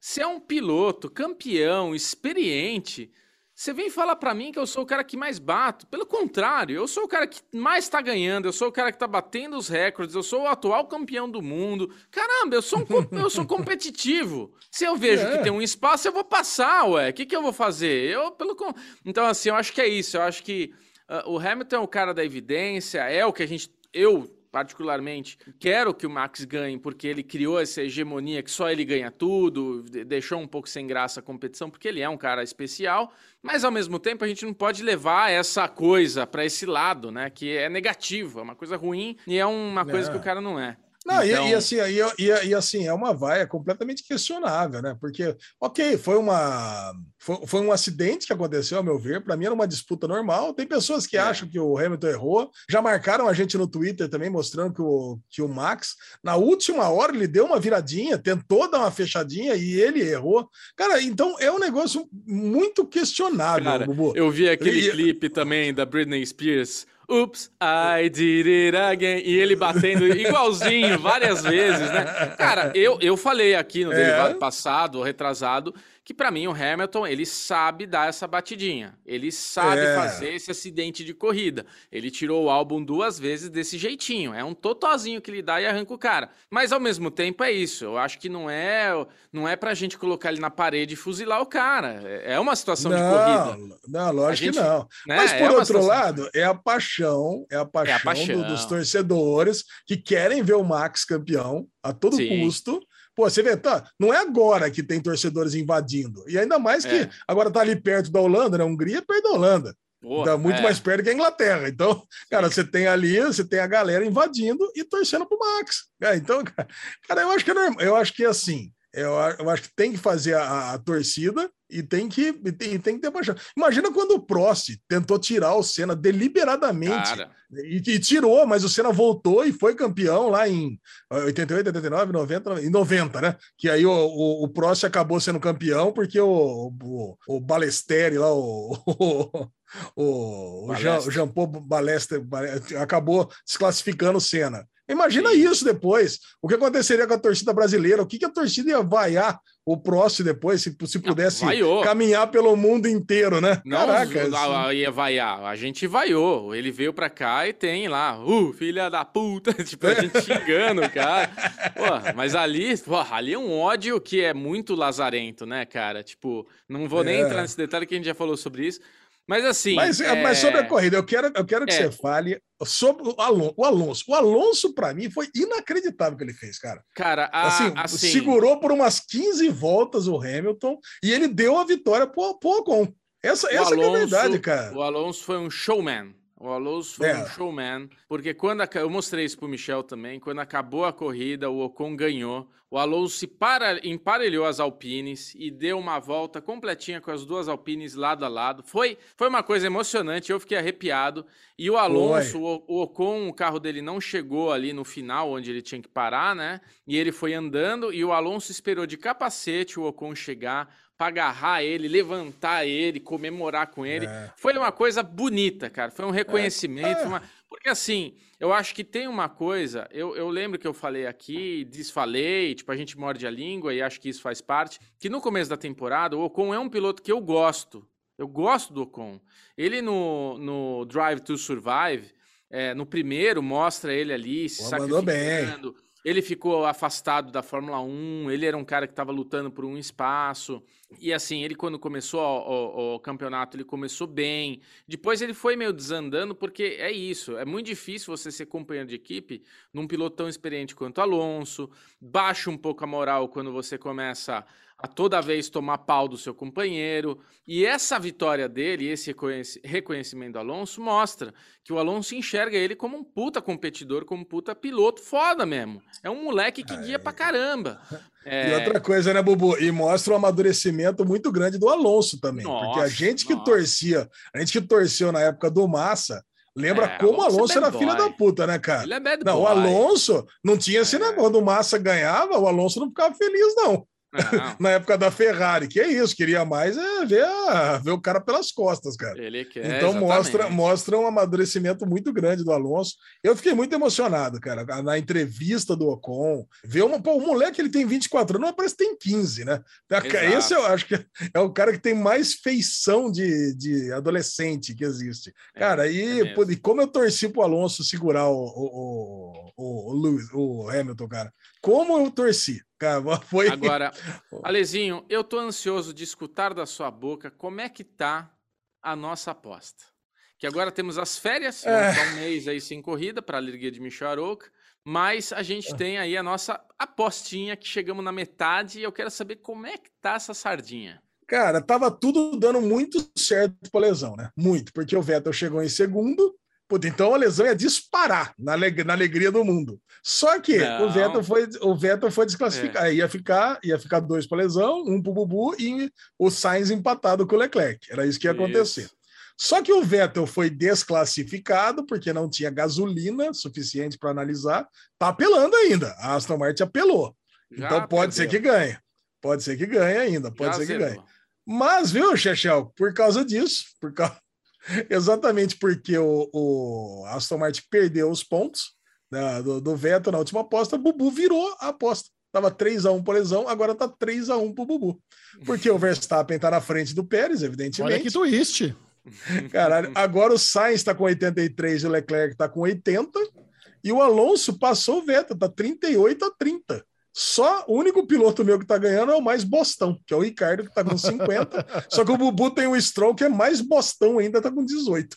você é um piloto campeão, experiente. Você vem falar para mim que eu sou o cara que mais bato. Pelo contrário, eu sou o cara que mais tá ganhando, eu sou o cara que tá batendo os recordes, eu sou o atual campeão do mundo. Caramba, eu sou, um, eu sou competitivo. Se eu vejo é. que tem um espaço, eu vou passar, ué. O que, que eu vou fazer? Eu, pelo Então, assim, eu acho que é isso. Eu acho que uh, o Hamilton é o cara da evidência, é o que a gente. Eu particularmente, quero que o Max ganhe, porque ele criou essa hegemonia que só ele ganha tudo, deixou um pouco sem graça a competição, porque ele é um cara especial, mas ao mesmo tempo a gente não pode levar essa coisa para esse lado, né? Que é negativo, é uma coisa ruim e é uma coisa é. que o cara não é. Não, então... e, e, assim, e, e, e, assim, é uma vaia completamente questionável, né? Porque, ok, foi uma foi, foi um acidente que aconteceu, ao meu ver. Para mim era uma disputa normal. Tem pessoas que é. acham que o Hamilton errou. Já marcaram a gente no Twitter também, mostrando que o, que o Max, na última hora, ele deu uma viradinha, tentou dar uma fechadinha e ele errou. Cara, então é um negócio muito questionável, Cara, Bubu. Eu vi aquele e... clipe também da Britney Spears Oops, I did it again. E ele batendo igualzinho várias vezes, né? Cara, eu, eu falei aqui no é. derivado passado, retrasado, que para mim o Hamilton ele sabe dar essa batidinha, ele sabe é. fazer esse acidente de corrida. Ele tirou o álbum duas vezes desse jeitinho, é um totozinho que ele dá e arranca o cara. Mas ao mesmo tempo é isso. Eu acho que não é não é pra gente colocar ele na parede e fuzilar o cara. É uma situação não, de corrida. Não, lógico gente, que não. Né, Mas por é outro situação... lado, é a paixão, é a paixão, é a paixão. Do, dos torcedores que querem ver o Max campeão a todo Sim. custo Pô, você vê, tá, não é agora que tem torcedores invadindo. E ainda mais que é. agora tá ali perto da Holanda, né? A Hungria é perto da Holanda. Porra, tá muito é. mais perto que a Inglaterra. Então, cara, Sim. você tem ali, você tem a galera invadindo e torcendo pro Max. É, então, cara, eu acho que é normal. Eu acho que é assim. Eu, eu acho que tem que fazer a, a torcida e tem que, e tem, tem que. Imagina quando o Prost tentou tirar o Senna deliberadamente e, e, tirou, mas o Senna voltou e foi campeão lá em 88, 89, 90, em 90, né? Que aí o, o, o Prost acabou sendo campeão porque o, o, o Balesteri lá, o, o, o, o Jean Paul Balester acabou desclassificando o Senna. Imagina Sim. isso depois. O que aconteceria com a torcida brasileira? O que, que a torcida ia vaiar o próximo depois, se, se pudesse caminhar pelo mundo inteiro, né? Não, Caraca, ia vaiar. A gente vaiou. Ele veio pra cá e tem lá, uh, filha da puta. tipo, a gente xingando o cara. Pô, mas ali, pô, ali é um ódio que é muito lazarento, né, cara? Tipo, não vou nem é. entrar nesse detalhe que a gente já falou sobre isso. Mas assim. Mas, é... mas sobre a corrida, eu quero, eu quero que é. você fale sobre o Alonso. O Alonso, o Alonso para mim, foi inacreditável o que ele fez, cara. Cara, a, assim, assim, segurou por umas 15 voltas o Hamilton e ele deu a vitória pro, pro Ocon. Essa, essa Alonso, é a verdade, cara. O Alonso foi um showman. O Alonso foi é. um showman, porque quando eu mostrei isso pro Michel também, quando acabou a corrida, o Ocon ganhou. O Alonso se para, emparelhou as Alpines e deu uma volta completinha com as duas Alpines lado a lado. Foi, foi uma coisa emocionante, eu fiquei arrepiado. E o Alonso, o, o Ocon, o carro dele não chegou ali no final, onde ele tinha que parar, né? E ele foi andando e o Alonso esperou de capacete o Ocon chegar para agarrar ele, levantar ele, comemorar com ele. É. Foi uma coisa bonita, cara. Foi um reconhecimento. É. Uma... Porque assim, eu acho que tem uma coisa. Eu, eu lembro que eu falei aqui, desfalei, tipo, a gente morde a língua e acho que isso faz parte. Que no começo da temporada, o Ocon é um piloto que eu gosto. Eu gosto do Ocon. Ele no, no Drive to Survive, é, no primeiro, mostra ele ali se Pô, sacrificando. Bem ele ficou afastado da Fórmula 1, ele era um cara que estava lutando por um espaço. E assim, ele quando começou o, o, campeonato, ele começou bem. Depois ele foi meio desandando, porque é isso. É muito difícil você ser companheiro de equipe num piloto tão experiente quanto Alonso. Baixa um pouco a moral quando você começa a toda vez tomar pau do seu companheiro. E essa vitória dele, esse reconheci- reconhecimento do Alonso, mostra que o Alonso enxerga ele como um puta competidor, como um puta piloto foda mesmo. É um moleque que guia pra caramba. E É, outra coisa, né, Bubu? E mostra um amadurecimento muito grande do Alonso também. porque a Nossa, gente que nossa. torcia, a gente que torceu na época do Massa, lembra É, como o Alonso é era boy. da puta, né, cara? ele é bad Não, o boy. Alonso não tinha esse É. negócio. do Massa ganhava, o Alonso não ficava feliz, não. Não, Na época da Ferrari, que é isso, queria mais é ver, a- ver o cara pelas costas, cara. ele quer. Então mostra, exatamente. mostra um amadurecimento muito grande do Alonso. Eu fiquei muito emocionado, cara, na entrevista do Ocon. Ver uma, pô, o moleque ele tem 24 anos, mas parece que tem 15, né? Exato. Esse eu acho que é o cara que tem mais feição de, de adolescente que existe. Cara, é aí, mesmo. pô, e como eu torci pro Alonso segurar o, o, o, o, Lewis, o Hamilton, cara. Como eu torci, cara, foi. Agora, Alezinho, eu tô ansioso de escutar da sua boca como é que tá a nossa aposta. Que agora temos as férias, É. vamos ficar um mês aí sem corrida para a alegria de Michel Arouca, mas a gente tem aí a nossa apostinha que chegamos na metade e eu quero saber como é que tá essa sardinha. Cara, tava tudo dando muito certo pra lesão, né? Muito, porque o Vettel chegou em segundo. Puta, então a lesão ia disparar na, aleg- na alegria do mundo. Só que Não. o Vettel foi, o Vettel foi desclassificar. Ia ficar, ia ficar dois para lesão, um pro Bubu e o Sainz empatado com o Leclerc. Era isso que ia acontecer. Isso. Só que o Vettel foi desclassificado porque não tinha gasolina suficiente para analisar. Tá apelando ainda. A Aston Martin apelou. Já então pode ser que perdeu. ganhe. Pode ser que ganhe ainda. Pode Já ser que ganhe. Mas, viu, Chechel, por causa disso, por causa... exatamente porque o, o Aston Martin perdeu os pontos né, do, do Vettel na última aposta, Bubu virou a aposta. Tava 3x1 por lesão, agora tá 3x1 pro Bubu. Porque o Verstappen tá na frente do Pérez, evidentemente. Olha que twist. Caralho, agora o Sainz tá com 83 e o Leclerc tá com 80. E o Alonso passou o Vettel, tá 38 a 30. Só o único piloto meu que tá ganhando é o mais bostão, que é o Ricardo, que tá com 50. só que o Bubu tem o Stroll, que é mais bostão ainda, tá com 18.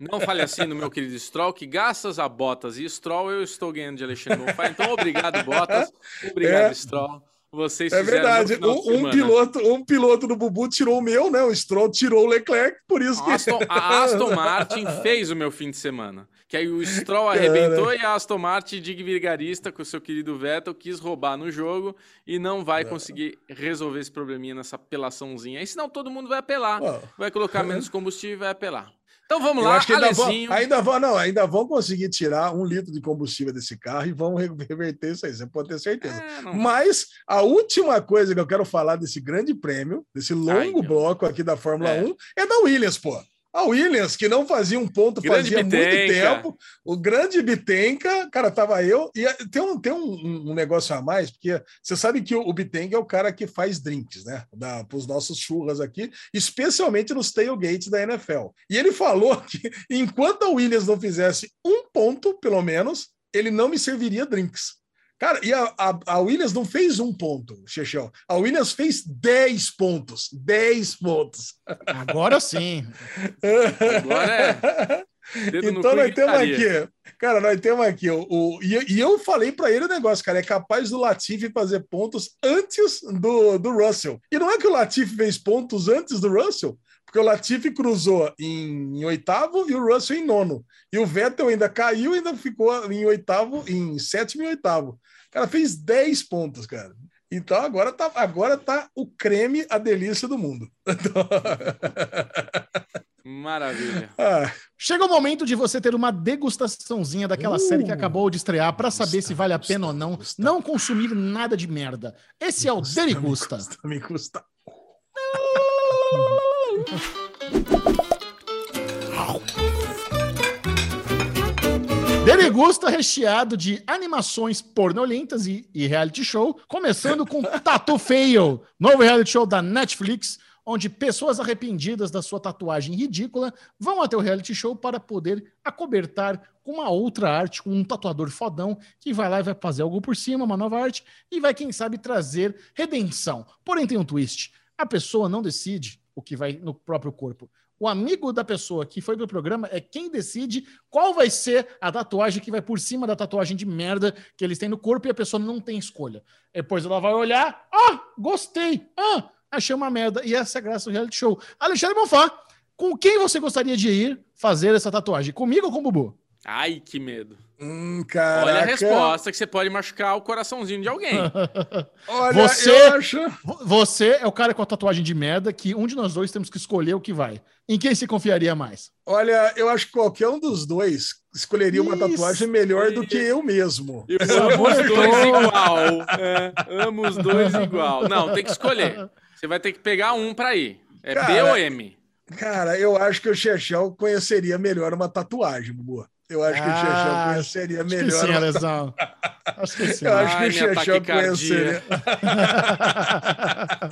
Não fale assim no meu querido Stroll, que graças a Bottas e Stroll eu estou ganhando de Alexandre Bonfá. Então, obrigado, Bottas. Obrigado, É. Stroll. Vocês É fizeram verdade. Um, um piloto, um piloto do Bubu tirou o meu, né? O Stroll tirou o Leclerc, por isso que. Aston, a Aston Martin fez o meu fim de semana. Que aí o Stroll arrebentou e a Aston Martin, de vigarista com o seu querido Vettel, quis roubar no jogo e não vai conseguir resolver esse probleminha nessa apelaçãozinha. Aí senão todo mundo vai apelar. Vai colocar menos combustível e vai apelar. Então vamos Eu lá, acho que ainda vão, ainda vão, não, ainda vão conseguir tirar um litro de combustível desse carro e vão re- reverter isso aí, você pode ter certeza. É, não- Mas a última coisa que eu quero falar desse grande prêmio, desse longo meu. bloco aqui da Fórmula É. 1, é da Williams, pô. A Williams, que não fazia um ponto Grande fazia muito Bitenca. tempo. O grande Bitenca, cara, tava eu. E tem um, tem um, um negócio a mais, porque você sabe que o, o Bitenca é o cara que faz drinks, né? Para os nossos churras aqui, especialmente nos tailgates da NFL. E ele falou que enquanto a Williams não fizesse um ponto, pelo menos, ele não me serviria drinks. Cara, e a, a, a Williams não fez um ponto, Chechel. A Williams fez 10 pontos. 10 pontos. Agora sim. Agora é. Dedo então nós temos aqui, cara, nós temos aqui o, o- e, e eu falei para ele o negócio, cara, é capaz do Latifi fazer pontos antes do, do Russell. E não é que o Latifi fez pontos antes do Russell, porque o Latifi cruzou em, em oitavo e o Russell em nono. E o Vettel ainda caiu e ainda ficou em oitavo, em sétimo e oitavo. O cara fez 10 pontos, cara. Então agora tá, agora tá o creme, a delícia do mundo. Maravilha. Ah, Chega o momento de você ter uma degustaçãozinha daquela Uh, série que acabou de estrear para saber se vale a pena ou não gusta. não consumir nada de merda. Esse é o Derigusta. me custa. Derigusta recheado de animações pornolentas e, e reality show, começando com Tatu Fail, novo reality show da Netflix, onde pessoas arrependidas da sua tatuagem ridícula vão até o reality show para poder acobertar com uma outra arte, com um tatuador fodão que vai lá e vai fazer algo por cima, uma nova arte, e vai, quem sabe, trazer redenção. Porém, tem um twist. A pessoa não decide o que vai no próprio corpo. O amigo da pessoa que foi pro programa é quem decide qual vai ser a tatuagem que vai por cima da tatuagem de merda que eles têm no corpo e a pessoa não tem escolha. Depois ela vai olhar, ah, gostei, ah, achei uma merda. E essa é a graça do reality show. Alexandre Bonfá, com quem você gostaria de ir fazer essa tatuagem? Comigo ou com o Bubu? Ai, que medo. Hum, caraca. Olha a resposta que você pode machucar o coraçãozinho de alguém. Olha, Você- eu acho. Vo- Você é o cara com a tatuagem de merda que um de nós dois temos que escolher o que vai. Em quem se confiaria mais? Olha, eu acho que qualquer um dos dois escolheria uma Isso. tatuagem melhor do que eu mesmo. Eu amo os dois igual. É, amo os dois igual. Não, tem que escolher. Você vai ter que pegar um pra ir. É B Cara, ou M? Cara, eu acho que o Chechel conheceria melhor uma tatuagem, Bubu. Eu acho que o Ah, conheceria Acho que melhor. sim, uma Alesão. Acho que sim. Eu acho Ai, que o Chechel conheceria.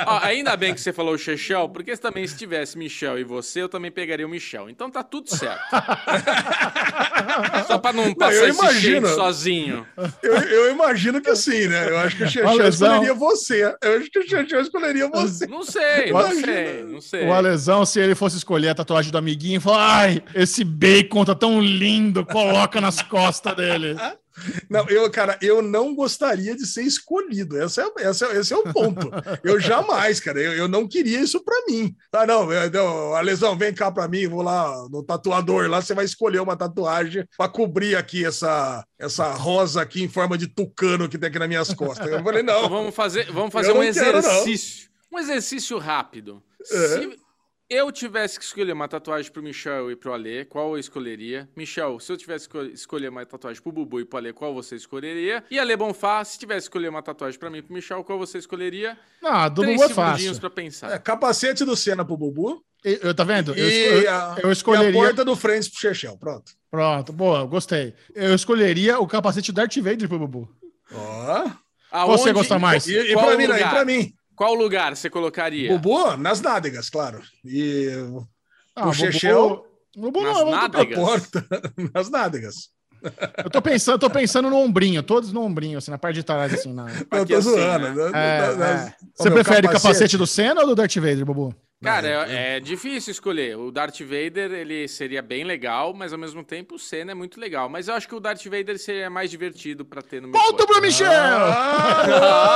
Ó, ainda bem que você falou o Chechel, porque também se tivesse Michel e você, eu também pegaria o Michel. Então tá tudo certo. Só pra não passar eu esse imagino. sozinho. Eu, eu imagino que sim, né? Eu acho que o Chechel escolheria você. Eu acho que o Chechel escolheria você. Não sei, não sei, não sei. O Alesão, se ele fosse escolher a tatuagem do amiguinho, falar: ai, esse bacon tá tão lindo, coloca nas costas dele. Não, eu, cara, eu não gostaria de ser escolhido. Esse é, é, esse é o ponto. Eu jamais, cara, eu, eu não queria isso pra mim. Tá, não, eu, eu, Alesão, vem cá pra mim, vou lá no tatuador, lá você vai escolher uma tatuagem pra cobrir aqui essa, essa rosa aqui em forma de tucano que tem aqui nas minhas costas. Eu falei, Então não. vamos fazer, vamos fazer um não. exercício. Um exercício rápido. É. Se eu tivesse que escolher uma tatuagem pro Michel e pro Alê, qual eu escolheria? Michel, se eu tivesse que escolher uma tatuagem pro Bubu e pro Alê, qual você escolheria? E Alê Bonfá, se tivesse que escolher uma tatuagem pra mim e pro Michel, qual você escolheria? Não, do Três Bubu é fácil. pra pensar. É, capacete do Senna pro Bubu Eu, eu- tá vendo? Eu, e, esco- a, eu e a escolheria. porta do frente pro Chechel. Pronto. Pronto, boa, gostei. Eu escolheria o capacete do Darth Vader pro Bubu. Ó. Aonde- Você gosta mais? E, e Qual pra mim, e pra mim? Qual lugar você colocaria? Bubu, nas nádegas, claro. E Ah, O Chechel- Bubu Nas não, a nádegas? porta, nas nádegas. Eu tô pensando, tô pensando no ombrinho, todos no ombrinho, assim, na parte de trás, assim. Na... Eu tô assim, zoando. né? né? É, Nas- é. Você prefere o capacete do Senna ou do Darth Vader, Bubu? Cara, é, é difícil escolher. O Darth Vader, ele seria bem legal, mas ao mesmo tempo o Senna é muito legal. Mas eu acho que o Darth Vader seria mais divertido pra ter no meu Ponto corpo. pro Michel! Ah,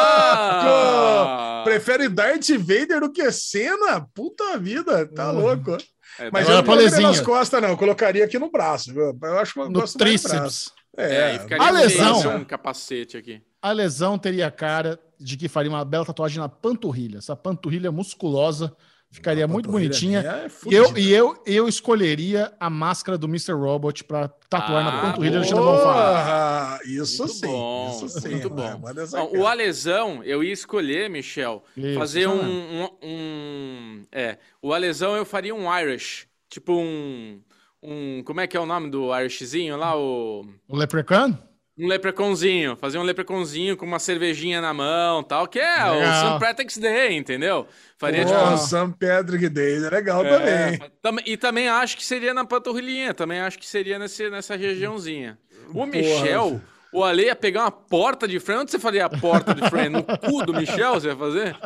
Ah! Prefere Darth Vader do que Senna? Puta vida, tá louco. É, Mas eu a não colocaria nas costas, não. Eu colocaria aqui no braço. viu? Eu acho que eu No gosto mais do braço. tríceps. É, É, e ficaria A lesão. feio um capacete aqui. A lesão teria cara de que faria uma bela tatuagem na panturrilha. Essa panturrilha musculosa ficaria muito bonitinha. é E eu, e eu, eu escolheria a máscara do Mr. Robot pra tatuar na Ah, panturrilha do Bonfá. Porra, Isso Muito sim. bom, isso sim. muito bom. Não, o Alesão, eu ia escolher, Michel, Isso, fazer um, um, um- É, o Alesão eu faria um Irish. Tipo um. Um. Como é que é o nome do Irishzinho lá? O. O Leprechaun? Um lepreconzinho, fazer um lepreconzinho com uma cervejinha na mão tal, que é o Legal. St. Patrick's Day, entendeu? Faria Pô, tipo. St. Patrick Day é legal É, também. tam- e também acho que seria na panturrilhinha, também acho que seria nesse, nessa regiãozinha. O Michel, o Ale ia pegar uma porta de freio. Onde você faria a porta de freio? No cu do Michel você ia fazer?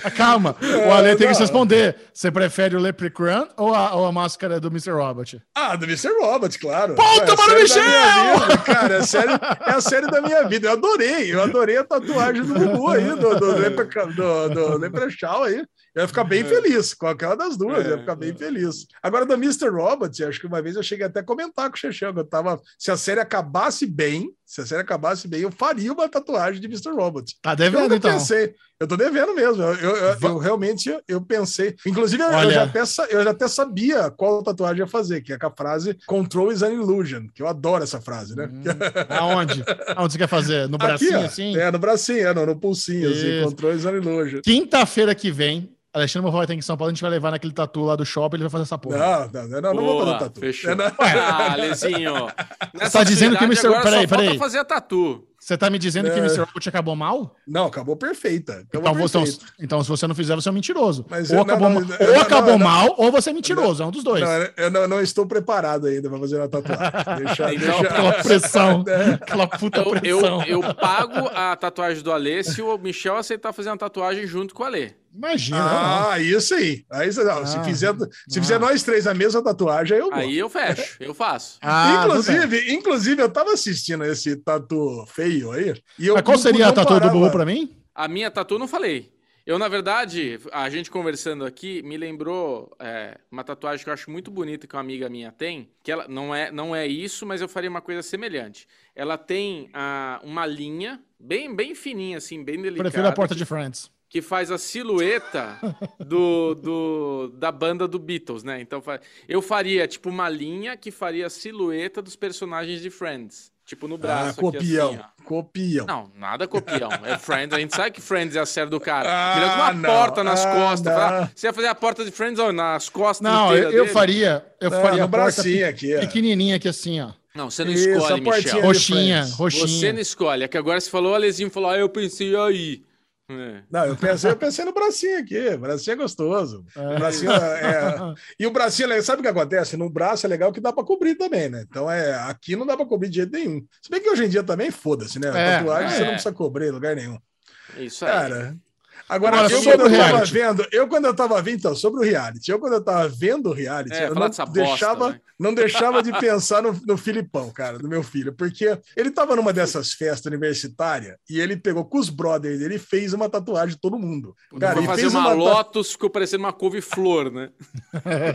Calma, É, o Ale tem que responder. Você prefere o Leprechaun ou a, ou a máscara do Mr. Robot? Ah, do Mr. Robot, claro. Ponto É para o Michel! vida, Cara, é a, série, é a série da minha vida. Eu adorei. Eu adorei a tatuagem do Bubu aí, do, do, Leprecha- do, do Leprechaun aí. Eu ia ficar bem feliz. Qualquer uma das duas, eu ia ficar bem feliz. Agora, do Mr. Robot, acho que uma vez eu cheguei até a comentar com o que eu tava. Se a série acabasse bem, se a série acabasse bem, eu faria uma tatuagem de Mr. Robot. Tá Eu devendo, nunca então. pensei. Eu tô devendo mesmo. Eu, eu- eu- eu realmente eu pensei. Inclusive, eu, eu Olha. já até, eu já até sabia qual tatuagem ia fazer, que é com a frase Control is an illusion, que eu adoro essa frase, né? Hum, Aonde? Aonde você quer fazer? No bracinho, ó. assim? É, no bracinho, é, no, no pulsinho, assim, Isso. Control is an illusion. Quinta-feira que vem, Alexandre Morroy tem que São Paulo, a gente vai levar naquele tatu lá do shopping, ele vai fazer essa porra. Não, não, não, não, não vou fazer tatu. Fechou. É, não. Ah, Lezinho. tá dizendo que o Mr. Peraí, só falta peraí. fazer a tatu. Você tá me dizendo que É. Mr. Robot acabou mal? Não, acabou perfeita. Acabou Então, você, perfeita. então, se você não fizer, você é um mentiroso. Mas ou eu- acabou, não, não, ou não, acabou não, não. mal, ou você é mentiroso. É um dos dois. Não, eu não, não estou preparado ainda para fazer uma tatuagem. Deixa, Então, deixa- Aquela pressão. Aquela puta Eu, eu, pressão. eu pago a tatuagem do Alê se o Michel aceitar fazer uma tatuagem junto com o Alê. Imagina. não. Ah, isso aí. aí não, se Ah, fizer, se ah. fizer nós três a mesma tatuagem, aí eu gosto. Aí eu fecho, eu faço. Ah, inclusive, inclusive, eu tava assistindo esse tatu feio aí. E eu Mas qual seria a tatu do Bubu pra mim? A minha tatu eu não falei. Eu, na verdade, a gente conversando aqui, me lembrou é, uma tatuagem que eu acho muito bonita que uma amiga minha tem, que ela não é, não é isso, mas eu faria uma coisa semelhante. Ela tem ah, uma linha bem, bem fininha, assim, bem delicada. Prefiro a porta de Friends. que faz a silhueta do, do- da banda do Beatles, né? Então eu faria tipo uma linha que faria a silhueta dos personagens de Friends, tipo no Ah, braço. aqui, copião. assim, ó. copião. Não, nada copião. É Friends. A gente sabe que Friends é a série do cara. Ah, Melhor que uma não. porta nas Ah, costas. não. Você ia fazer a porta de Friends ó, nas costas Não, eu, eu dele? faria. Eu Não, faria no a porta bracinho aqui, ó. pequenininha aqui assim, ó. Não, você não Isso, escolhe, Michel. Roxinha, roxinha. Você não escolhe. É que agora você falou, o Alezinho falou, ah, eu pensei aí. É. Não, eu pensei, eu pensei no bracinho aqui. O bracinho é gostoso. O bracinho é, é- E o bracinho, é legal. sabe o que acontece? No braço é legal que dá pra cobrir também, né? Então é aqui não dá pra cobrir de jeito nenhum. Se bem que hoje em dia também foda-se, né? É, Tatuagem você é. não precisa cobrir em lugar nenhum. Isso aí. Cara. Agora, Agora, eu, sobre quando o eu tava vendo, eu quando eu tava vendo, então, sobre o reality, eu quando eu tava vendo o reality, É, eu não dessa bosta, deixava, né? não deixava de pensar no, no Filipão, cara, do meu filho, porque ele tava numa dessas festas universitárias e ele pegou com os brothers dele e fez uma tatuagem de todo mundo. Cara, e fazer fez uma ta- Lotus, ficou parecendo uma couve-flor, né?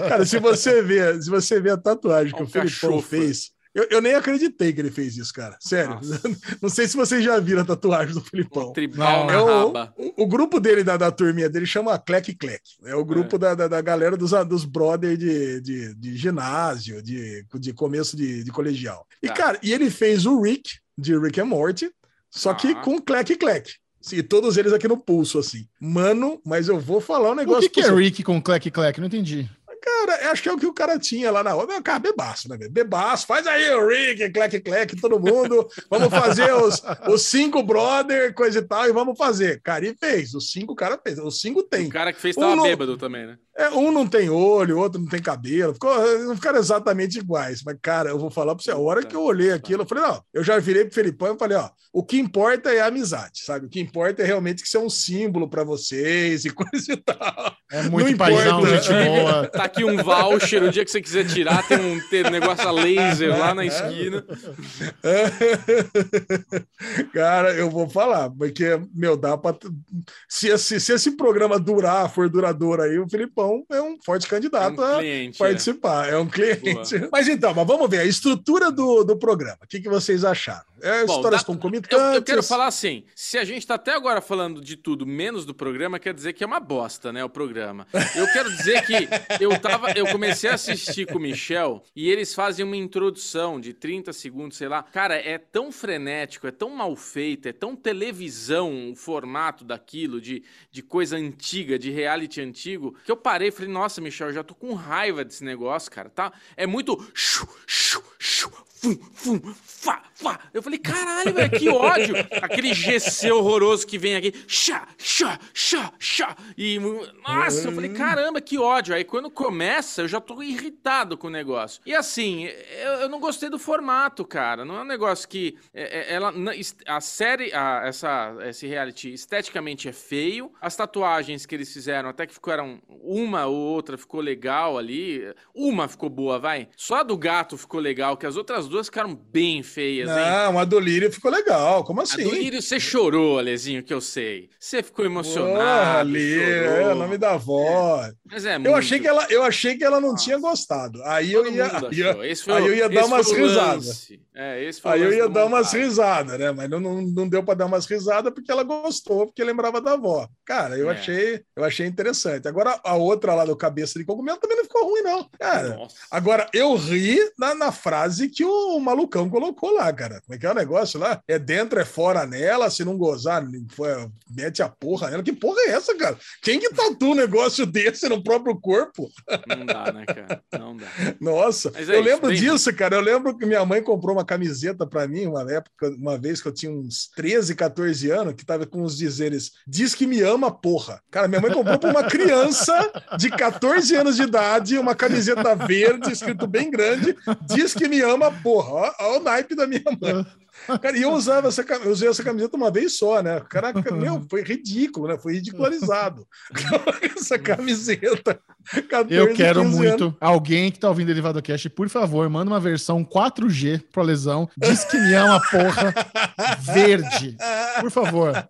Cara, se você vê, se você vê a tatuagem que o o Filipão cachorro. fez, eu, eu nem acreditei que ele fez isso, cara. Sério. Não sei se vocês já viram a tatuagem do Filipão. Um tribal Não, É o, o, o grupo dele, da, da turminha dele, chama Clec Clec. É o grupo Da, da, da galera dos, dos brother de, de, de ginásio, de, de começo de, de colegial. E, Tá. cara, e ele fez o Rick, de Rick and Morty, só que Ah. com Clec Clec. E todos eles aqui no pulso, assim. Mano, mas eu vou falar um O negócio. que, que pra é. Rick com Clec Clec? Não entendi. Cara, acho que é o que o cara tinha lá na rua. Meu, cara, bebaço, né? Bebaço. Faz aí o Rick, Clec Clec, todo mundo. Vamos fazer os, os cinco brother, coisa e tal, e vamos fazer. Cara, e fez. Os cinco cara fez. Os cinco tem. O cara que fez Um tava não- bêbado também, né? É, um não tem olho, outro não tem cabelo. Ficou, não ficaram exatamente iguais. Mas, cara, eu vou falar pra você, a hora que eu olhei aquilo, eu falei, não, eu já virei pro Felipão e falei, ó, o que importa é a amizade, sabe? O que importa é realmente que isso é um símbolo pra vocês e coisa e tal. É muito Não paizão, importa. gente boa. Tá aqui um voucher, o dia que você quiser tirar, tem um, tem um negócio a laser lá na esquina. Cara, eu vou falar, porque, meu, dá pra. Se esse, se esse programa durar, for duradouro aí, o Filipão é um forte candidato Um a cliente, é. participar. É. um cliente. Mas então, mas vamos ver a estrutura do, do programa. O que, que vocês acharam? É Bom, histórias dá- concomitantes. Eu, eu quero falar assim: se a gente tá até agora falando de tudo menos do programa, quer dizer que é uma bosta, né? O programa. Eu quero dizer que eu tava. Eu comecei a assistir com o Michel e eles fazem uma introdução de 30 segundos, sei lá. Cara, é tão frenético, é tão mal feito, é tão televisão o formato daquilo, de, de coisa antiga, de reality antigo, que eu parei e falei, nossa, Michel, eu já tô com raiva desse negócio, cara, tá? É muito. Fum, fum, fá, fá. Eu falei, caralho, velho, que ódio. Aquele GC horroroso que vem aqui, chá, chá, chá, chá. E, nossa, eu falei, caramba, que ódio. Aí quando começa, eu já tô irritado com o negócio. E assim, eu, eu não gostei do formato, cara. Não é um negócio que. é- é- ela, a série, a- essa, esse reality, esteticamente é feio. As tatuagens que eles fizeram, até que ficaram. Uma ou outra ficou legal ali. Uma ficou boa, vai. Só a do gato ficou legal, que as outras duas ficaram bem feias, hein? Não, a do Lírio ficou legal. Como A assim? do Lírio você chorou, Alezinho, que eu sei. Você ficou emocionado. Lírio, chorou. é o nome da avó. Mas é Eu muito- achei, que ela, eu achei que ela não Nossa. tinha gostado. Aí eu Todo ia, mundo ia- foi aí eu ia dar umas risadas. É, esse foi Aí eu ia da dar umas montagem. risadas, né? Mas não, não, não deu para dar umas risadas porque ela gostou, porque lembrava da avó. Cara, eu É. achei, eu achei interessante. Agora a outra lá do cabeça de cogumelo também não ficou ruim não. Cara, Nossa. agora eu ri na, na frase que o, o malucão colocou lá, cara. Como é que é o negócio lá? É dentro, é fora nela, se não gozar, mete a porra nela. Que porra é essa, cara? Quem que tatua um negócio desse no próprio corpo? Não dá, né, cara? Não dá. Nossa, é eu isso, lembro bem- disso, cara. Eu lembro que minha mãe comprou uma camiseta pra mim uma época, uma vez que eu tinha uns 13, 14 anos, que tava com os dizeres: Diz que me ama, porra. Cara, minha mãe comprou pra uma criança de 14 anos de idade uma camiseta verde, escrito bem grande: Diz que me ama, porra. Ó, ó o naipe da minha mãe. Cara, e eu usava essa, eu usei essa camiseta uma vez só, né? Caraca, meu, foi ridículo, né? Foi ridicularizado. essa camiseta. 14, Eu quero 15 muito. anos. Alguém que tá ouvindo Derivado Cast, por favor, manda uma versão 4G pro Lesão. Diz que me ama, porra. Verde. Por favor.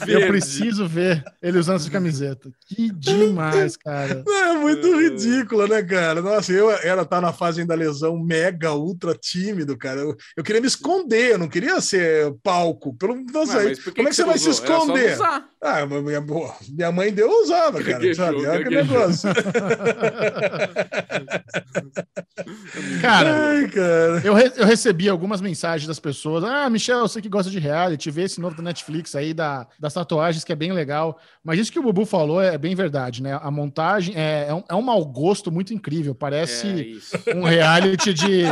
Eu Verde. preciso ver ele usando essa camiseta. Que demais, cara. É muito ridícula, né, cara? Nossa, eu era tá na fase ainda lesão mega, ultra tímido, cara. Eu, eu queria me esconder, eu não queria ser palco. Pelo, mas por como é que você vai se usou? Não esconder? Ah, minha, minha mãe deu, eu usava, cara. Gaguejou, Sabe? É aquele gaguejou. negócio. Cara, Ai, cara. eu, re- eu recebi algumas mensagens das pessoas. Ah, Michel, eu sei que gosta de reality, vê esse novo da Netflix aí da, das tatuagens, que é bem legal. Mas isso que o Bubu falou é bem verdade, né? A montagem é, é, um, é um mau gosto muito incrível. É Parece isso. um reality de,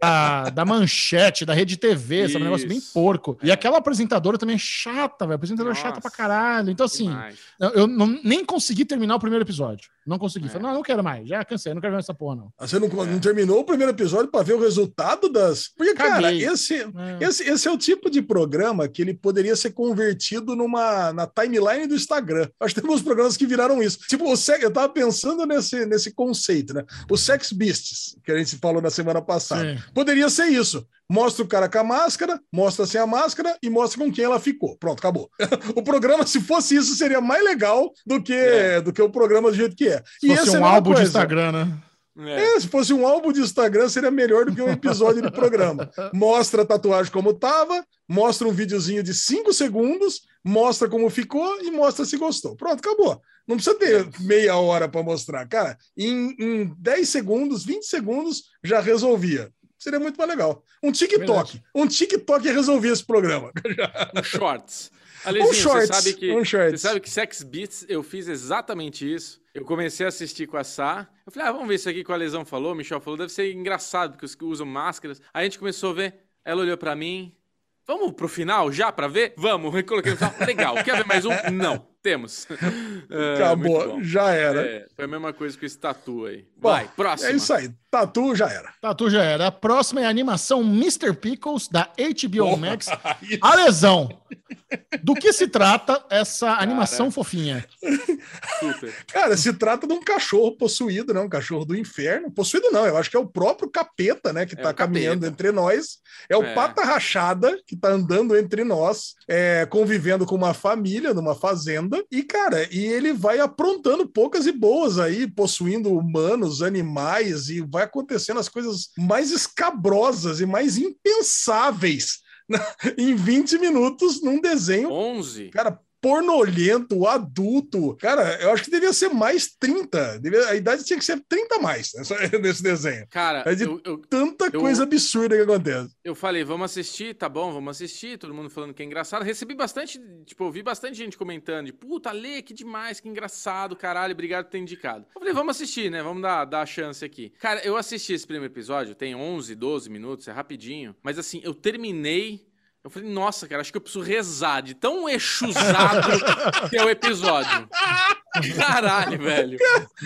da, da manchete, da rede TV, sabe? Um negócio bem porco. E É. aquela apresentadora também é chata, velho. Apresentadora chata Nossa, pra caralho. Então, assim, Demais. eu, eu não- nem consegui terminar o primeiro episódio. Não consegui. É. Falei, não, não quero mais. Já cansei, não quero ver essa porra, não. Você não, não terminou o primeiro episódio para ver o resultado das. Porque, cara, esse, É. Esse, esse é o tipo de programa que ele poderia ser convertido numa na timeline do Instagram. Acho que tem alguns programas que viraram isso. Tipo, o sex, eu tava pensando nesse, nesse conceito, né? O Sex Beasts, que a gente falou na semana passada. Sim. Poderia ser isso. Mostra o cara com a máscara, mostra sem a máscara e mostra com quem ela ficou. Pronto, acabou. o programa, se fosse isso, seria mais legal do que, É. do que o programa do jeito que é. Se fosse essa é um álbum de coisa. Instagram, né? É. É, se fosse um álbum de Instagram, seria melhor do que um episódio do programa. Mostra a tatuagem como tava, mostra um videozinho de 5 segundos, mostra como ficou e mostra se gostou. Pronto, acabou. Não precisa ter meia hora para mostrar. Cara, em, em 10 segundos, 20 segundos, já resolvia. Seria muito mais legal. Um TikTok. Um TikTok resolvia esse programa. Um shorts. Alezinho, Um shorts, Você sabe que, um shorts. Você sabe que Sex Beats eu fiz exatamente isso. Eu comecei a assistir com a Sá. Eu falei, ah, vamos ver isso aqui que o Alesão falou, o Michel falou. Deve ser engraçado, porque os que usam máscaras. Aí a gente começou a ver. Ela olhou pra mim. Vamos pro final já pra ver? Vamos. Eu coloquei no final. Legal. Quer ver mais um? Não. Temos. É, Acabou, já era. É, foi a mesma coisa com esse tatu aí. Bom, Vai, próximo. É isso aí. Tatu já era. Tatu já era. A próxima é a animação Mr. Pickles, da HBO Max. Isso. A lesão. Do que se trata essa animação fofinha? Super. Cara, se trata de um cachorro possuído, né? Um cachorro do inferno. Possuído não, eu acho que é o próprio capeta, né? Que É tá caminhando capeta. entre nós. É o É. pata rachada que tá andando entre nós, é, convivendo com uma família numa fazenda. E, cara, e ele vai aprontando poucas e boas aí, possuindo humanos, animais, e vai acontecendo as coisas mais escabrosas e mais impensáveis né, em 20 minutos num desenho 11. Cara, pornolento, adulto. Cara, eu acho que devia ser mais 30. Devia- a idade tinha que ser 30 a mais nessa- nesse desenho. Cara, É de- eu, eu, Tanta Eu- coisa absurda que acontece. Eu falei, vamos assistir, tá bom, vamos assistir. Todo mundo falando que é engraçado. Recebi bastante, tipo, ouvi bastante gente comentando de puta, Lê, que demais, que engraçado, caralho, obrigado por ter indicado. Eu falei, vamos assistir, né? Vamos dar, dar a chance aqui. Cara, eu assisti esse primeiro episódio, tem 11, 12 minutos, é rapidinho. Mas assim, eu terminei. Eu falei, nossa, cara, acho que eu preciso rezar de tão exusado que é o episódio. Caralho, velho.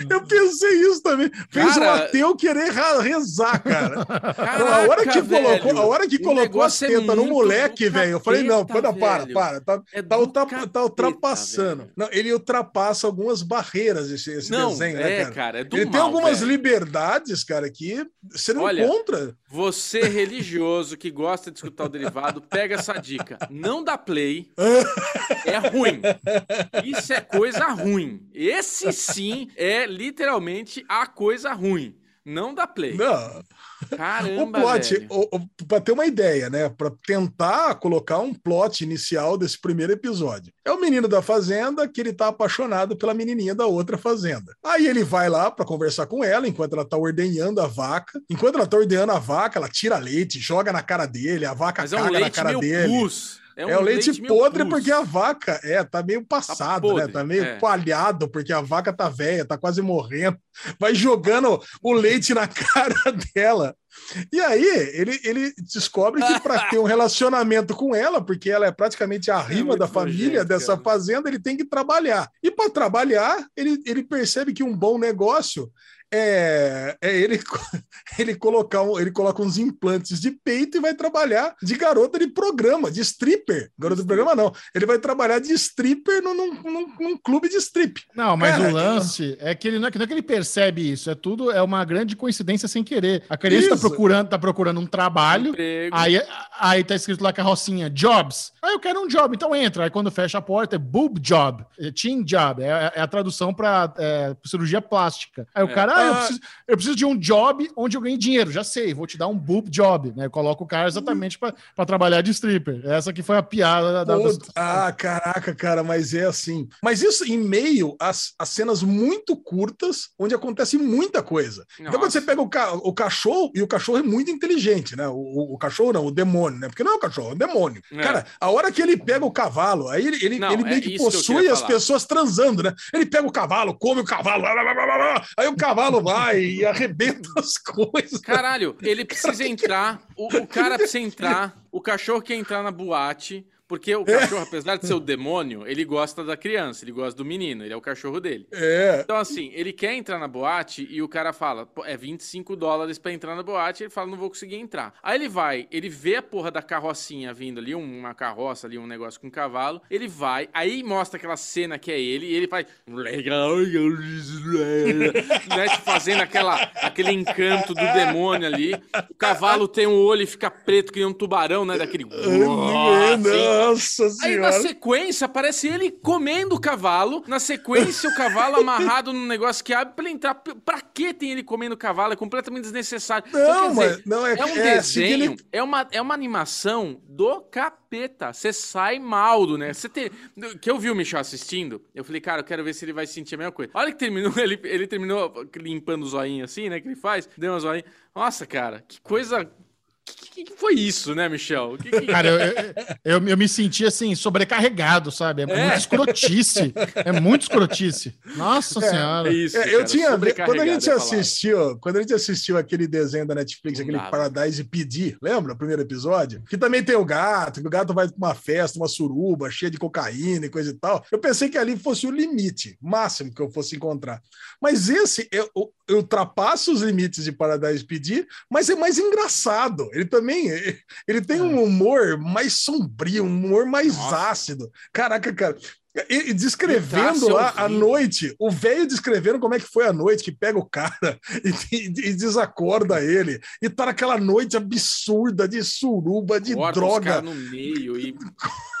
Eu pensei isso também. Fez Cara- o ateu querer rezar, cara. Caraca, a hora que colocou, velho. a hora que colocou as é tetas no muito moleque, velho, eu falei, não, para, para, para. Tá, É tá, capeta, tá ultrapassando. velho. Não, ele ultrapassa algumas barreiras, esse, esse Não, desenho, é, né, cara? cara, é Ele tem mal, algumas velho. liberdades, cara, que você não Olha, encontra. Você religioso que gosta de escutar o derivado, pega essa dica. Não dá play. É ruim. Isso é coisa ruim. Esse sim é literalmente a coisa ruim. Não dá play. Não. Caramba, O plot, velho. o, o, pra ter uma ideia, né? Pra tentar colocar um plot inicial desse primeiro episódio. É o menino da fazenda que ele tá apaixonado pela menininha da outra fazenda. Aí ele vai lá pra conversar com ela enquanto ela tá ordenhando a vaca. Enquanto ela tá ordenhando a vaca, ela tira leite, joga na cara dele, a vaca Mas é um caga na leite cara meio dele. pus. É, um o leite, meio podre porque a vaca é, tá meio passado, né? podre, Tá meio é. coalhado porque a vaca tá velha, tá quase morrendo. Vai jogando o leite na cara dela. E aí, ele, ele descobre que para ter um relacionamento com ela, porque ela é praticamente a rima muito da família nojento, dessa cara. fazenda, ele tem que trabalhar. E para trabalhar, ele, ele percebe que um bom negócio é, é ele, ele, colocar um- ele coloca uns implantes de peito e vai trabalhar de garota de programa, de stripper. Garota de programa não. Ele vai trabalhar de stripper num, num, num- num clube de strip. Não, mas Cara, o lance é que ele não é, que não é que ele percebe isso, é tudo, é uma grande coincidência sem querer. A criança tá Isso. procurando, tá procurando um trabalho, Emprego. aí, aí tá escrito lá carrocinha, jobs. Ah, eu quero um job, então entra. Aí quando fecha a porta é boob job, é teen job, é, é a tradução para cirurgia plástica. Aí o É. cara, ah, eu Ah. preciso, eu preciso de um job onde eu ganhe dinheiro, já sei, vou te dar um boob job, né? Coloca o cara exatamente para trabalhar de stripper. Essa que foi a piada da, da, Puta, ah, caraca, cara, mas é assim. Mas isso em meio às, às cenas muito curtas, onde acontece muita coisa. Então, quando Nossa. você pega o, ca- o cachorro, e o cachorro é muito inteligente, né? O, o- cachorro não, o demônio, né? Porque não é o cachorro, é o demônio. É. Cara, a hora que ele pega o cavalo, aí ele, ele, Não, ele é meio que isso que eu possui queria as falar. pessoas transando, né? Ele pega o cavalo, come o cavalo, blá, blá, blá, blá, blá, aí o cavalo vai e arrebenta as coisas. Caralho, ele precisa entrar, o, o cara precisa entrar, o cachorro quer entrar na boate, porque o cachorro, apesar de ser o demônio, ele gosta da criança, ele gosta do menino, ele é o cachorro dele. É. Então, assim, ele quer entrar na boate e o cara fala, "Pô, é 25 dólares pra entrar na boate, ele fala, não vou conseguir entrar. Aí ele vai, ele vê a porra da carrocinha vindo ali, um- uma carroça ali, um negócio com cavalo, ele vai, aí mostra aquela cena que é ele, e ele faz, né, tipo, fazendo aquela, aquele encanto do demônio ali. O cavalo tem um olho e fica preto que nem um tubarão, né, daquele... assim. Nossa Aí na senhora. sequência aparece ele comendo o cavalo. Na sequência, o cavalo amarrado num negócio que abre pra ele entrar. Pra que tem ele comendo o cavalo? É completamente desnecessário. Então, Não, quer dizer, mas não é, é um é desenho, ele- é, uma, é uma animação do capeta. Você sai mal do, né? Você tem. Que eu vi o Michel assistindo, eu falei, cara, eu quero ver se ele vai sentir a mesma coisa. Olha que terminou, ele, ele terminou limpando o zoinho assim, né? Que ele faz, deu uma zoinha. Nossa, cara, que coisa. Que, que, foi isso, né, Michel? Que, que... Cara, eu, eu, eu, eu me senti assim, sobrecarregado, sabe? É, É. muito escrotice. É muito escrotice. Nossa Senhora. É isso. É, eu cara, tinha. Quando a gente é assistiu, quando a gente assistiu aquele desenho da Netflix, Não aquele dava. Paradise PD, lembra o primeiro episódio? Que também tem o gato, que o gato vai pra uma festa, uma suruba, cheia de cocaína e coisa e tal. Eu pensei que ali fosse o limite, máximo que eu fosse encontrar. Mas esse eu, eu, ultrapassa os limites de Paradise PD, mas é mais engraçado. Ele também ele tem um humor mais sombrio, um humor mais Nossa. ácido. Caraca, cara. E, e descrevendo lá a noite, o velho descrevendo como é que foi a noite, que pega o cara e, e- e desacorda ele. E tá naquela noite absurda de suruba, de Corta droga. no meio e.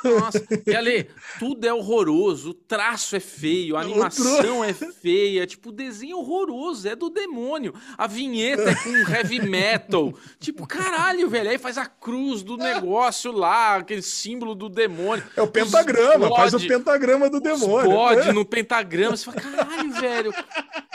Nossa, e ali, tudo é horroroso, o traço é feio, a animação é feia, tipo, o desenho horroroso, é do demônio. A vinheta é com heavy metal. Tipo, caralho, velho. Aí faz a cruz do negócio lá, aquele símbolo do demônio. É o pentagrama, Os faz o bode- pentagrama do demônio. bode É. no pentagrama. Você fala, caralho, velho.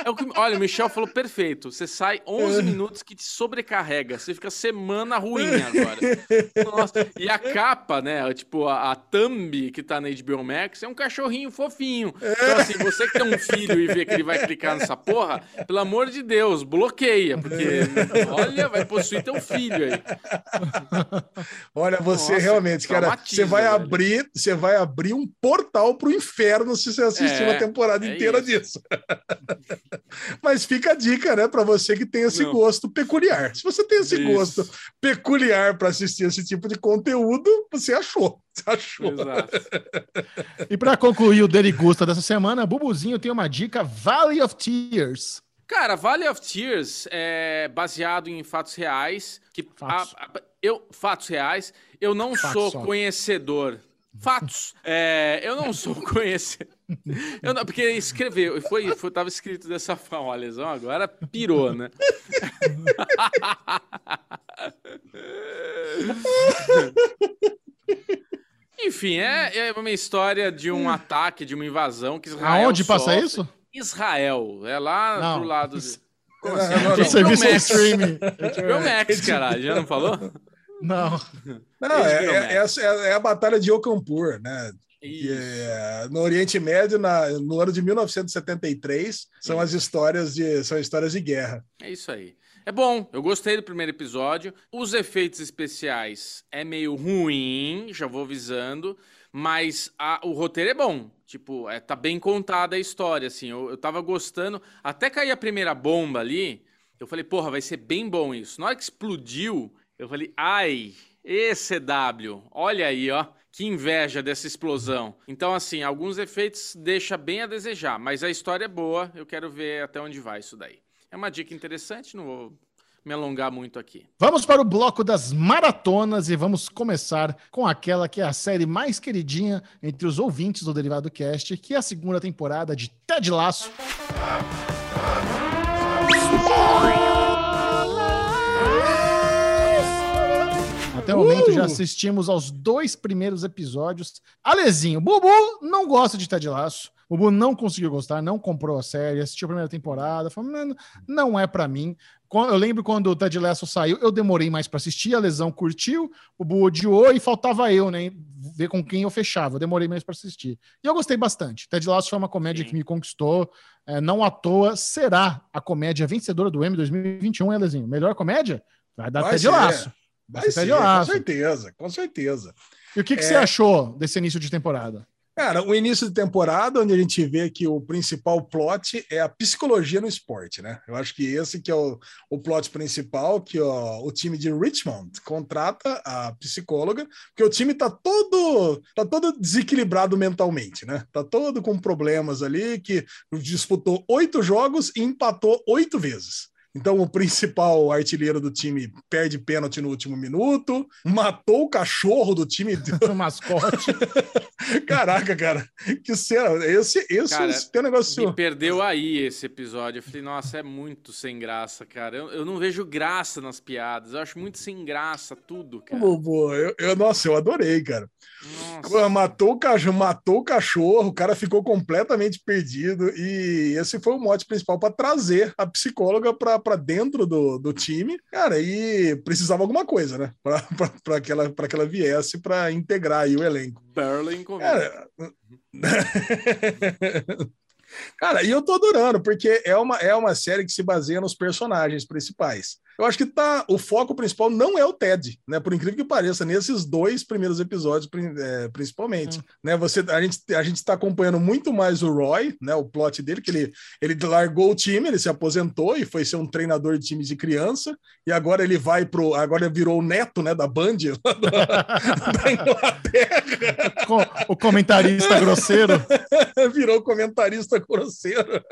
É o que... Olha, o Michel falou perfeito. Você sai 11 minutos que te sobrecarrega. Você fica semana ruim agora. Nossa. E a capa, né? Tipo, a, a thumb que tá na HBO Max é um cachorrinho fofinho. Então, assim, você que tem um filho e vê que ele vai clicar nessa porra, pelo amor de Deus, bloqueia. Porque, olha, vai possuir teu filho aí. Olha, você Nossa, realmente, cara, você vai velho. abrir, você vai abrir um portal pro inferno se você assistir É, uma temporada é inteira isso. disso. Mas fica a dica, né, para você que tem esse Não. gosto peculiar. Se você tem esse Isso. gosto peculiar para assistir esse tipo de conteúdo, você achou. Você achou. Exato. E pra concluir o Derigusta dessa semana, Bubuzinho tem uma dica: Valley of Tears. Cara, Valley of Tears é baseado em fatos reais. Que Fatos. a- a- eu, fatos reais. Eu não Fatos sou só. conhecedor. Fatos. É, eu não sou. Eu não, porque escreveu, foi, foi, tava escrito dessa forma, olha só, agora pirou, né? Enfim, é, é uma história de um ataque, de uma invasão que Israel Aonde passa sofre. isso? Israel, é lá Não, pro lado... De... Como assim? Não, não, O Gente, serviço de Max. streaming. HBO Max, caralho, já não falou? Não. Não, é, é, essa é- é a Batalha de Okampur, né? Isso. é, no Oriente Médio, na- no ano de 1973, são as histórias de são histórias de guerra. É isso aí. É bom, eu gostei do primeiro episódio. Os efeitos especiais é meio ruim, já vou avisando, mas a- o roteiro é bom. Tipo, é, tá bem contada a história, assim. Eu, eu tava gostando. Até cair a primeira bomba ali, eu falei, porra, vai ser bem bom isso. Na hora que explodiu, eu falei, ai, esse W, olha aí, ó. Que inveja dessa explosão. Então, assim, alguns efeitos deixa bem a desejar, mas a história é boa. Eu quero ver até onde vai isso daí. É uma dica interessante, não vou me alongar muito aqui. Vamos para o bloco das maratonas e vamos começar com aquela que é a série mais queridinha entre os ouvintes do Derivado Cast, que é a segunda temporada de Ted Laço. Até o momento já assistimos aos dois primeiros episódios. Alezinho, Bubu não gosta de Ted Laço. O Bubu não conseguiu gostar, não comprou a série, assistiu a primeira temporada, falou, não, não é pra mim. Eu lembro quando o Ted Lasso saiu, eu demorei mais pra assistir, a Lesão curtiu, o Bu odiou e faltava eu, né? Ver com quem eu fechava. Eu demorei mais pra assistir. E eu gostei bastante. Ted Lasso foi uma comédia Sim. que me conquistou. É, não à toa será a comédia vencedora do M 2021, hein, Lezinho? Melhor comédia? Vai dar Vai Ted ser. Lasso. Vai ser, com certeza, com certeza. E o que, que É. você achou desse início de temporada? Cara, o início de temporada, onde a gente vê que o principal plot é a psicologia no esporte, né? Eu acho que esse que é o, o plot principal, que ó, o time de Richmond contrata a psicóloga, porque o time tá todo, tá todo desequilibrado mentalmente, né? Tá todo com problemas ali, que disputou oito jogos e empatou oito vezes. Então, o principal artilheiro do time perde pênalti no último minuto, matou o cachorro do time O mascote. Caraca, cara, que cena. Esse, esse, Cara, esse tem um negócio. Me perdeu aí esse episódio. Eu falei, nossa, é muito sem graça, cara. Eu, eu não vejo graça nas piadas. Eu acho muito sem graça tudo, cara. Bobo, eu, eu- nossa, eu adorei, cara. Nossa. Pô, Matou o, cachorro, matou o cachorro, o cara ficou completamente perdido. E esse foi o mote principal para trazer a psicóloga para dentro do, do time. Cara, e precisava alguma coisa, né? Para que, ela- pra que ela viesse para integrar aí o elenco. Comigo. Cara, Cara, e eu tô adorando, porque é uma, é uma série que se baseia nos personagens principais. Eu acho que tá, o foco principal não é o Ted, né? Por incrível que pareça, nesses dois primeiros episódios, é, principalmente. Né? Você, a, gente, a gente tá acompanhando muito mais o Roy, né? O plot dele, que ele, ele largou o time, ele se aposentou e foi ser um treinador de time de criança, e agora ele vai pro. Agora ele virou o neto né, da Band do- da Inglaterra. O comentarista grosseiro. virou comentarista grosseiro.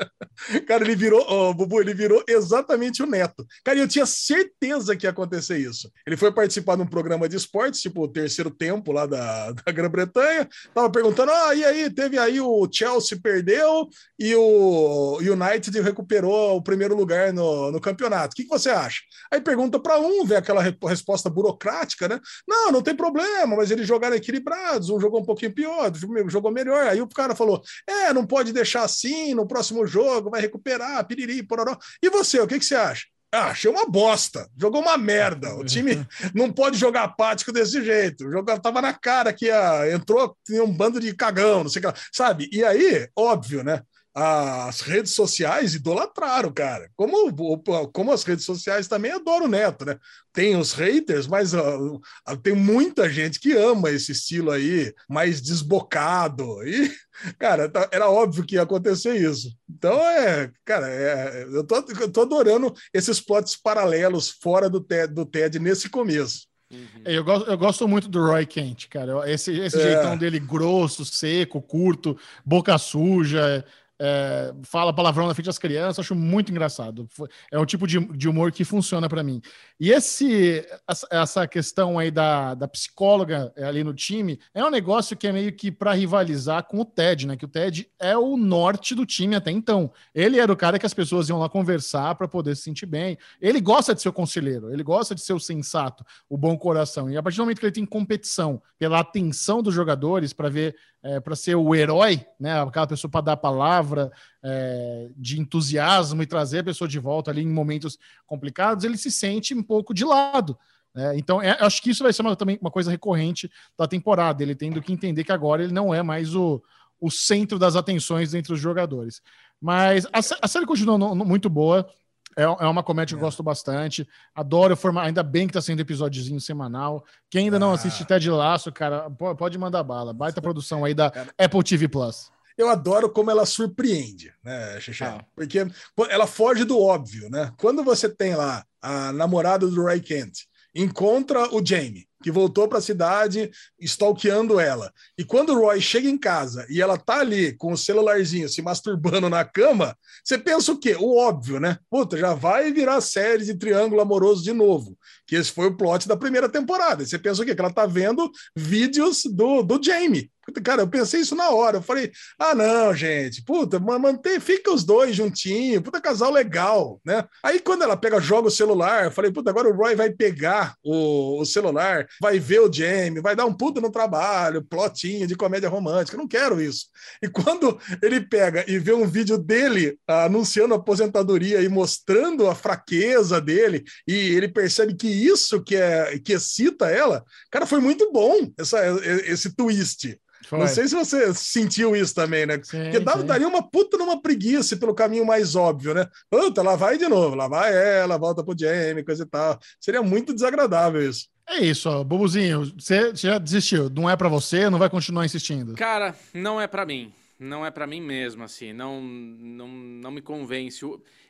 Cara, ele virou, ó, Bubu, ele virou exatamente o neto. Cara, eu tinha certeza que ia acontecer isso. Ele foi participar de um programa de esportes, tipo o terceiro tempo lá da, da Grã-Bretanha, tava perguntando: ah, e aí, teve aí o Chelsea perdeu e o United recuperou o primeiro lugar no, no campeonato. O que, que você acha? Aí pergunta para um, vê aquela re- resposta burocrática, né? Não, não tem problema, mas eles jogaram equilibrados, um jogou um pouquinho pior, jogou melhor. Aí o cara falou: é, não pode deixar assim, no próximo jogo vai recuperar, piriri, pororó. E você, o que, que você acha? Ah, achei uma bosta, jogou uma merda. O time não pode jogar apático desse jeito. O jogo tava na cara que ia, entrou, tinha um bando de cagão, não sei o que lá. Sabe? E aí, óbvio, né? As redes sociais idolatraram, cara. Como, como as redes sociais também adoram o Neto, né? Tem os haters, mas ó, tem muita gente que ama esse estilo aí, mais desbocado. E, cara, tá- era óbvio que ia acontecer isso. Então, é, cara, é, eu, tô, eu tô adorando esses plots paralelos fora do TED, do TED nesse começo. Uhum. Eu gosto, eu gosto muito do Roy Kent, cara. Esse, esse É. jeitão dele grosso, seco, curto, boca suja. É, fala palavrão na frente das crianças, acho muito engraçado. É um tipo de, de humor que funciona pra mim. E esse, essa- questão aí da, da psicóloga é, ali no time é um negócio que é meio que pra rivalizar com o Ted, né? Que o Ted é o norte do time até então. Ele era o cara que as pessoas iam lá conversar pra poder se sentir bem. Ele gosta de ser o conselheiro, ele gosta de ser o sensato, o bom coração. E a partir do momento que ele tem competição pela atenção dos jogadores para ver, para ser o herói, né? Aquela pessoa para dar a palavra é, de entusiasmo e trazer a pessoa de volta ali em momentos complicados, ele se sente um pouco de lado. né? então, é- acho que isso vai ser uma, também uma coisa recorrente da temporada. Ele tendo que entender que agora ele não é mais o, o centro das atenções entre os jogadores. Mas a, a série continua no- no- muito boa. É, é uma comédia que eu gosto bastante. Adoro o formato. Ainda bem que tá sendo episódiozinho semanal. Quem ainda não Ah. assiste Ted Laço, cara, po- pode mandar bala. Baita produção aí da Apple TV Plus. Eu adoro como ela surpreende, né, Xixi? Ah. Porque ela foge do óbvio, né? Quando você tem lá a namorada do Roy Kent, encontra o Jamie, que voltou para a cidade stalkeando ela. E quando o Roy chega em casa e ela tá ali com o celularzinho se masturbando na cama, você pensa o quê? O óbvio, né? Puta, já vai virar série de triângulo amoroso de novo. Que esse foi o plot da primeira temporada. E você pensa o quê? Que ela tá vendo vídeos do, do Jamie. Cara, eu pensei isso na hora. Eu falei, ah, não, gente, puta, ma- mantém, fica os dois juntinhos, puta casal legal, né? Aí quando ela pega, joga o celular, eu falei, puta, agora o Roy vai pegar o, o celular, vai ver o Jamie, vai dar um puta no trabalho, plotinho de comédia romântica. Eu não quero isso. E quando ele pega e vê um vídeo dele ah, anunciando a aposentadoria e mostrando a fraqueza dele, e ele percebe que isso que é que excita ela, cara, foi muito bom essa, esse twist. Foi. Não sei se você sentiu isso também, né? Sim, Porque dá- sim. daria uma puta numa preguiça pelo caminho mais óbvio, né? Puta, lá vai de novo, lá vai ela, volta pro Jamie, coisa e tal. Seria muito desagradável isso. É isso, ó. Bubuzinho, você já desistiu. Não é pra você, não vai continuar insistindo. Cara, não é pra mim. Não é pra mim mesmo, assim. Não, não, não me convence.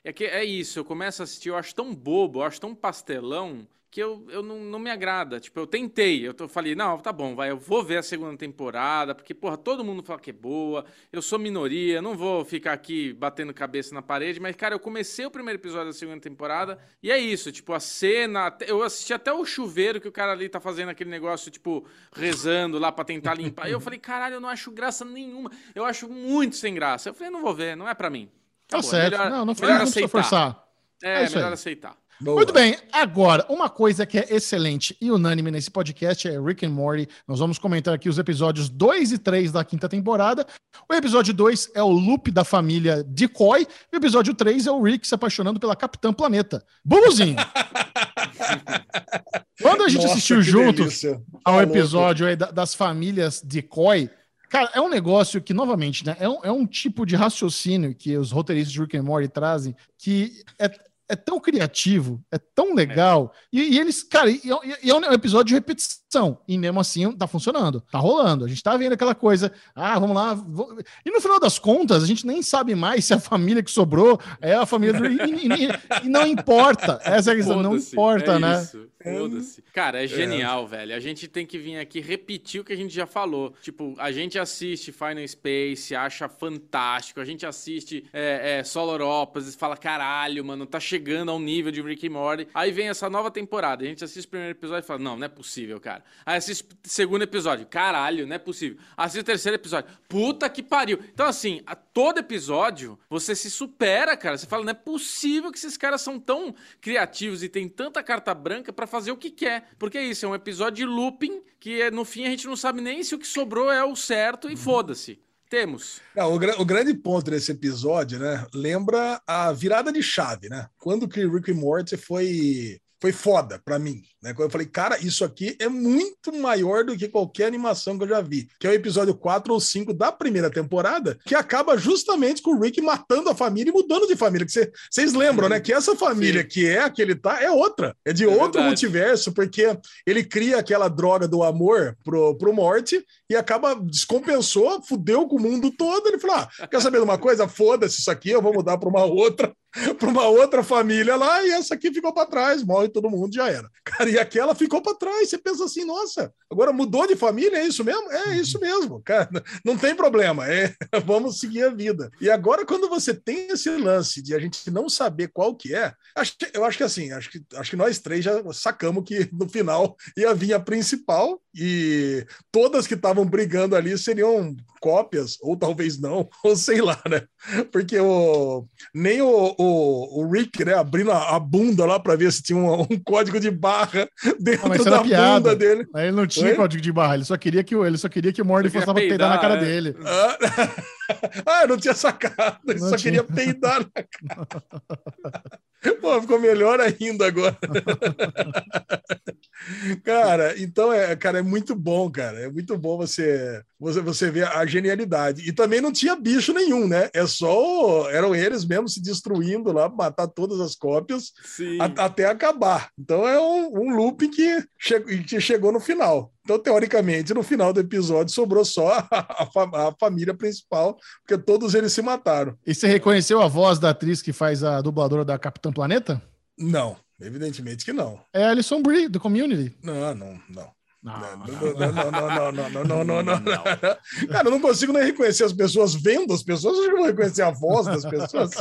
É que é isso, eu começo a assistir, eu acho tão bobo, eu acho tão pastelão, que eu, eu não, não me agrada. Tipo, eu tentei, eu tô, falei, não, tá bom, vai, eu vou ver a segunda temporada, porque, porra, todo mundo fala que é boa, eu sou minoria, não vou ficar aqui batendo cabeça na parede, mas, cara, eu comecei o primeiro episódio da segunda temporada, e é isso, tipo, a cena, eu assisti até o chuveiro que o cara ali tá fazendo aquele negócio, tipo, rezando lá pra tentar limpar, e eu falei, caralho, eu não acho graça nenhuma, eu acho muito sem graça. Eu falei, não vou ver, não é pra mim. Tá Acabou, certo. melhor- não, não, foi, melhor não aceitar. forçar. É, É melhor aí. aceitar. Boa. Muito bem, agora, uma coisa que é excelente e unânime nesse podcast é Rick and Morty. Nós vamos comentar aqui os episódios 2 e 3 da quinta temporada. O episódio 2 é o loop da família Decoy. E o episódio 3 é o Rick se apaixonando pela Capitã Planeta. Buluzinho! Quando a gente Nossa, assistiu que junto delícia. ao Tá episódio da- das famílias Decoy, cara, é um negócio que, novamente, né, é um, é um tipo de raciocínio que os roteiristas de Rick and Morty trazem que é, é tão criativo, é tão legal, e, e eles, cara, e, e- e é um episódio de repetição, e mesmo assim tá funcionando, tá rolando, a gente tá vendo aquela coisa, ah, vamos lá, vo- e no final das contas, a gente nem sabe mais se a família que sobrou é a família do... E, e- e não importa, essa é a questão, não importa, é né? Isso, foda-se. Cara, é genial, velho. A gente tem que vir aqui repetir o que a gente já falou. Tipo, a gente assiste Final Space, acha fantástico. A gente assiste é, é, Solar Opposites, fala, caralho, mano, tá chegando ao nível de Rick e Morty. Aí vem essa nova temporada. A gente assiste o primeiro episódio e fala, não, não é possível, cara. Aí assiste o segundo episódio, caralho, não é possível. Assiste o terceiro episódio, puta que pariu. Então, assim, a todo episódio, você se supera, cara. Você fala, não é possível que esses caras são tão criativos e têm tanta carta branca pra fazer o que quer. Porque é isso, é um episódio de looping que é, no fim a gente não sabe nem se o que sobrou é o certo e foda-se. Temos. Não, o, gra- o grande ponto desse episódio, né? Lembra a virada de chave, né? Quando que Rick e Morty foi foi foda pra mim, né? Quando eu falei, cara, isso aqui é muito maior do que qualquer animação que eu já vi. Que é o episódio 4 ou 5 da primeira temporada, que acaba justamente com o Rick matando a família e mudando de família. Que cê- Vocês lembram, né? Que essa família Sim. que é a que ele tá é outra. É de É outro verdade. multiverso, porque ele cria aquela droga do amor pro, pro Morty e acaba descompensou, fudeu com o mundo todo. Ele falou: ah, quer saber de uma coisa? Foda-se isso aqui, eu vou mudar para uma outra. para uma outra família lá e essa aqui ficou para trás, morre todo mundo, já era. Cara, e aquela ficou para trás. Você pensa assim, nossa, agora mudou de família, é isso mesmo? É isso mesmo, cara, não tem problema, é, vamos seguir a vida. E agora, quando você tem esse lance de a gente não saber qual que é, acho que- eu acho que assim, acho que, acho que nós três já sacamos que no final ia vir a principal e todas que estavam brigando ali seriam cópias, ou talvez não, ou sei lá, né? Porque o, nem o, o, o Rick, né, abrindo a, a bunda lá para ver se tinha um, um código de barra dentro isso da bunda dele. Aí ele não tinha Oi? código de barra, ele só queria que o, ele só queria que o Morty fosse peidar na peidar, cara é. dele. Ah, ah, eu não tinha sacado, ele Não só tinha. queria peidar na cara. Pô, ficou melhor ainda agora. Cara, então é, cara, é muito bom, cara. É muito bom você, você, você ver a genialidade. E também não tinha bicho nenhum, né? É só o- eram eles mesmo se destruindo lá, matar todas as cópias a- até acabar. Então é um, um loop que, che- que chegou no final. Então, teoricamente, no final do episódio sobrou só a, a fa- a família principal, porque todos eles se mataram. E você reconheceu a voz da atriz que faz a dubladora da Capitã Planeta? Não, evidentemente que não. É a Alison Brie, do Community. Não, não, não. Não, Não, não, não, não, não, não, não, não, não, não. Cara, eu não consigo nem reconhecer as pessoas vendo as pessoas, eu não vou reconhecer a voz das pessoas.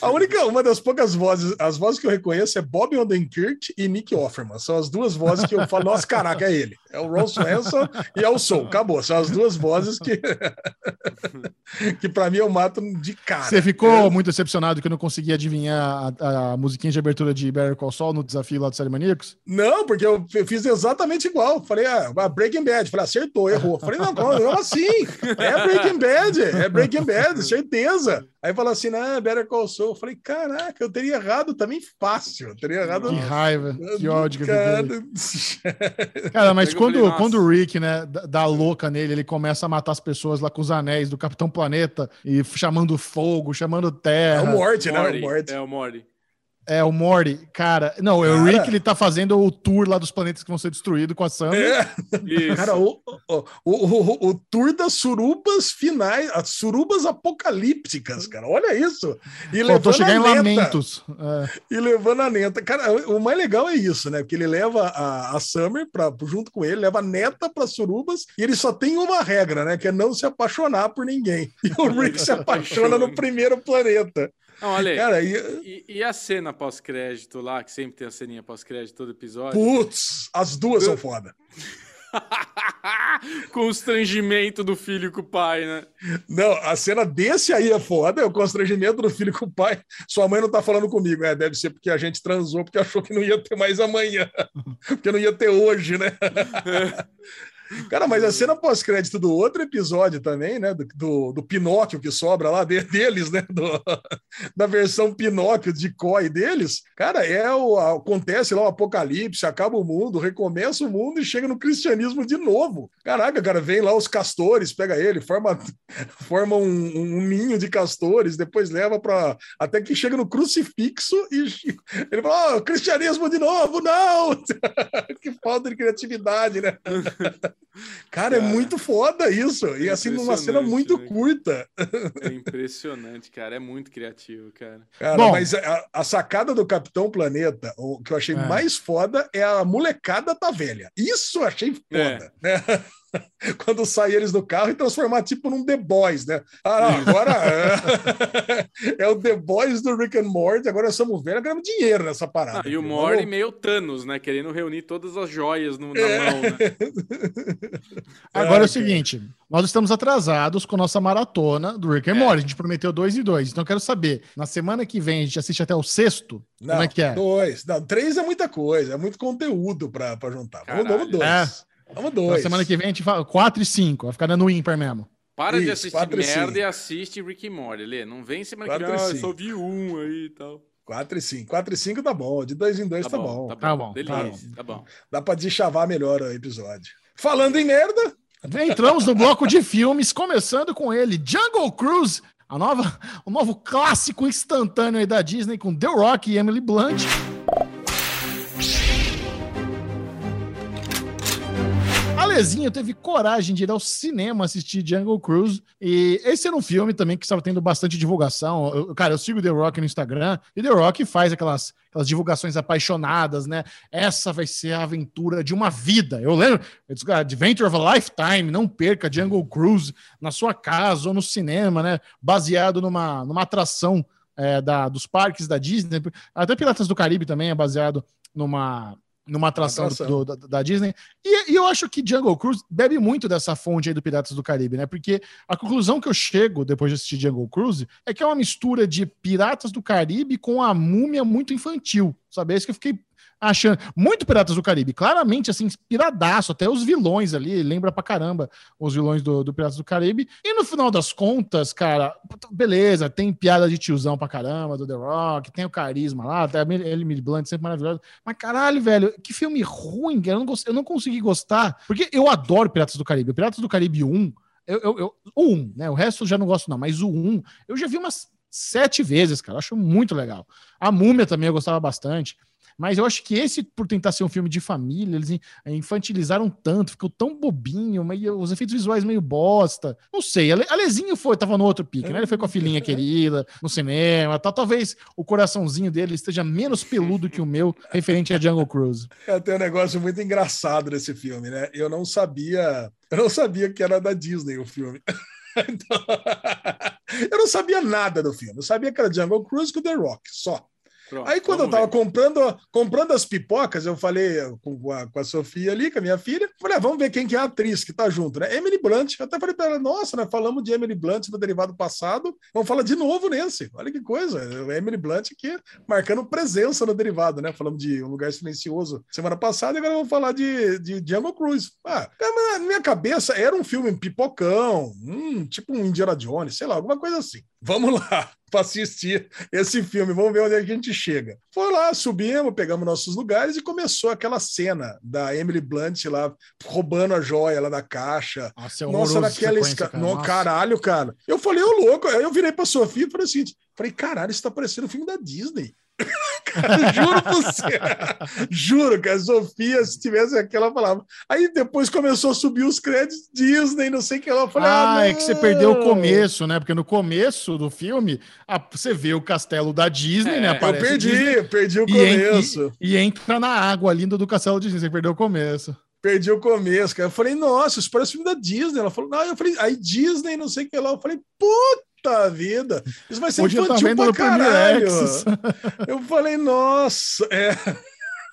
A única, uma das poucas vozes, as vozes que eu reconheço é Bob Odenkirk e Nick Offerman. São as duas vozes que eu falo, nossa, caraca, é ele. É o Ron Swanson e é o Soul. Acabou. São as duas vozes que, que para mim eu mato de cara. Você ficou muito decepcionado que eu não conseguia adivinhar a, a musiquinha de abertura de Better Call Saul no desafio lá do Série Maníacos? Não, porque eu fiz exatamente igual. Falei, ah, Breaking Bad. Falei, acertou, errou. Falei, não, como, assim? É Breaking Bad, é Breaking Bad, certeza. Aí falou assim, não, Better Call Saul. Falei, caraca, eu teria errado também fácil. Eu teria errado. Que raiva, que ódio que eu Cara, fiquei. Cara, mas quando, falei, quando o Rick, né, dá louca nele, ele começa a matar as pessoas lá com os anéis do Capitão Planeta e chamando fogo, chamando É o terra. Morte, né? Morty, O Morte. É o Morty. É, o Morty, cara. Não, é o Cara. Rick, ele tá fazendo o tour lá dos planetas que vão ser destruídos com a Sam. É, Isso. cara, o, o, o, o, o tour das surubas finais, as surubas apocalípticas, cara. Olha isso. E Faltou levando chegar a em neta. Lamentos. É. e levando a neta. Cara, o mais legal é isso, né? Porque ele leva a, a Summer pra, junto com ele, leva a neta para surubas e ele só tem uma regra, né? Que é não se apaixonar por ninguém. E o Rick se apaixona no primeiro planeta. Não, olha aí. Cara, e, E, e a cena pós-crédito lá, que sempre tem a ceninha pós-crédito todo episódio? putz, as duas são foda. Constrangimento do filho com o pai, né? Não, a cena desse aí é foda, é o constrangimento do filho com o pai. Sua mãe não tá falando comigo. É, deve ser porque a gente transou, porque achou que não ia ter mais amanhã. Porque não ia ter hoje, né? Cara, mas a cena pós-crédito do outro episódio também, né? Do, do, do Pinóquio que sobra lá de- deles, né? do- da versão Pinóquio de COI deles, cara, é o, acontece lá o apocalipse, acaba o mundo, recomeça o mundo e chega no cristianismo de novo. Caraca, cara, vem lá os castores, pega ele, forma, forma um, um ninho de castores, depois leva para até que chega no crucifixo e ele fala: oh, cristianismo de novo, não! que falta de criatividade, né? Cara, é Cara, muito foda isso. E assim, numa cena muito né? curta. É impressionante, cara. É muito criativo, cara. Cara, Bom. mas a, a sacada do Capitão Planeta, o que eu achei É. mais foda é a molecada tá velha. Isso eu achei foda, né? Quando sai eles do carro e transformar tipo num The Boys, né? Ah, não, agora é, é o The Boys do Rick and Morty, agora nós somos velhos, ganhamos dinheiro nessa parada. Ah, e o. Morty Vamos- meio Thanos, né? Querendo reunir todas as joias no- na É. mão, né? Agora é Ah, o seguinte: nós estamos atrasados com nossa maratona do Rick and É. Morty. A gente prometeu dois e dois. Então eu quero saber, na semana que vem a gente assiste até o sexto? Não, Como é que é? Dois. Não, três é muita coisa, é muito conteúdo pra, pra juntar. Vamos, vamos Caralho. dois. É. Vamos dois. semana que vem a gente fala quatro e cinco. Vai ficar dando ímpar mesmo. Para de Isso, assistir quatro e merda cinco. e assiste Rick e Morty, Lê. Não vem semana que Quatro vem, e ah, só vi um aí e tal. 4 e 5. 4 e 5 tá bom. De dois em dois tá, bom. Tá bom, Tá bom, Delícia, tá tá bom. Dá pra deschavar melhor o episódio. Falando em merda, Entramos no bloco de filmes, começando com ele, Jungle Cruise, a nova, o novo clássico instantâneo aí da Disney com The Rock e Emily Blunt. Alezinho teve coragem de ir ao cinema assistir Jungle Cruise. E esse era um filme também que estava tendo bastante divulgação. Eu- cara, eu sigo The Rock no Instagram e The Rock faz aquelas, aquelas divulgações apaixonadas, né? Essa vai ser a aventura de uma vida. Eu lembro, got Adventure of a Lifetime. Não perca Jungle Cruise na sua casa ou no cinema, né? Baseado numa, numa atração é, da, dos parques da Disney. Até Piratas do Caribe também é baseado numa, numa atração, do- Atração. do- da, da Disney. E, e eu acho que Jungle Cruise bebe muito dessa fonte aí do Piratas do Caribe, né? Porque a conclusão que eu chego depois de assistir Jungle Cruise é que é uma mistura de Piratas do Caribe com a múmia muito infantil, sabe? É isso que eu fiquei achando. Muito Piratas do Caribe, claramente, assim, inspiradaço, até os vilões ali, lembra pra caramba os vilões do, do Piratas do Caribe. E no final das contas, cara, beleza, tem piada de tiozão pra caramba, do The Rock, tem o carisma lá, até Emily Blunt sempre maravilhosa. Mas caralho, velho, que filme ruim, cara. Eu não, eu não consegui gostar, porque eu adoro Piratas do Caribe. Piratas do Caribe 1, eu, eu, eu- o 1, né? O resto eu já não gosto, não, mas o 1, eu já vi umas sete vezes, cara. Acho muito legal. A Múmia também eu gostava bastante. Mas eu acho que esse, por tentar ser um filme de família, eles in- infantilizaram tanto, ficou tão bobinho, meio, os efeitos visuais meio bosta. Não sei, Ale- Alezinho foi, tava no outro pique, né? Ele foi com a filhinha querida, no cinema, tal. Talvez o coraçãozinho dele esteja menos peludo que o meu, referente a Jungle Cruise. É, tem um negócio muito engraçado nesse filme, né? Eu não sabia, eu não sabia que era da Disney o filme. Então, eu não sabia nada do filme. Eu sabia que era Jungle Cruise com The Rock, só. Pronto, Aí quando eu vamos tava ver. comprando, comprando as pipocas, eu falei com a, com a Sofia ali, com a minha filha, falei, ah, vamos ver quem que é a atriz que tá junto, né? Emily Blunt. Eu até falei pra ela, nossa, nós falamos de Emily Blunt no derivado passado, vamos falar de novo nesse. Olha que coisa, Emily Blunt aqui marcando presença no derivado, né? Falamos de Um Lugar Silencioso semana passada, e agora vamos falar de, de Jungle Cruise. Ah, na minha cabeça era um filme pipocão, hum, tipo um Indiana Jones, sei lá, alguma coisa assim. Vamos lá para assistir esse filme, vamos ver onde a gente chega. Foi lá, subimos, pegamos nossos lugares e começou aquela cena da Emily Blunt lá roubando a joia lá da caixa. Nossa, é Nossa, naquela sequência, esca... cara. no, caralho, cara. Eu falei, ô louco. Aí eu virei pra Sofia e falei seguinte: falei, caralho, isso tá parecendo um filme da Disney. Cara, juro por você. Juro que a Sofia, se tivesse aquela palavra. Aí depois começou a subir os créditos Disney, não sei o que lá. Eu falei, Ah, ah, é que você perdeu o começo, né? Porque no começo do filme, a- você vê o castelo da Disney, É, né? eu Eu Aparece perdi, Disney, perdi o e, começo. e- e entra na água linda do castelo Disney. Você perdeu o começo. Perdi o começo, cara. Eu falei, nossa, isso parece filme da Disney. Ela falou, não, eu falei, aí Disney, não sei o que lá. Eu falei, puta vida, isso vai ser Hoje eu infantil vendo pra caralho. Eu falei, nossa, é.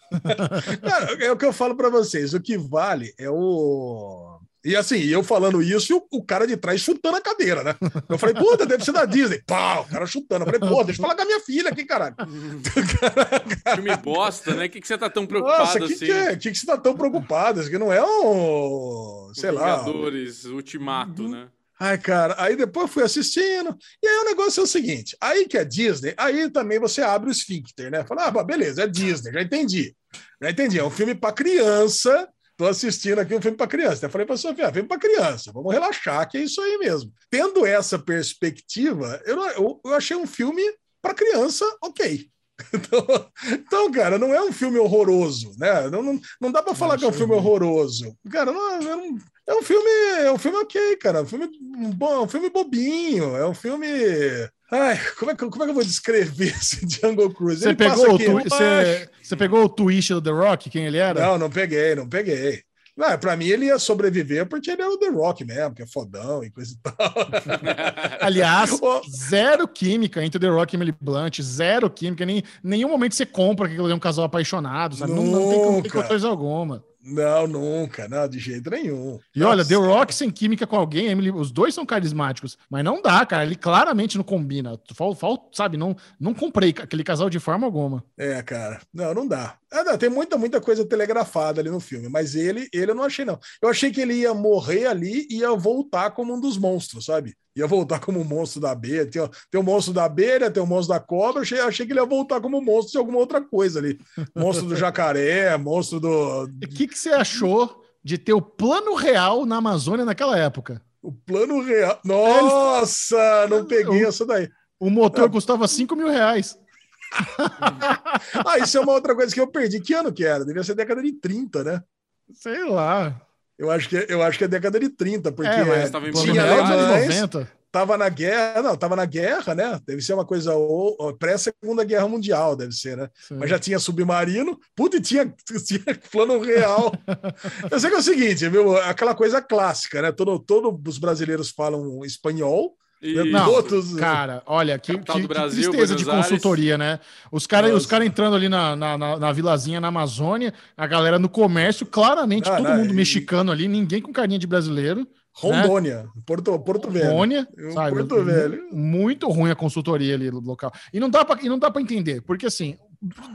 Cara, é o que eu falo pra vocês, o que vale é o. E assim, eu falando isso e o, o cara de trás chutando a cadeira, né? Eu falei, puta, deve ser da Disney. Pau, o cara chutando. Eu falei, pô, deixa eu falar com a minha filha aqui, caralho. Filme bosta, né? O que, que você tá tão preocupado Nossa, o que, assim? que é? O que, que você tá tão preocupado? Isso aqui não é um. Sei lá. Vingadores, Ultimato, né? Ai, cara, aí depois fui assistindo, e aí o negócio é o seguinte: aí que é Disney, aí também você abre o esfíncter, né? Fala, ah, beleza, é Disney, já entendi. Já entendi, é um filme para criança. Tô assistindo aqui um filme para criança. Até falei para Sofia, ah, filme para criança, vamos relaxar, que é isso aí mesmo. Tendo essa perspectiva, eu, eu, eu achei um filme para criança, ok. Então, então, cara, não é um filme horroroso, né? Não, não, não dá para falar que é um filme ruim. horroroso. Cara, não, é um- é um filme, é um filme ok, cara. É um filme bom, é um filme bobinho, é um filme. Ai, como é que, como é que eu vou descrever esse Jungle Cruise? Você pegou, o tu- você pegou o twist do The Rock, quem ele era? Não, não peguei, não peguei. Não, pra mim ele ia sobreviver porque ele é o The Rock mesmo, que é fodão e coisa e tal. Aliás, zero química entre The Rock e Emily Blunt, zero química, nem nenhum momento você compra que aquilo é um casal apaixonado, sabe? Não, não tem, não tem Nunca. coisa alguma. Não, nunca, não, de jeito nenhum. E olha, Nossa. The Rock sem química com alguém, Emily, os dois são carismáticos, mas não dá, cara. Ele claramente não combina. Fal, fal- sabe, não, não comprei aquele casal de forma alguma. É, cara. Não, não dá. Ah, não, tem muita, muita coisa telegrafada ali no filme, mas ele, ele eu não achei, não. Eu achei que ele ia morrer ali e ia voltar como um dos monstros, sabe? Ia voltar como um monstro da abelha. Tem, o- tem o monstro da abelha, tem o monstro da cobra. Achei, achei que ele ia voltar como monstro de alguma outra coisa ali. Monstro do jacaré, monstro do. O que, que você achou de ter o plano real na Amazônia naquela época? O plano real. Nossa, não peguei essa daí. O motor custava 5 mil reais. Ah, isso é uma outra coisa que eu perdi. Que ano que era? Devia ser década de 30, né? Sei lá. Eu acho que, eu acho que é década de 30, porque É, mas tava em tinha alemães, 90. tava na guerra, não, tava na guerra, né? Deve ser uma coisa ou- ou pré-segunda guerra mundial, deve ser, né? Sim. Mas já tinha submarino, puta, e tinha, tinha plano real. Eu sei que é o seguinte, viu? Aquela coisa clássica, né? Todo, todos os brasileiros falam espanhol, E- né? Não, todos. Cara, olha, que, que- Brasil, tristeza de Buenos Aires. consultoria, né? Os caras cara entrando ali na, na, na, na vilazinha na Amazônia, a galera no comércio, claramente Ah, todo não, mundo e- mexicano ali, ninguém com carinha de brasileiro. Rondônia, Porto, Porto Velho. Rônia, Eu- sabe? Porto Velho. Muito ruim a consultoria ali no local. E não dá pra, e não dá pra entender, porque assim,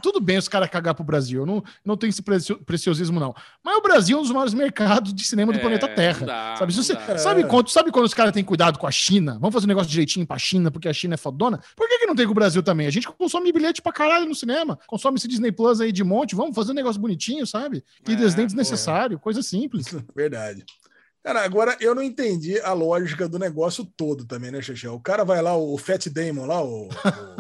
tudo bem os caras cagar pro Brasil, eu não, não tenho esse precio- preciosismo, não. Mas o Brasil é um dos maiores mercados de cinema do É, planeta Terra. dá, sabe, você, dá. sabe, É. quando, sabe quando os caras têm cuidado com a China? Vamos fazer um negócio direitinho pra China, porque a China é fodona? Por que, que não tem com o Brasil também? A gente consome bilhete pra caralho no cinema, consome esse Disney Plus aí de monte, vamos fazer um negócio bonitinho, sabe? Que É, desdém porra. desnecessário, coisa simples. Verdade. Cara, agora eu não entendi a lógica do negócio todo também, né, Xexé? O cara vai lá, o Fat Damon lá, o,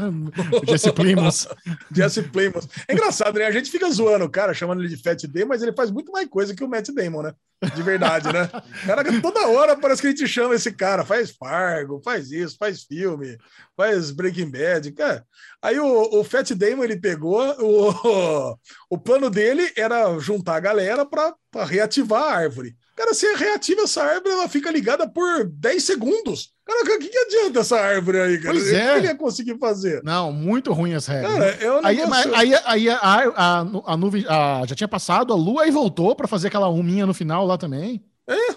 Jesse Plimons. Jesse Plemons. É engraçado, né? A gente fica zoando o cara, chamando ele de Fat Damon, mas ele faz muito mais coisa que o Matt Damon, né? De verdade, né? Cara, toda hora parece que a gente chama esse cara, faz Fargo, faz isso, faz filme, faz Breaking Bad, cara. Aí o, o Fat Damon, ele pegou, o, o plano dele era juntar a galera para reativar a árvore. Cara, você reativa essa árvore, ela fica ligada por 10 segundos. Cara, o que, que adianta essa árvore aí, cara? Pois O que é. ele ia conseguir fazer? Não, muito ruim as regras. Cara, é um Aí, negócio... aí, aí a, a, a nuvem a- já tinha passado, a lua aí voltou pra fazer aquela ruminha no final lá também.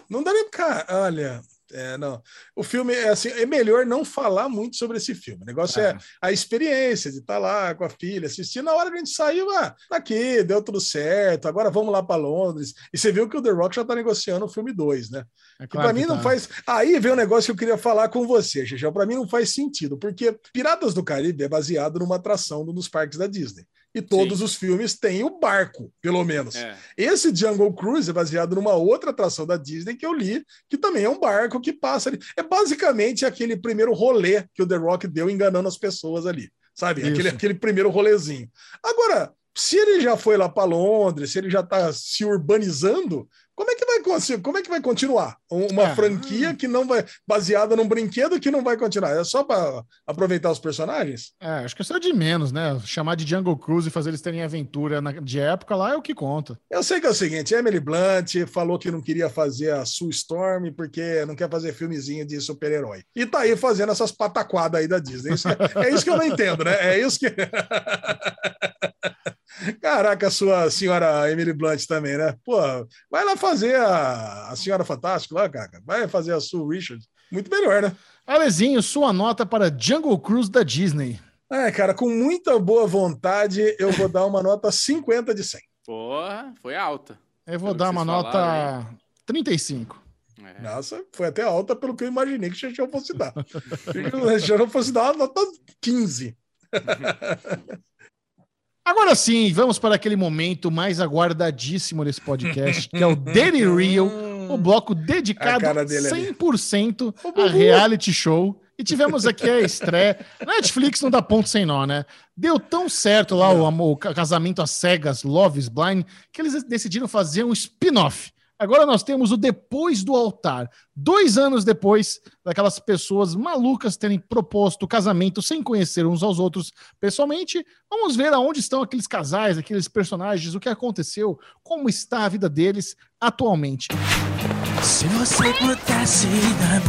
Não dá nem. Cara, olha. É, não. O filme é assim, é melhor não falar muito sobre esse filme. O negócio é a experiência de estar lá com a filha, assistir. Na hora que a gente saiu, ah, tá aqui, deu tudo certo, agora vamos lá para Londres. E você viu que o The Rock já tá negociando o filme 2, né? É Que claro pra mim que não tá. faz. Aí vem um negócio que eu queria falar com você, Xixão. Pra mim não faz sentido, porque Piratas do Caribe é baseado numa atração dos parques da Disney. E todos Sim. os filmes têm o barco, pelo menos. É. Esse Jungle Cruise é baseado numa outra atração da Disney que eu li, que também é um barco que passa ali. É basicamente aquele primeiro rolê que o The Rock deu enganando as pessoas ali. Sabe? Isso. Aquele, aquele primeiro rolezinho. Agora, se ele já foi lá para Londres, se ele já está se urbanizando, como é que vai como é que vai continuar? Um- Uma É. franquia que não vai baseada num brinquedo que não vai continuar. É só para aproveitar os personagens? É, acho que isso é de menos, né? Chamar de Jungle Cruise e fazer eles terem aventura na- de época lá é o que conta. Eu sei que é o seguinte, Emily Blunt falou que não queria fazer a Sue Storm porque não quer fazer filmezinho de super-herói. E tá aí fazendo essas pataquadas aí da Disney. Isso que- é isso que eu não entendo, né? É isso que. Caraca, a sua senhora Emily Blunt também, né? Pô, vai lá fazer a, a Senhora Fantástica lá, cara. Vai fazer a Sue Richard. Muito melhor, né? Alezinho, sua nota para Jungle Cruise da Disney. É, cara, com muita boa vontade, eu vou dar uma nota 50 de 100. Porra, foi alta. Eu vou Pelo dar uma nota falaram 35. É. Nossa, foi até alta pelo que eu imaginei que o Xexão fosse dar. Que o Xexão fosse dar uma nota 15. Agora sim, vamos para aquele momento mais aguardadíssimo desse podcast, que é o Daily Real, o bloco dedicado A cara dele ali. 100% a reality show. E tivemos aqui a estreia. Netflix não dá ponto sem nó, né? Deu tão certo lá o, amor, o ca- casamento às cegas, Love is Blind, que eles decidiram fazer um spin-off. Agora nós temos o Depois do Altar. Dois anos depois daquelas pessoas malucas terem proposto o casamento sem conhecer uns aos outros pessoalmente, vamos ver aonde estão aqueles casais, aqueles personagens, o que aconteceu, como está a vida deles atualmente. Se você pudesse dar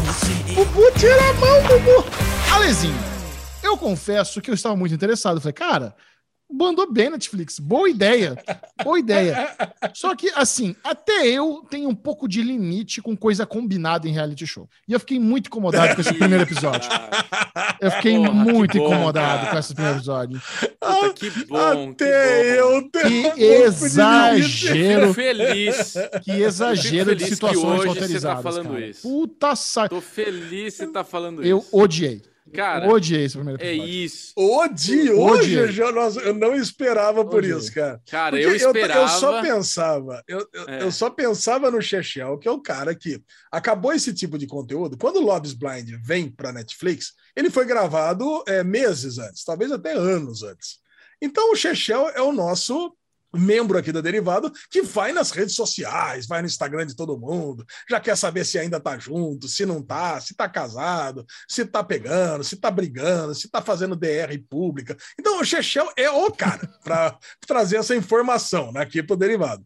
Bubu, tira a mão, Bubu! Alezinho, eu confesso que eu estava muito interessado. Falei, cara, mandou bem Netflix, boa ideia, boa ideia. Só que, assim, até eu tenho um pouco de limite com coisa combinada em reality show. E eu fiquei muito incomodado com esse primeiro episódio. Eu fiquei Porra, que muito bom, incomodado cara. com esse primeiro episódio. Puta, que bom. que Até bom. eu tenho Que um de exagero, Tô feliz. que exagero de feliz que situações você tá roteirizadas. falando cara. isso. Puta saco. Tô feliz que você tá falando Eu isso. odiei. Cara, odiei esse primeiro é episódio. isso. Odiou, Odiei. Nossa, eu não esperava por Odiei. isso, cara. Cara, Porque eu eu, esperava. eu só pensava, eu, eu, É. eu só pensava no Chechel, que é o cara que acabou esse tipo de conteúdo. Quando o Lobby's Blind vem para Netflix, ele foi gravado é, meses antes, talvez até anos antes. Então o Chechel é o nosso membro aqui da Derivado que vai nas redes sociais, vai no Instagram de todo mundo, já quer saber se ainda tá junto, se não tá, se tá casado, se tá pegando, se tá brigando, se tá fazendo DR pública. Então o Chechel é o cara para trazer essa informação né, aqui pro Derivado.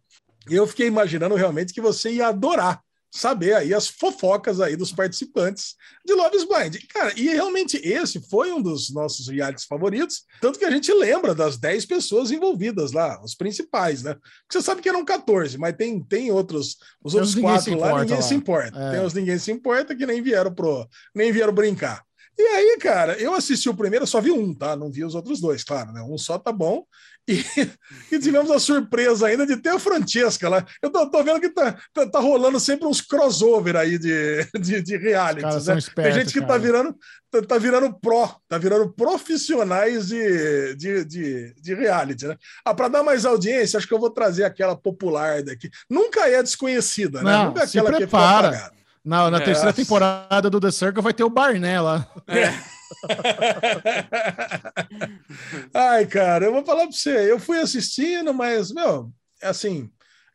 E eu fiquei imaginando realmente que você ia adorar saber aí as fofocas aí dos participantes de Love is Blind. Cara, e realmente esse foi um dos nossos realities favoritos, tanto que a gente lembra das 10 pessoas envolvidas lá, os principais, né? Porque você sabe que eram 14, mas tem, tem outros, os outros ninguém quatro lá, ninguém lá. se importa. É. Tem os ninguém se importa que nem vieram pro, nem vieram brincar. E aí, cara, eu assisti o primeiro, só vi um, tá? Não vi os outros dois, claro, né? Um só tá bom. E, e tivemos a surpresa ainda de ter a Francesca lá. Eu tô, tô vendo que tá, tá, tá rolando sempre uns crossover aí de, de, de caras né? Tem gente que tá virando, tá, tá virando pró, tá virando profissionais de, de, de, de reality, né? Ah, para dar mais audiência, acho que eu vou trazer aquela popular daqui. Nunca é desconhecida, né? Não, Nunca é se aquela que fica prepara. apagada. Na, na É. terceira temporada do The Circle vai ter o Barné lá. Ai, cara, eu vou falar pra você, eu fui assistindo, mas, meu, é assim,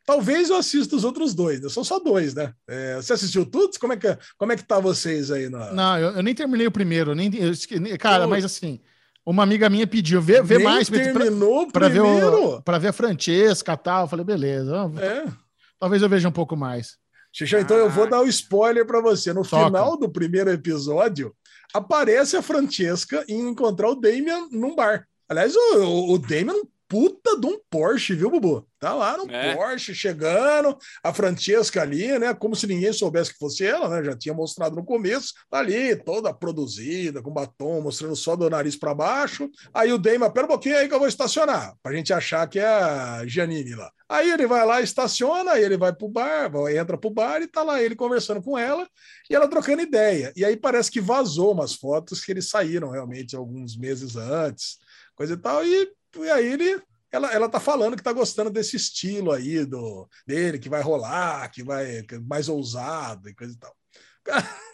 talvez eu assista os outros dois, são só dois, né? É, você assistiu tudo? Como é que, como é que tá vocês aí? Na... Não, eu, eu nem terminei o primeiro. Nem, eu cara, Pô. mas assim, uma amiga minha pediu, vê, vê Nem mais pra, pra, terminou pra ver primeiro? o, pra ver a Francesca e tal. Eu falei, beleza, É. talvez eu veja um pouco mais. Xixão, então eu vou dar o spoiler para você. No Toca. final do primeiro episódio, aparece a Francesca em encontrar o Damian num bar. Aliás, o, o, Damian puta de um Porsche, viu, Bubu? Tá lá no É. Porsche, chegando, a Francesca ali, né? Como se ninguém soubesse que fosse ela, né? Já tinha mostrado no começo, tá ali, toda produzida, com batom, mostrando só do nariz para baixo. Aí o Damian, pera um pouquinho aí que eu vou estacionar, pra gente achar que é a Janine lá. Aí ele vai lá, estaciona, aí ele vai pro bar, vai- entra pro bar e tá lá ele conversando com ela e ela trocando ideia. E aí parece que vazou umas fotos que eles saíram realmente alguns meses antes, coisa e tal. E, e aí ele, ela, ela tá falando que tá gostando desse estilo aí do dele, que vai rolar, que vai que é mais ousado e coisa e tal.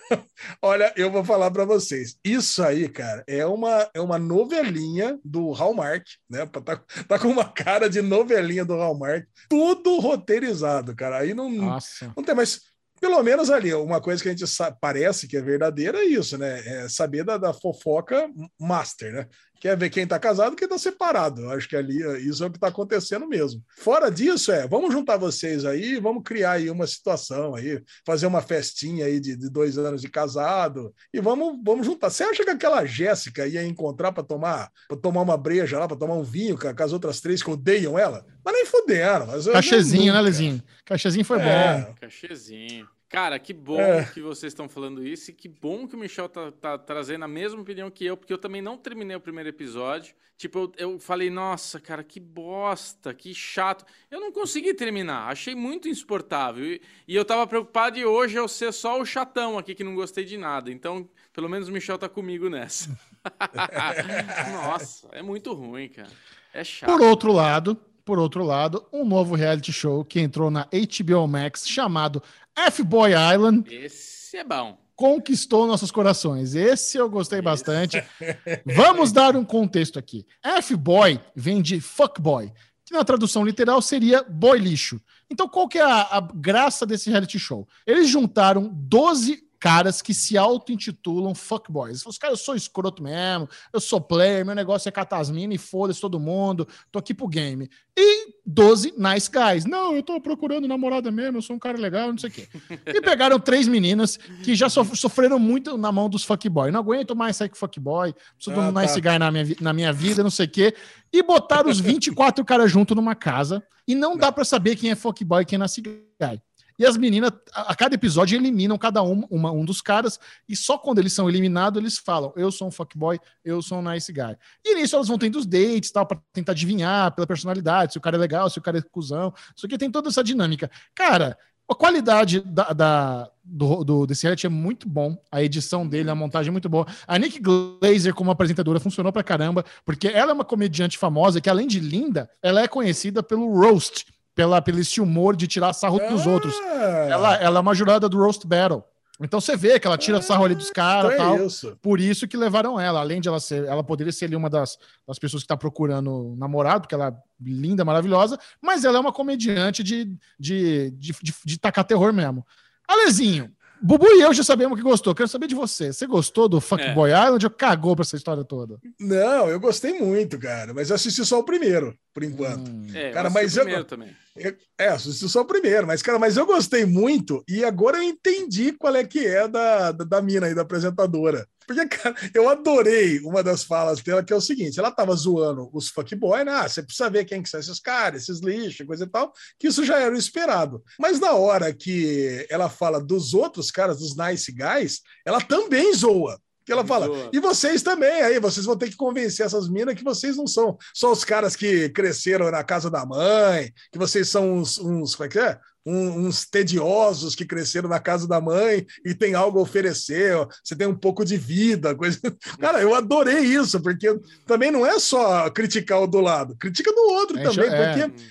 Olha, eu vou falar para vocês. Isso aí, cara, é uma, é uma novelinha do Hallmark, né? Tá, tá com uma cara de novelinha do Hallmark, tudo roteirizado, cara. Aí não, Nossa. não tem mais. Pelo menos ali, uma coisa que a gente parece que é verdadeira é isso, né? É saber da, da fofoca master, né? Quer ver quem tá casado e quem tá separado. Eu acho que ali isso é o que tá acontecendo mesmo. Fora disso, é, vamos juntar vocês aí, vamos criar aí uma situação aí, fazer uma festinha aí de, de dois anos de casado e vamos, vamos juntar. Você acha que aquela Jéssica ia encontrar para tomar, para tomar uma breja lá, para tomar um vinho com, com as outras três que odeiam ela? Mas nem fuderam. Mas Cachezinho, né. Lezinho? Cachezinho foi É. bom. Cachezinho. Cara, que bom É. que vocês estão falando isso e que bom que o Michel tá, tá trazendo a mesma opinião que eu, porque eu também não terminei o primeiro episódio. Tipo, eu, eu falei, nossa, cara, que bosta, que chato. Eu não consegui terminar, achei muito insuportável. E, e eu tava preocupado de hoje eu ser só o chatão aqui que não gostei de nada. Então, pelo menos o Michel tá comigo nessa. nossa, é muito ruim, cara. É chato. Por outro lado, por outro lado, um novo reality show que entrou na HBO Max chamado F-Boy Island Esse é bom. conquistou nossos corações. Esse eu gostei bastante. Vamos dar um contexto aqui. F-boy vem de fuckboy, que na tradução literal seria boy lixo. Então, qual que é a, a graça desse reality show? Eles juntaram 12 caras que se auto-intitulam fuckboys. Os caras, eu sou escroto mesmo, eu sou player, meu negócio é catar as minas e foda-se todo mundo, tô aqui pro game. E 12 nice guys. Não, eu tô procurando namorada mesmo, eu sou um cara legal, não sei o quê. E pegaram três meninas que já sof- sofreram muito na mão dos fuckboy. Não aguento mais sair com fuckboy, preciso de Ah, um tá. nice guy na minha, na minha vida, não sei o quê. E botaram os 24 caras junto numa casa. E não dá pra saber quem é fuckboy e quem é nice guy. E as meninas, a, cada episódio, eliminam cada um, uma- um dos caras, e só quando eles são eliminados, eles falam: Eu sou um fuckboy, eu sou um nice guy. E nisso elas vão tendo os dates tal, pra tentar adivinhar pela personalidade, se o cara é legal, se o cara é cuzão. Isso aqui tem toda essa dinâmica. Cara, a qualidade da, da- do, do- desse reality é muito bom. A edição dele, a montagem é muito boa. A Nick Glazer, como apresentadora, funcionou pra caramba, porque ela é uma comediante famosa que, além de linda, ela é conhecida pelo roast, pela, pelo esse humor de tirar sarro dos outros. Ah, Ela, ela é uma jurada do Roast Battle. Então você vê que ela tira sarro ali dos caras e Então tal. é isso. Por isso que levaram ela. Além de ela ser, ela poderia ser ali uma das, das pessoas que tá procurando namorado, porque ela é linda, maravilhosa, mas ela é uma comediante de, de, de, de, de tacar terror mesmo. Alezinho, Bubu e eu já sabemos que gostou. Quero saber de você. Você gostou do Fuckboy Island ou cagou pra essa história toda? Não, eu gostei muito, cara, mas eu assisti só o primeiro, por enquanto. Hum. É, Cara, eu mas eu- primeiro também. Eu- É, assisti só o primeiro, mas, cara, mas eu gostei muito e agora eu entendi qual é que é da, da, da mina aí, da apresentadora. Porque, cara, eu adorei uma das falas dela, que é o seguinte: ela tava zoando os fuckboy, né? Ah, você precisa ver quem que são esses caras, esses lixos, coisa e tal, que isso já era o esperado. Mas na hora que ela fala dos outros caras, dos nice guys, ela também zoa. Que ela fala, e vocês também, aí vocês vão ter que convencer essas minas que vocês não são só os caras que cresceram na casa da mãe, que vocês são uns, uns como é que é? Um- uns tediosos que cresceram na casa da mãe e tem algo a oferecer, ó, você tem um pouco de vida, coisa. Cara, eu adorei isso, porque também não é só criticar o do lado, critica do outro É, também, é. porque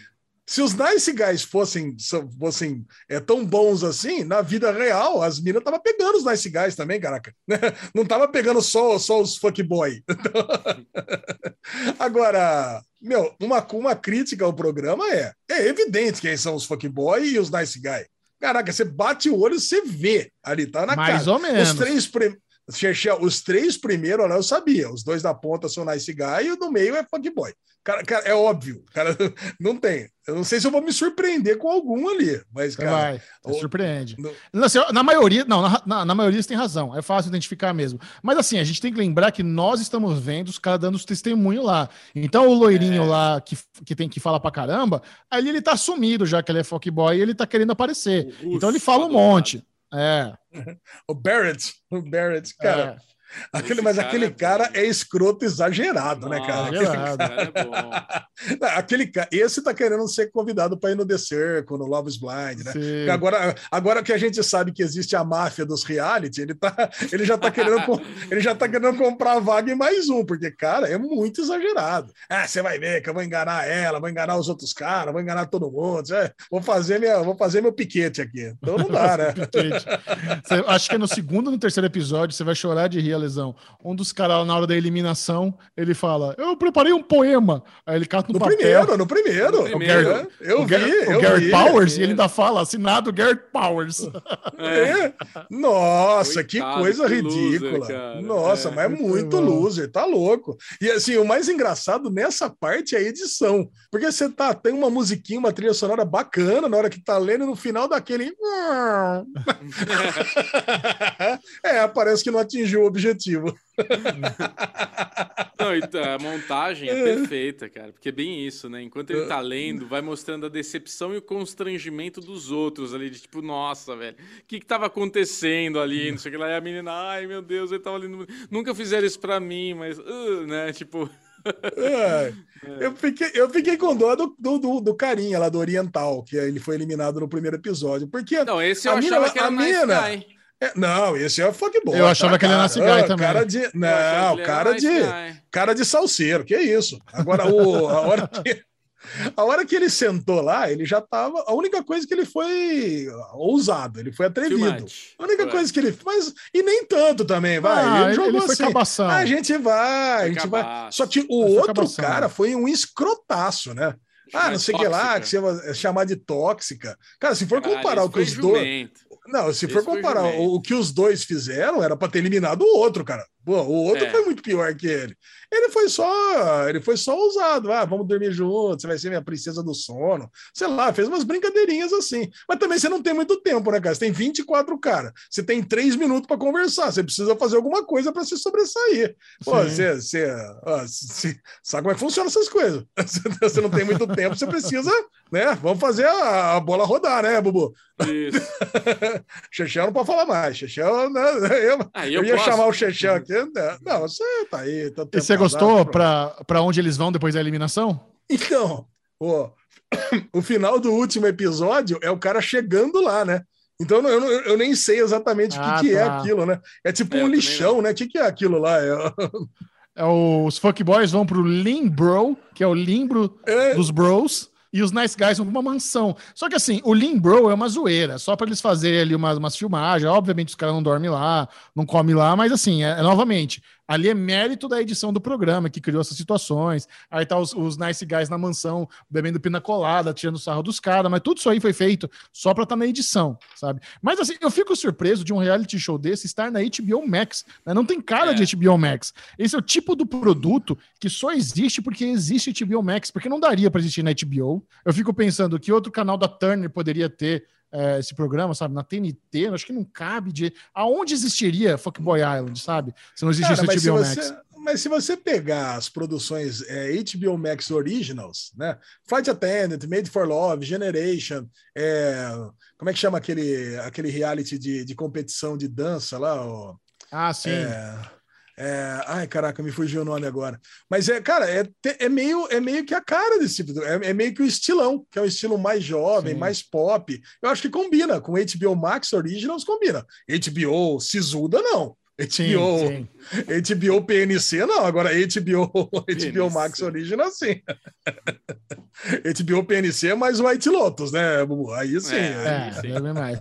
se os Nice Guys fossem, fossem é, tão bons assim, na vida real, as minas estavam pegando os Nice Guys também, caraca. Não tava pegando só, só os fuckboy. Agora, meu, uma, uma crítica ao programa é: é evidente quem são os fuckboy e os Nice Guy. Caraca, você bate o olho, você vê ali, tá na Mais cara. ou menos. Os três, prim... Xexé, os três primeiros eu sabia. Os dois da ponta são Nice Guy e o do meio é Fuckboy. Cara, cara, é óbvio. Cara, não tem. Eu não sei se eu vou me surpreender com algum ali, mas, cara. vai, você o- surpreende. no- Não, assim, na maioria, não, na, na- na maioria você tem razão, é fácil identificar mesmo. Mas assim, a gente tem que lembrar que nós estamos vendo os caras dando os testemunhos lá. Então o loirinho É. lá que, que tem que falar pra caramba, ali ele tá sumido já que ele é fuckboy e ele tá querendo aparecer. Então ele fala um monte. É. O Barrett, o Barrett, cara. é. Aquele, mas cara aquele é bom. cara é escroto exagerado, né, cara? Nossa, Aquele- esse cara é bom. Aquele ca- esse tá querendo ser convidado para ir no The Circle, no Love is Blind, né? Sim. Agora, agora que a gente sabe que existe a máfia dos reality, ele, tá, ele, já tá querendo, com- ele já tá querendo comprar a vaga em mais um, porque, cara, é muito exagerado. Ah, você vai ver que eu vou enganar ela, vou enganar os outros caras, vou enganar todo mundo. é, vou, fazer minha, vou fazer meu piquete aqui. Então não dá, né? Acho que é no segundo ou no terceiro episódio, você vai chorar de rir, Lesão. Um dos caras lá na hora da eliminação, ele fala: Eu preparei um poema. Aí ele cata no, No papel. primeiro, no primeiro. No primeiro. É, Eu o vi, o Garrett. Powers, e ele ainda fala, assinado Garrett Powers. É. Nossa, que Coitado, coisa que ridícula. loser. Nossa, É. mas é Muito loser, tá louco. E assim, o mais engraçado nessa parte é a edição. Porque você tá, tem uma musiquinha, uma trilha sonora bacana na hora que tá lendo, e no final daquele. é, parece que não atingiu o objetivo. Não, e tá- a montagem é perfeita, cara. Porque é bem isso, né? Enquanto ele tá lendo, vai mostrando a decepção e o constrangimento dos outros ali. De tipo, nossa, velho, o que que tava acontecendo ali? Não sei o que lá. E a menina, ai meu Deus, ele tava lendo. Nunca fizeram isso pra mim, mas, uh, né? Tipo, É, Eu, fiquei, eu fiquei com dó do, do, do, carinha lá do Oriental, que ele foi eliminado no primeiro episódio. Porque. não, esse eu A mina- achava que era a mina-. É, não, esse é o fuckboy. Eu achava que ele era nice guy Ah, também. Cara de, não, ele cara de. cara de salseiro, que isso. Agora, o, a, hora que, a hora que ele sentou lá, ele já tava. A única coisa que ele foi ousado, ele foi atrevido. A única coisa que ele. Mas, e nem tanto também, vai. Ah, ele jogou foi assim. cabação. "Ah, a gente vai, a Foi gente vai. cabaço. Só que o Foi outro cabação. cara foi um escrotaço, né? Ah, não sei o que lá, que você vai chamar de tóxica. Cara, se for Caralho, comparar o que os dois. Não, se for Esse foi comparar o que os dois fizeram, era para ter eliminado o outro, cara. Pô, o outro É. foi muito pior que ele. Ele foi só, ele foi só ousado. Ah, vamos dormir juntos, você vai ser minha princesa do sono. Sei lá, fez umas brincadeirinhas assim. Mas também você não tem muito tempo, né, cara? Você tem 24 caras. Você tem 3 minutos para conversar. Você precisa fazer alguma coisa para se sobressair. Pô, Sim. você, você, ó, você sabe como é que funcionam essas coisas. Você não tem muito tempo, você precisa, né? Vamos fazer a, a bola rodar, né, Bubu? Isso. Chechel não pode falar mais. Chechel, né? Eu, Ah, eu, eu ia posso. chamar o Chechel aqui. Né? Não, você tá aí. Tá E você gostou pra, pra onde eles vão depois da eliminação? Então, ó, o final do último episódio é o cara chegando lá, né? Então eu, não- eu nem sei exatamente o que, Ah, que é tá. aquilo, né? É tipo É, eu um também lixão, né? O que, que é aquilo lá? É, É, os fuckboys vão pro Limbro, que é o limbro é, dos bros. E os Nice Guys vão pra uma mansão. Só que assim, o Lean Bro é uma zoeira, só pra eles fazerem ali umas, umas filmagens. Obviamente os caras não dormem lá, não comem lá, mas assim, é, é novamente, ali é mérito da edição do programa que criou essas situações. Aí tá os, os Nice Guys na mansão, bebendo pina colada, tirando sarro dos caras, mas tudo isso aí foi feito só pra estar na edição, sabe? Mas assim, eu fico surpreso de um reality show desse estar na HBO Max. né? Não tem cara É. de HBO Max. Esse é o tipo do produto que só existe porque existe HBO Max, porque não daria pra existir na HBO. Eu fico pensando que outro canal da Turner poderia ter eh, esse programa, sabe? Na TNT, acho que não cabe de. Aonde existiria Fuckboy Island, sabe? Se não existisse Cara, HBO você, Max. mas se você pegar as produções é, HBO Max Originals, né? Flight Attendant, Made for Love, Generation, é, como é que chama aquele, aquele reality de, de competição de dança lá? ó? Ah, sim. É, é, ai, caraca, me fugiu o nome agora. Mas é, cara, é, é, meio, é meio que a cara desse tipo. É, é meio que o estilão, que é um estilo mais jovem, Sim. mais pop. Eu acho que combina com HBO Max Originals, combina. HBO Sisuda, não. Sim, HBO, sim. HBO PNC, não. Agora HBO, HBO. Max Original, sim. HBO PNC é mais White Lotus, né? Aí sim. É, É, sim. é mais.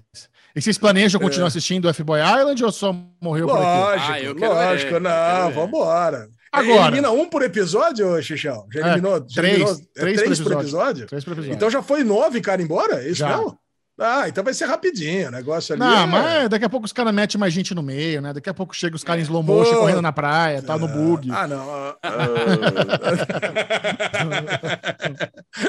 E vocês planejam continuar assistindo F-Boy Island ou só morreu por aqui? Lógico, Ah, eu quero lógico, ver, não, vambora. Agora. Elimina um por episódio, Xixão? Já É, eliminou? já três. eliminou- é Três por três por episódio. episódio? Três por episódio. Então já foi nove cara embora? É isso Já. mesmo? Ah, então vai ser rapidinho. O negócio ali. Não, é- mas daqui a pouco os caras metem mais gente no meio, né? Daqui a pouco chega os caras em slow motion Pô. correndo na praia, tá no bug. Ah, não. ah.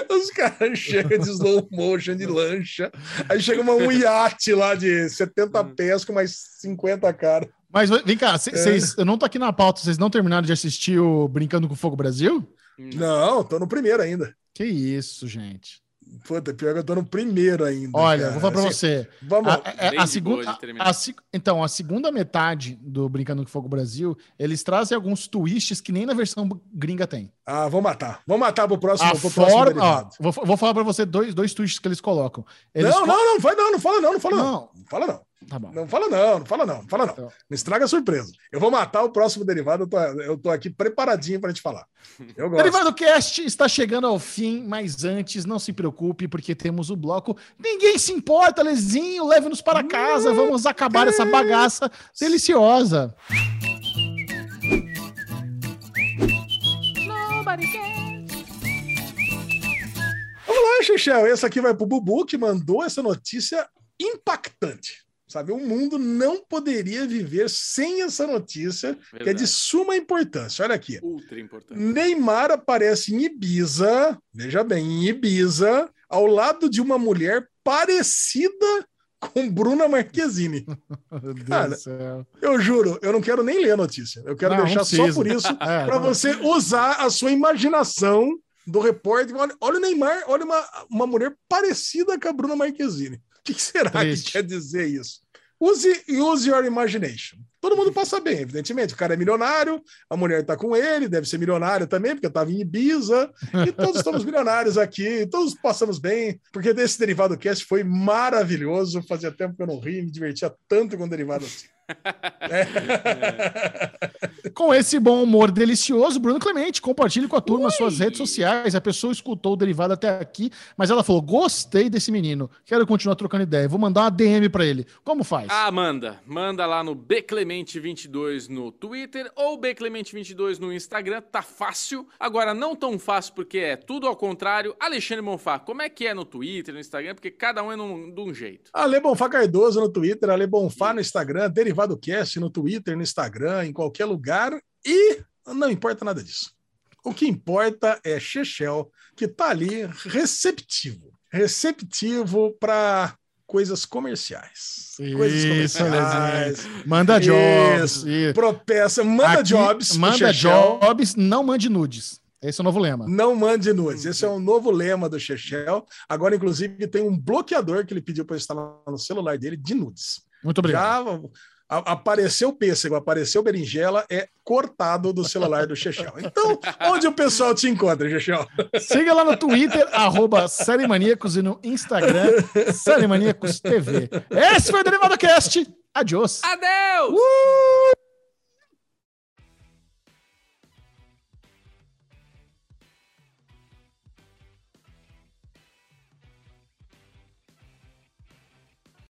Os caras chegam de slow motion, de lancha. Aí chega uma, um iate lá de 70 pés com mais 50 caras. Mas vem cá, É. vocês, eu não tô aqui na pauta, vocês não terminaram de assistir o Brincando com Fogo Brasil? Não, tô no primeiro ainda. Que isso, gente. Puta, pior que eu tô no primeiro ainda. Olha, cara. vou falar pra Assim, você. Vamos. A, a- a segunda, a- então, a segunda metade do Brincando com Fogo Brasil, eles trazem alguns twists que nem na versão gringa tem. Ah, vou matar. Vou matar pro próximo, A pro forma, ó, vou, vou falar pra você dois, dois twists que eles colocam. Eles Não, co- não, não, vai não, não fala não, não fala não. Não, Não fala não. Tá bom. Não fala não, não fala não, não fala não. Então. Não estraga a surpresa. Eu vou matar o próximo derivado, eu tô, eu tô aqui preparadinho pra gente falar. Eu gosto. Derivado Cast está chegando ao fim, mas antes, não se preocupe, porque temos o bloco Ninguém se importa, Lezinho, leve-nos para casa, vamos acabar essa bagaça deliciosa. Ah, Xixel, esse aqui vai pro Bubu, que mandou essa notícia impactante. Sabe, o mundo não poderia viver sem essa notícia, que é de Verdade. suma importância. Olha aqui. Ultra importante. Neymar aparece em Ibiza, veja bem, em Ibiza, ao lado de uma mulher parecida com Bruna Marquezine. Meu Deus Cara, do céu. Eu juro, eu não quero nem ler a notícia. Eu quero Não, não deixar só precisa. por isso, É, para não. você usar a sua imaginação do repórter. Olha, olha o Neymar, olha uma, uma mulher parecida com a Bruna Marquezine. O que, que será Triste. que quer dizer isso? Use, use your imagination. Todo mundo passa bem, evidentemente. O cara é milionário, a mulher tá com ele, deve ser milionário também, porque estava em Ibiza, e todos estamos milionários aqui, todos passamos bem, porque desse Derivado Cast foi maravilhoso. Fazia tempo que eu não ria, me divertia tanto com derivado assim. Com esse bom humor delicioso, Bruno Clemente, compartilhe com a turma as suas redes sociais. A pessoa escutou o derivado até aqui, mas ela falou: gostei desse menino, quero continuar trocando ideia. Vou mandar uma DM pra ele. Como faz? Ah, manda. Manda lá no Bclemente22 no Twitter ou Bclemente22 no Instagram. Tá fácil. Agora, não tão fácil porque é tudo ao contrário. Alexandre Monfá, como é que é no Twitter, no Instagram? Porque cada um é num- de um jeito. Ale Bonfá Cardoso no Twitter, Ale Bonfá no Instagram, Derivado Cast no Twitter, no Instagram, em qualquer lugar. E não importa nada disso. O que importa é Chechel, que tá ali receptivo. Receptivo para coisas comerciais. coisas comerciais. Manda jobs. Isso. Propeça, manda Aqui, jobs. Manda jobs, não mande nudes. Esse é o novo lema. Não mande nudes. Esse é um novo lema do Chechel. Agora, inclusive, tem um bloqueador que ele pediu para instalar no celular dele de nudes. Muito obrigado. Já apareceu pêssego, apareceu berinjela, é cortado do celular do Chechel. Então, onde o pessoal te encontra, Chechel? Siga lá no Twitter, arroba Série e no Instagram, Série Maníacos TV. Esse foi o Derivado Cast. Adiós. Adeus! Uh!